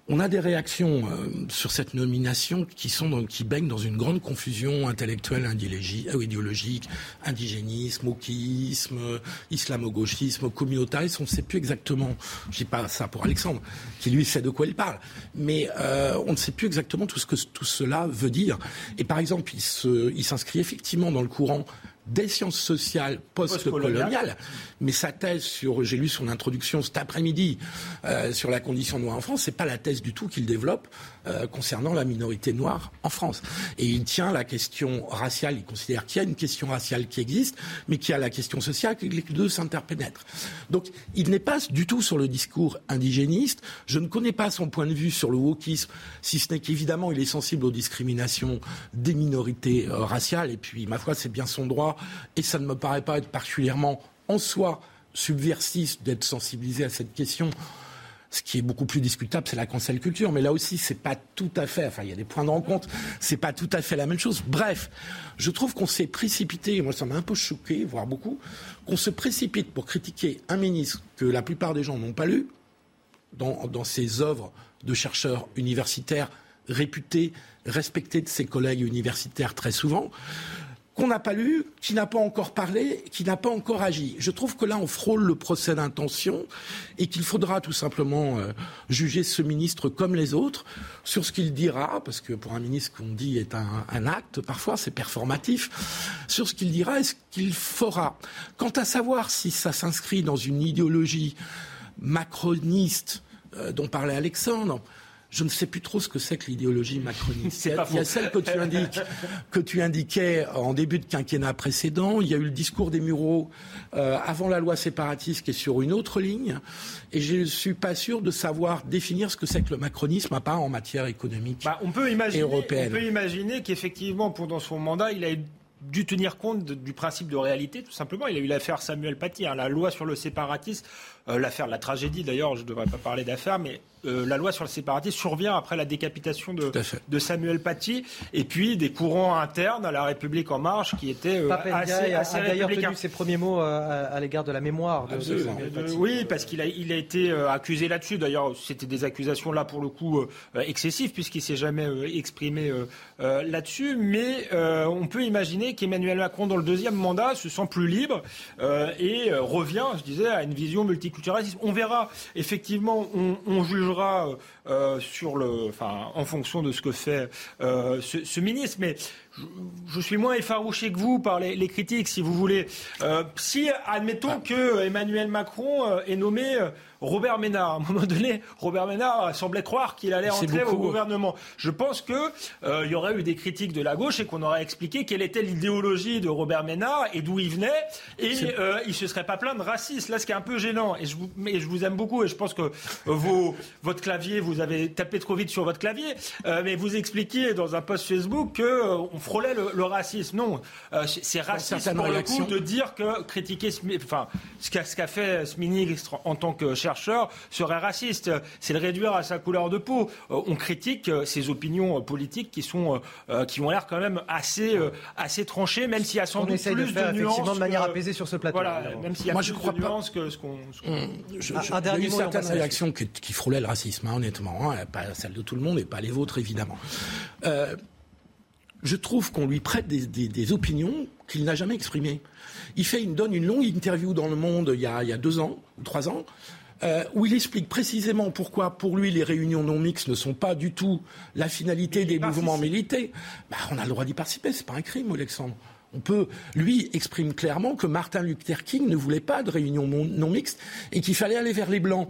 S21: on a des réactions euh, sur cette nomination qui sont qui baignent dans une grande confusion intellectuelle, euh, idéologique, indigénisme, wokisme, islamo-gauchisme, communautarisme. On ne sait plus exactement. Je dis pas ça pour Alexandre, qui lui sait de quoi il parle, mais euh, on ne sait plus exactement tout ce que tout cela veut dire. Et par exemple, il s'inscrit effectivement dans le courant des sciences sociales post-coloniales. Mais sa thèse sur, j'ai lu son introduction cet après-midi euh, sur la condition noire en France, c'est pas la thèse du tout qu'il développe euh, concernant la minorité noire en France. Et il tient la question raciale, il considère qu'il y a une question raciale qui existe, mais qu'il y a la question sociale, que les deux s'interpénètrent. Donc il n'est pas du tout sur le discours indigéniste. Je ne connais pas son point de vue sur le wokisme, si ce n'est qu'évidemment il est sensible aux discriminations des minorités euh, raciales. Et puis, ma foi, c'est bien son droit et ça ne me paraît pas être particulièrement en soi subversif d'être sensibilisé à cette question. Ce qui est beaucoup plus discutable, c'est la cancel culture. Mais là aussi, c'est pas tout à fait. Enfin, il y a des points de rencontre. C'est pas tout à fait la même chose. Bref, je trouve qu'on s'est précipité. Moi, ça m'a un peu choqué, voire beaucoup, qu'on se précipite pour critiquer un ministre que la plupart des gens n'ont pas lu dans, dans ses œuvres de chercheurs universitaires réputés, respectés de ses collègues universitaires très souvent qu'on n'a pas lu, qui n'a pas encore parlé, qui n'a pas encore agi. Je trouve que là, on frôle le procès d'intention et qu'il faudra tout simplement euh, juger ce ministre comme les autres sur ce qu'il dira, parce que pour un ministre qu'on dit est un, acte, parfois c'est performatif, sur ce qu'il dira et ce qu'il fera. Quant à savoir si ça s'inscrit dans une idéologie macroniste euh, dont parlait Alexandre, je ne sais plus trop ce que c'est que l'idéologie macroniste. Il y a celle que tu, indiques, que tu indiquais en début de quinquennat précédent. Il y a eu le discours des Mureaux euh, avant la loi séparatiste qui est sur une autre ligne. Et je ne suis pas sûr de savoir définir ce que c'est que le macronisme, à part en matière économique
S4: bah, on peut imaginer,
S21: européenne.
S4: On peut imaginer qu'effectivement, pendant son mandat, il a dû tenir compte du principe de réalité, tout simplement. Il a eu l'affaire Samuel Paty, hein, la loi sur le séparatisme, euh, l'affaire de la tragédie d'ailleurs, je ne devrais pas parler d'affaires, mais euh, la loi sur le séparatisme survient après la décapitation de, de, Samuel Paty, et puis des courants internes à la République en marche qui étaient euh, assez, assez
S1: a d'ailleurs tenu ses premiers mots euh, à, l'égard de la mémoire de, Samuel Paty.
S4: oui, parce qu'il a, il a été accusé là-dessus. D'ailleurs, c'était des accusations là pour le coup excessives puisqu'il s'est jamais exprimé là-dessus. Mais on peut imaginer qu'Emmanuel Macron, dans le deuxième mandat, se sent plus libre et revient, je disais, à une vision On verra. Effectivement, on, jugera euh, sur le, enfin, en fonction de ce que fait euh, ce, ministre. Mais je, suis moins effarouché que vous par les, critiques, si vous voulez. Euh, si, admettons ah. que Emmanuel Macron est nommé Robert Ménard. À un moment donné, Robert Ménard semblait croire qu'il allait entrer au gouvernement. Je pense qu'il euh, y aurait eu des critiques de la gauche et qu'on aurait expliqué quelle était l'idéologie de Robert Ménard et d'où il venait. Et euh, il se serait pas plein de racisme. Là, ce qui est un peu gênant, et je vous, mais je vous aime beaucoup, et je pense que euh, vos, votre clavier, vous avez tapé trop vite sur votre clavier, euh, mais vous expliquiez dans un post Facebook qu'on on frôlait le, racisme. Non, c'est raciste pour le coup de dire que critiquer, enfin, ce qu'a fait ce ministre en tant que chercheur serait raciste. C'est le réduire à sa couleur de peau. Euh, on critique euh, ses opinions euh, politiques qui sont qui ont l'air quand même assez assez tranchées, même s'il y a sans doute plus de, faire, de nuances.
S1: de manière apaisée sur ce plateau.
S4: Voilà, même s'il y a
S21: Moi,
S4: plus
S21: je crois
S4: de nuances que ce qu'on.
S21: Mmh. Je, un, dernier il y a eu certaines réactions qui, qui, frôlaient le racisme, hein, honnêtement, hein, pas celle de tout le monde et pas les vôtres évidemment. Euh, je trouve qu'on lui prête des, des, des opinions qu'il n'a jamais exprimées. Il fait, il donne une longue interview dans Le Monde il y a, il y a deux ans ou trois ans euh, où il explique précisément pourquoi, pour lui, les réunions non mixtes ne sont pas du tout la finalité des mouvements militaires. Bah, on a le droit d'y participer, c'est pas un crime, Alexandre. On peut, lui, exprime clairement que Martin Luther King ne voulait pas de réunions non mixtes et qu'il fallait aller vers les blancs.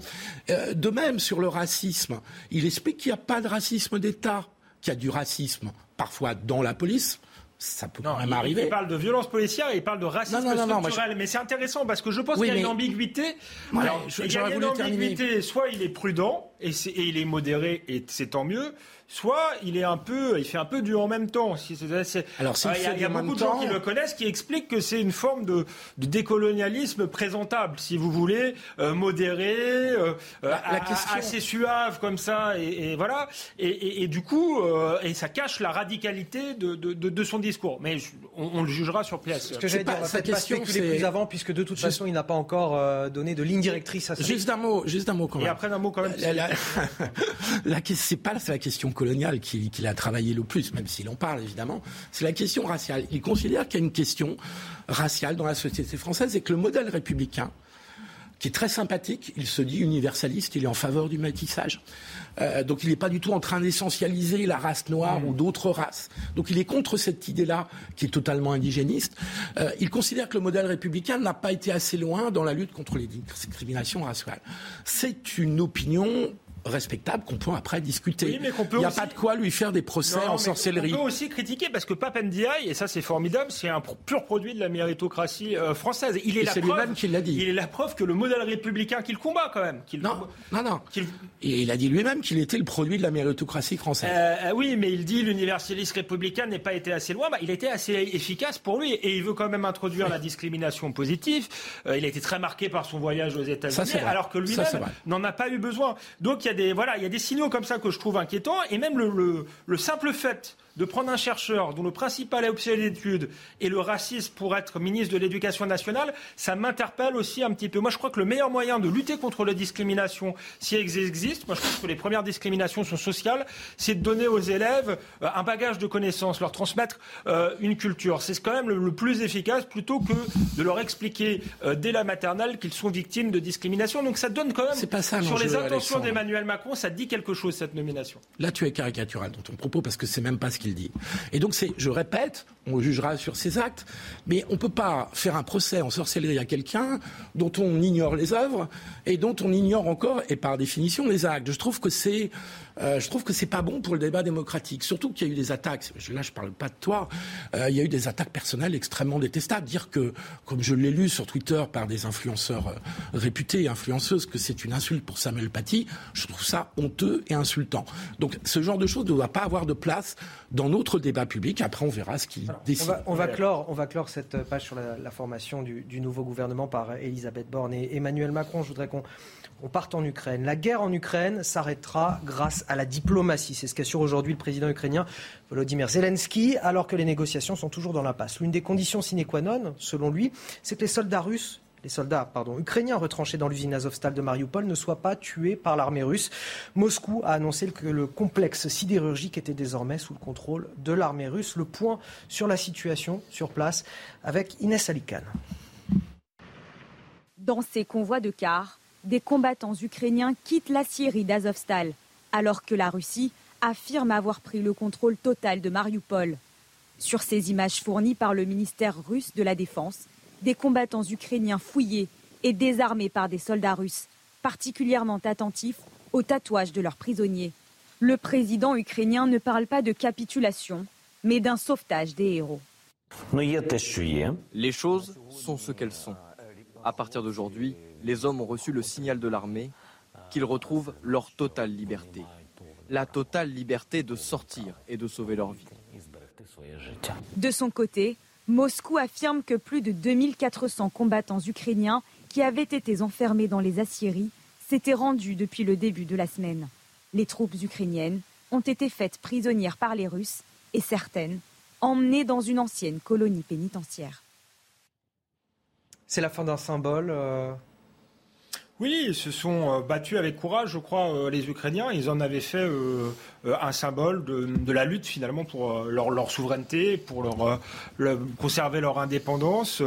S21: Euh, de même, sur le racisme, il explique qu'il n'y a pas de racisme d'État, qu'il y a du racisme parfois dans la police, ça peut quand même arriver.
S4: Il parle de violence policière et il parle de racisme structurel. mais c'est intéressant parce que je pense qu'il y a une ambiguïté. Alors, il y a une ambiguïté. Soit il est prudent et, et il est modéré et c'est tant mieux soit il est un peu, il fait un peu du en même temps.
S21: Alors,
S4: il y a, beaucoup de gens qui le connaissent, qui expliquent que c'est une forme de, décolonialisme présentable, si vous voulez, euh, modéré, euh, assez suave comme ça, et, voilà. Et, du coup, euh, et ça cache la radicalité de, son discours. Mais on, le jugera sur place.
S1: Ce que j'allais dire, sa question, c'est plus avant, puisque de toute façon, il n'a pas encore donné de ligne directrice à ça.
S21: Juste un mot, juste un mot quand même.
S4: Et après un mot quand même.
S21: La, la, la, c'est pas la question coloniale qu'il a travaillé le plus, même s'il en parle évidemment, c'est la question raciale. Il considère qu'il y a une question raciale dans la société française et que le modèle républicain, qui est très sympathique, il se dit universaliste, il est en faveur du métissage. Euh, donc il n'est pas du tout en train d'essentialiser la race noire ou d'autres races. Donc il est contre cette idée-là qui est totalement indigéniste. Euh, il considère que le modèle républicain n'a pas été assez loin dans la lutte contre les discriminations raciales. C'est une opinion respectable qu'on peut après discuter. Il n'y a pas de quoi lui faire des procès en sorcellerie.
S4: On peut aussi critiquer parce que Papendiaï, et ça c'est formidable, c'est un pur produit de la méritocratie euh, française. Il est, la
S21: lui-même qui l'a dit.
S4: Il est la preuve que le modèle républicain qu'il combat quand même.
S21: non, non, non, Et il a dit lui-même qu'il était le produit de la méritocratie française.
S4: Euh, oui, mais il dit l'universalisme républicain n'est pas été assez loin. Bah, il était assez efficace pour lui et il veut quand même introduire la discrimination positive. Euh, il a été très marqué par son voyage aux États-Unis, alors que lui-même n'en a pas eu besoin. Donc il y a voilà, il y a des signaux comme ça que je trouve inquiétants. Et même le, simple fait de prendre un chercheur dont le principal objet d'étude est le racisme pour être ministre de l'Éducation nationale, ça m'interpelle aussi un petit peu. Moi, je crois que le meilleur moyen de lutter contre la discrimination, si elles existent, moi je pense que les premières discriminations sont sociales, c'est de donner aux élèves euh, un bagage de connaissances, leur transmettre euh, une culture. C'est quand même le, plus efficace plutôt que de leur expliquer euh, dès la maternelle qu'ils sont victimes de discrimination. Donc ça donne quand même,
S21: pas ça,
S4: sur les intentions d'Emmanuel Macron, ça dit quelque chose cette nomination.
S21: Là, tu es caricatural dans ton propos parce que c'est même pas ce dit. Et donc je répète, on jugera sur ses actes, mais on ne peut pas faire un procès en sorcellerie à quelqu'un dont on ignore les œuvres et dont on ignore encore, et par définition, les actes. Je trouve que c'est euh, je trouve que c'est pas bon pour le débat démocratique. Surtout qu'il y a eu des attaques. Là, je parle pas de toi. Euh, il y a eu des attaques personnelles extrêmement détestables. Dire que, comme je l'ai lu sur Twitter par des influenceurs euh, réputés et influenceuses, que c'est une insulte pour Samuel Paty, je trouve ça honteux et insultant. Donc, ce genre de choses ne doit pas avoir de place dans notre débat public. Après, on verra ce qu'il décide.
S1: On va, clore, on va clore cette page sur la, formation du, du, nouveau gouvernement par Elisabeth Borne et Emmanuel Macron. Je voudrais qu'on on part en Ukraine. La guerre en Ukraine s'arrêtera grâce à la diplomatie. C'est ce qu'assure aujourd'hui le président ukrainien Volodymyr Zelensky, alors que les négociations sont toujours dans l'impasse. L'une des conditions sine qua non, selon lui, c'est que les soldats russes les soldats pardon, ukrainiens retranchés dans l'usine Azovstal de Mariupol ne soient pas tués par l'armée russe. Moscou a annoncé que le complexe sidérurgique était désormais sous le contrôle de l'armée russe. Le point sur la situation sur place avec Inès Alikhan.
S26: Dans ces convois de cars, des combattants ukrainiens quittent la Syrie d'Azovstal, alors que la Russie affirme avoir pris le contrôle total de Mariupol. Sur ces images fournies par le ministère russe de la Défense, des combattants ukrainiens fouillés et désarmés par des soldats russes, particulièrement attentifs aux tatouages de leurs prisonniers. Le président ukrainien ne parle pas de capitulation, mais d'un sauvetage des héros.
S3: Les choses sont ce qu'elles sont. À partir d'aujourd'hui, les hommes ont reçu le signal de l'armée qu'ils retrouvent leur totale liberté. La totale liberté de sortir et de sauver leur vie.
S26: De son côté, Moscou affirme que plus de 2400 combattants ukrainiens qui avaient été enfermés dans les aciéries s'étaient rendus depuis le début de la semaine. Les troupes ukrainiennes ont été faites prisonnières par les Russes et certaines emmenées dans une ancienne colonie pénitentiaire.
S1: C'est la fin d'un symbole. Euh,
S4: oui, ils se sont euh, battus avec courage, je crois, euh, les Ukrainiens. Ils en avaient fait euh, un symbole de, la lutte finalement pour leur, souveraineté, pour leur, conserver leur indépendance.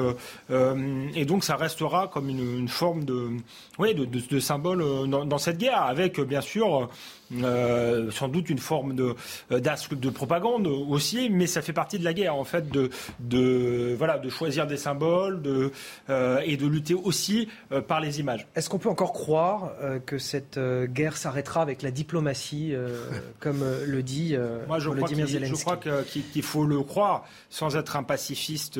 S4: et donc ça restera comme une, forme de, oui, de, symbole dans, dans, cette guerre, avec bien sûr euh, sans doute une forme de, euh, de propagande aussi, mais ça fait partie de la guerre en fait de, de voilà de choisir des symboles de, euh, et de lutter aussi par les images.
S1: Est-ce qu'on peut encore croire que cette guerre s'arrêtera avec la diplomatie, comme le dit Moi,
S4: je crois, je crois qu'il faut le croire sans être un pacifiste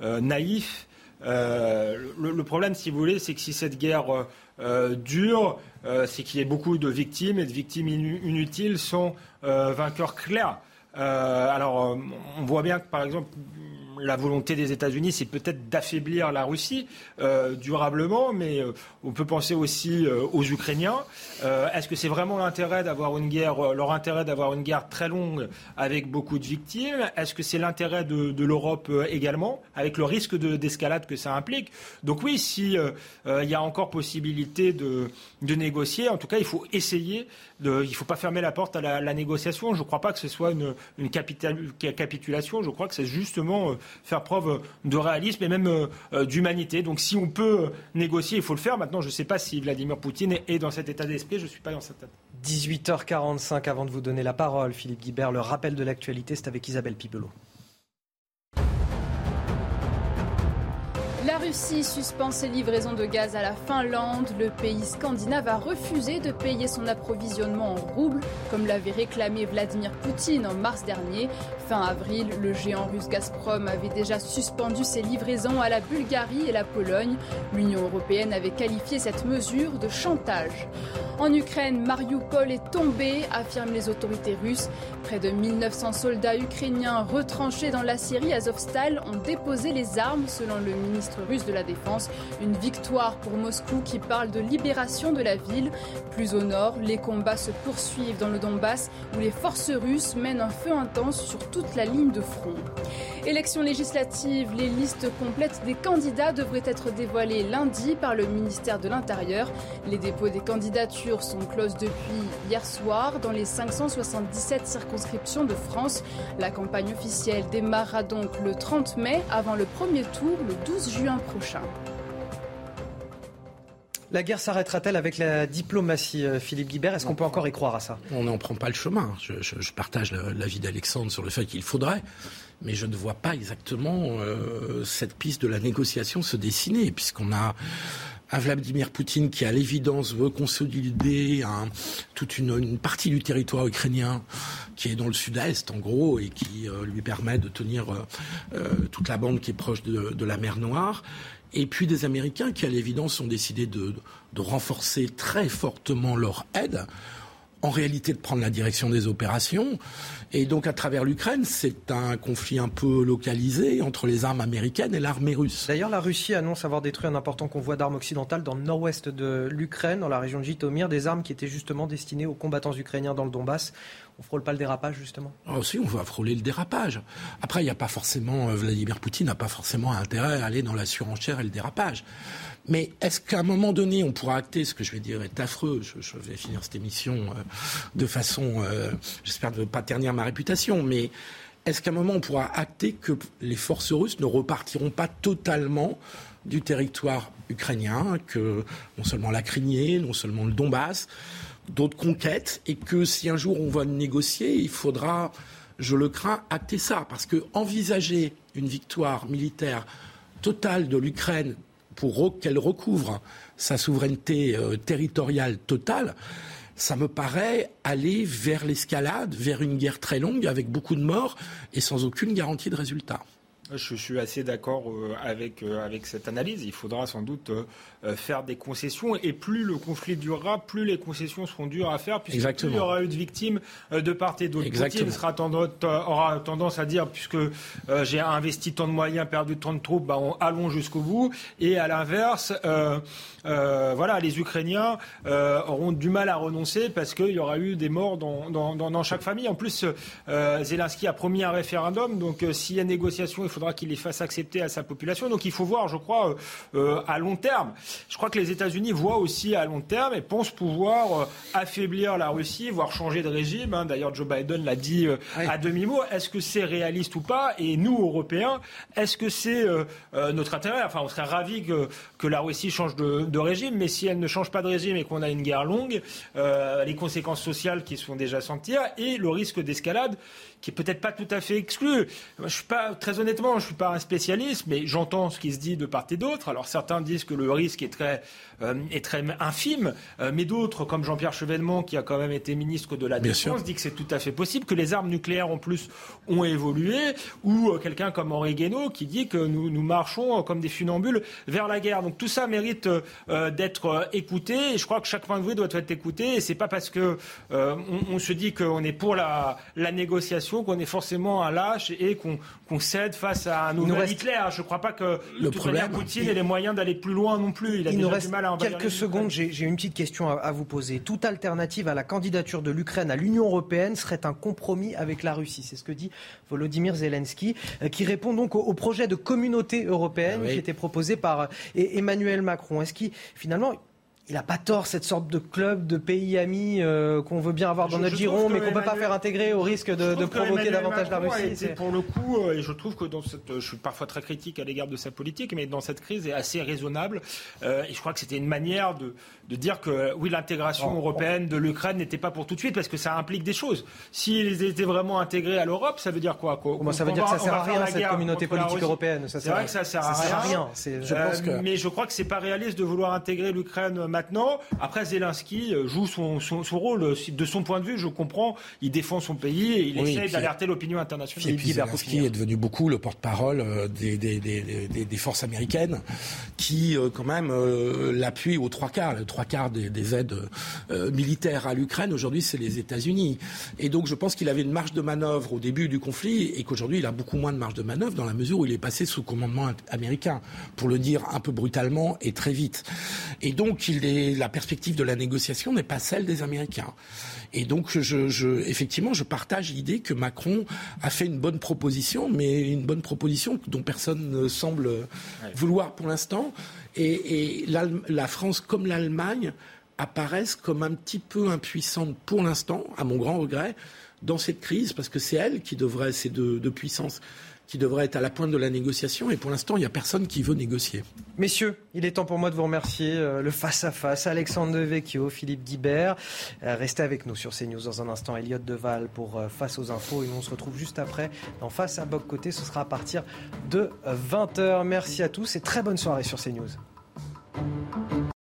S4: naïf. le, problème, si vous voulez, c'est que si cette guerre euh, dur, euh, c'est qu'il y ait beaucoup de victimes et de victimes inutiles sont euh, vainqueurs clairs. alors, on voit bien que, par exemple, la volonté des États-Unis, c'est peut-être d'affaiblir la Russie euh, durablement, mais euh, on peut penser aussi euh, aux Ukrainiens. Est-ce que c'est vraiment l'intérêt d'avoir une guerre, leur intérêt d'avoir une guerre très longue avec beaucoup de victimes? Est-ce que c'est l'intérêt de, l'Europe également, avec le risque d'escalade que ça implique? Donc oui, si il y a encore possibilité de, négocier, en tout cas, il faut essayer. De, il ne faut pas fermer la porte à la, négociation. Je ne crois pas que ce soit une, une capitulation. Je crois que c'est justement faire preuve de réalisme et même euh, euh, d'humanité. Donc si on peut euh, négocier, il faut le faire. Maintenant, je ne sais pas si Vladimir Poutine est dans cet état d'esprit. Je ne suis pas dans cette tête.
S1: 18h45 avant de vous donner la parole, Philippe Guibert, le rappel de l'actualité, c'est avec Isabelle Pibelot.
S19: Russie suspend ses livraisons de gaz à la Finlande. Le pays scandinave a refusé de payer son approvisionnement en roubles, comme l'avait réclamé Vladimir Poutine en mars dernier. Fin avril, le géant russe Gazprom avait déjà suspendu ses livraisons à la Bulgarie et la Pologne. L'Union européenne avait qualifié cette mesure de chantage. En Ukraine, Mariupol est tombé, affirment les autorités russes. Près de 1900 soldats ukrainiens retranchés dans la Syrie Azovstal ont déposé les armes, selon le ministre russe de la défense. Une victoire pour Moscou qui parle de libération de la ville. Plus au nord, les combats se poursuivent dans le Donbass où les forces russes mènent un feu intense sur toute la ligne de front. Élections législatives, les listes complètes des candidats devraient être dévoilées lundi par le ministère de l'Intérieur. Les dépôts des candidatures sont closes depuis hier soir dans les 577 circonscriptions de France. La campagne officielle démarrera donc le 30 mai avant le premier tour le 12 juin prochain.
S1: La guerre s'arrêtera-t-elle avec la diplomatie, euh, Philippe Guibert? Est-ce qu'on peut encore y croire à ça?
S21: On n'en prend pas le chemin. Je, partage l'avis d'Alexandre sur le fait qu'il faudrait, mais je ne vois pas exactement euh, cette piste de la négociation se dessiner, puisqu'on a un Vladimir Poutine qui, à l'évidence, veut consolider toute une, partie du territoire ukrainien qui est dans le sud-est, en gros, et qui euh, lui permet de tenir toute la bande qui est proche de la mer Noire. Et puis des Américains qui, à l'évidence, ont décidé de, renforcer très fortement leur aide, en réalité de prendre la direction des opérations. Et donc, à travers l'Ukraine, c'est un conflit un peu localisé entre les armes américaines et l'armée russe.
S1: D'ailleurs, la Russie annonce avoir détruit un important convoi d'armes occidentales dans le nord-ouest de l'Ukraine, dans la région de Jitomir, des armes qui étaient justement destinées aux combattants ukrainiens dans le Donbass. On frôle pas le dérapage, justement?
S21: Ah si, on va frôler le dérapage. Après, il n'y a pas forcément, euh, Vladimir Poutine n'a pas forcément intérêt à aller dans la surenchère et le dérapage. Mais est-ce qu'à un moment donné, on pourra acter, ce que je vais dire est affreux, je, vais finir cette émission euh, de façon, euh, j'espère ne pas ternir ma réputation, mais est-ce qu'à un moment on pourra acter que les forces russes ne repartiront pas totalement du territoire ukrainien, que non seulement la Crimée, non seulement le Donbass, d'autres conquêtes, et que si un jour on va négocier, il faudra, je le crains, acter ça? Parce que envisager une victoire militaire totale de l'Ukraine pour qu'elle recouvre sa souveraineté euh, territoriale totale, ça me paraît aller vers l'escalade, vers une guerre très longue avec beaucoup de morts et sans aucune garantie de résultat.
S4: Je suis assez d'accord euh, avec, euh, avec cette analyse. Il faudra sans doute faire des concessions. Et plus le conflit durera, plus les concessions seront dures à faire, puisque plus il y aura eu de victimes de part et d'autre. Poutine sera aura tendance à dire, puisque j'ai investi tant de moyens, perdu tant de troupes, bah, on allons jusqu'au bout. Et à l'inverse, voilà, les Ukrainiens auront du mal à renoncer parce qu'il y aura eu des morts dans, dans, dans, chaque famille. En plus, Zelensky a promis un référendum, donc s'il y a négociation, il faudra qu'il les fasse accepter à sa population. Donc il faut voir, je crois, euh, euh, à long terme. Je crois que les États-Unis voient aussi à long terme et pensent pouvoir euh, affaiblir la Russie, voire changer de régime. Hein. D'ailleurs, Joe Biden l'a dit à demi-mot. Est-ce que c'est réaliste ou pas? Et nous, Européens, est-ce que c'est notre intérêt? Enfin, on serait ravis que, que la Russie change de, de, régime, mais si elle ne change pas de régime et qu'on a une guerre longue, les conséquences sociales qui se font déjà sentir et le risque d'escalade qui est peut-être pas tout à fait exclu. Je suis pas, très honnêtement, je suis pas un spécialiste, mais j'entends ce qui se dit de part et d'autre. Alors certains disent que le risque est très, euh, est très infime, euh, mais d'autres, comme Jean-Pierre Chevènement, qui a quand même été ministre de la Défense, dit que c'est tout à fait possible, que les armes nucléaires en plus ont évolué, ou euh, quelqu'un comme Henri Guénaud qui dit que nous, nous marchons comme des funambules vers la guerre. Donc tout ça mérite d'être écouté, et je crois que chaque point de vue doit être écouté, et c'est pas parce que on, on, se dit qu'on est pour la, la négociation qu'on est forcément un lâche et qu'on cède face à un nouvel Hitler. Je ne crois pas que le problème, Poutine ait les moyens d'aller plus loin non plus.
S1: Il a déjà du mal à quelques secondes. J'ai une petite question à, vous poser. Toute alternative à la candidature de l'Ukraine à l'Union européenne serait un compromis avec la Russie. C'est ce que dit Volodymyr Zelensky, euh, qui répond donc au, projet de communauté européenne ah qui était proposé par euh, Emmanuel Macron. Est-ce qu'il finalement il n'a pas tort, cette sorte de club de pays amis euh, qu'on veut bien avoir dans notre giron, mais qu'on ne peut pas faire intégrer au risque de, provoquer davantage la Russie.
S4: pour le coup, euh, et je trouve que dans cette, je suis parfois très critique à l'égard de sa politique, mais dans cette crise est assez raisonnable. Euh, et je crois que c'était une manière de, de dire que oui, l'intégration européenne de l'Ukraine n'était pas pour tout de suite, parce que ça implique des choses. S'ils étaient vraiment intégrés à l'Europe, ça veut dire quoi
S1: Ça veut dire que ça sert à rien cette communauté politique européenne.
S4: C'est vrai que ça sert à rien. Je pense que... Mais je crois que c'est pas réaliste de vouloir intégrer l'Ukraine maintenant. Après, Zelensky joue son, son, rôle. De son point de vue, je comprends, il défend son pays et il essaie d'alerter l'opinion internationale.
S21: Et puis Zelensky est devenu beaucoup le porte-parole des, des, des, des, forces américaines qui, quand même, l'appuient aux trois quarts. Les trois quarts des, aides militaires à l'Ukraine, aujourd'hui, c'est les États-Unis. Et donc, je pense qu'il avait une marge de manœuvre au début du conflit et qu'aujourd'hui, il a beaucoup moins de marge de manœuvre dans la mesure où il est passé sous commandement américain, pour le dire un peu brutalement et très vite. Et donc, il la perspective de la négociation n'est pas celle des Américains. Et donc, je, je, effectivement, je partage l'idée que Macron a fait une bonne proposition, mais une bonne proposition dont personne ne semble vouloir pour l'instant. Et, et la France, comme l'Allemagne, apparaissent comme un petit peu impuissantes pour l'instant, à mon grand regret, dans cette crise, parce que c'est elle qui devrait, ces deux, puissances, qui devraient être à la pointe de la négociation. Et pour l'instant, il n'y a personne qui veut négocier.
S1: Messieurs, il est temps pour moi de vous remercier. Euh, le face-à-face, Alexandre Devecchio, Philippe Guibert. Euh, restez avec nous sur CNews dans un instant. Elliot Deval pour euh, Face aux infos. Et nous, on se retrouve juste après dans Face à Boc Côté. Ce sera à partir de 20h. Merci à tous et très bonne soirée sur CNews.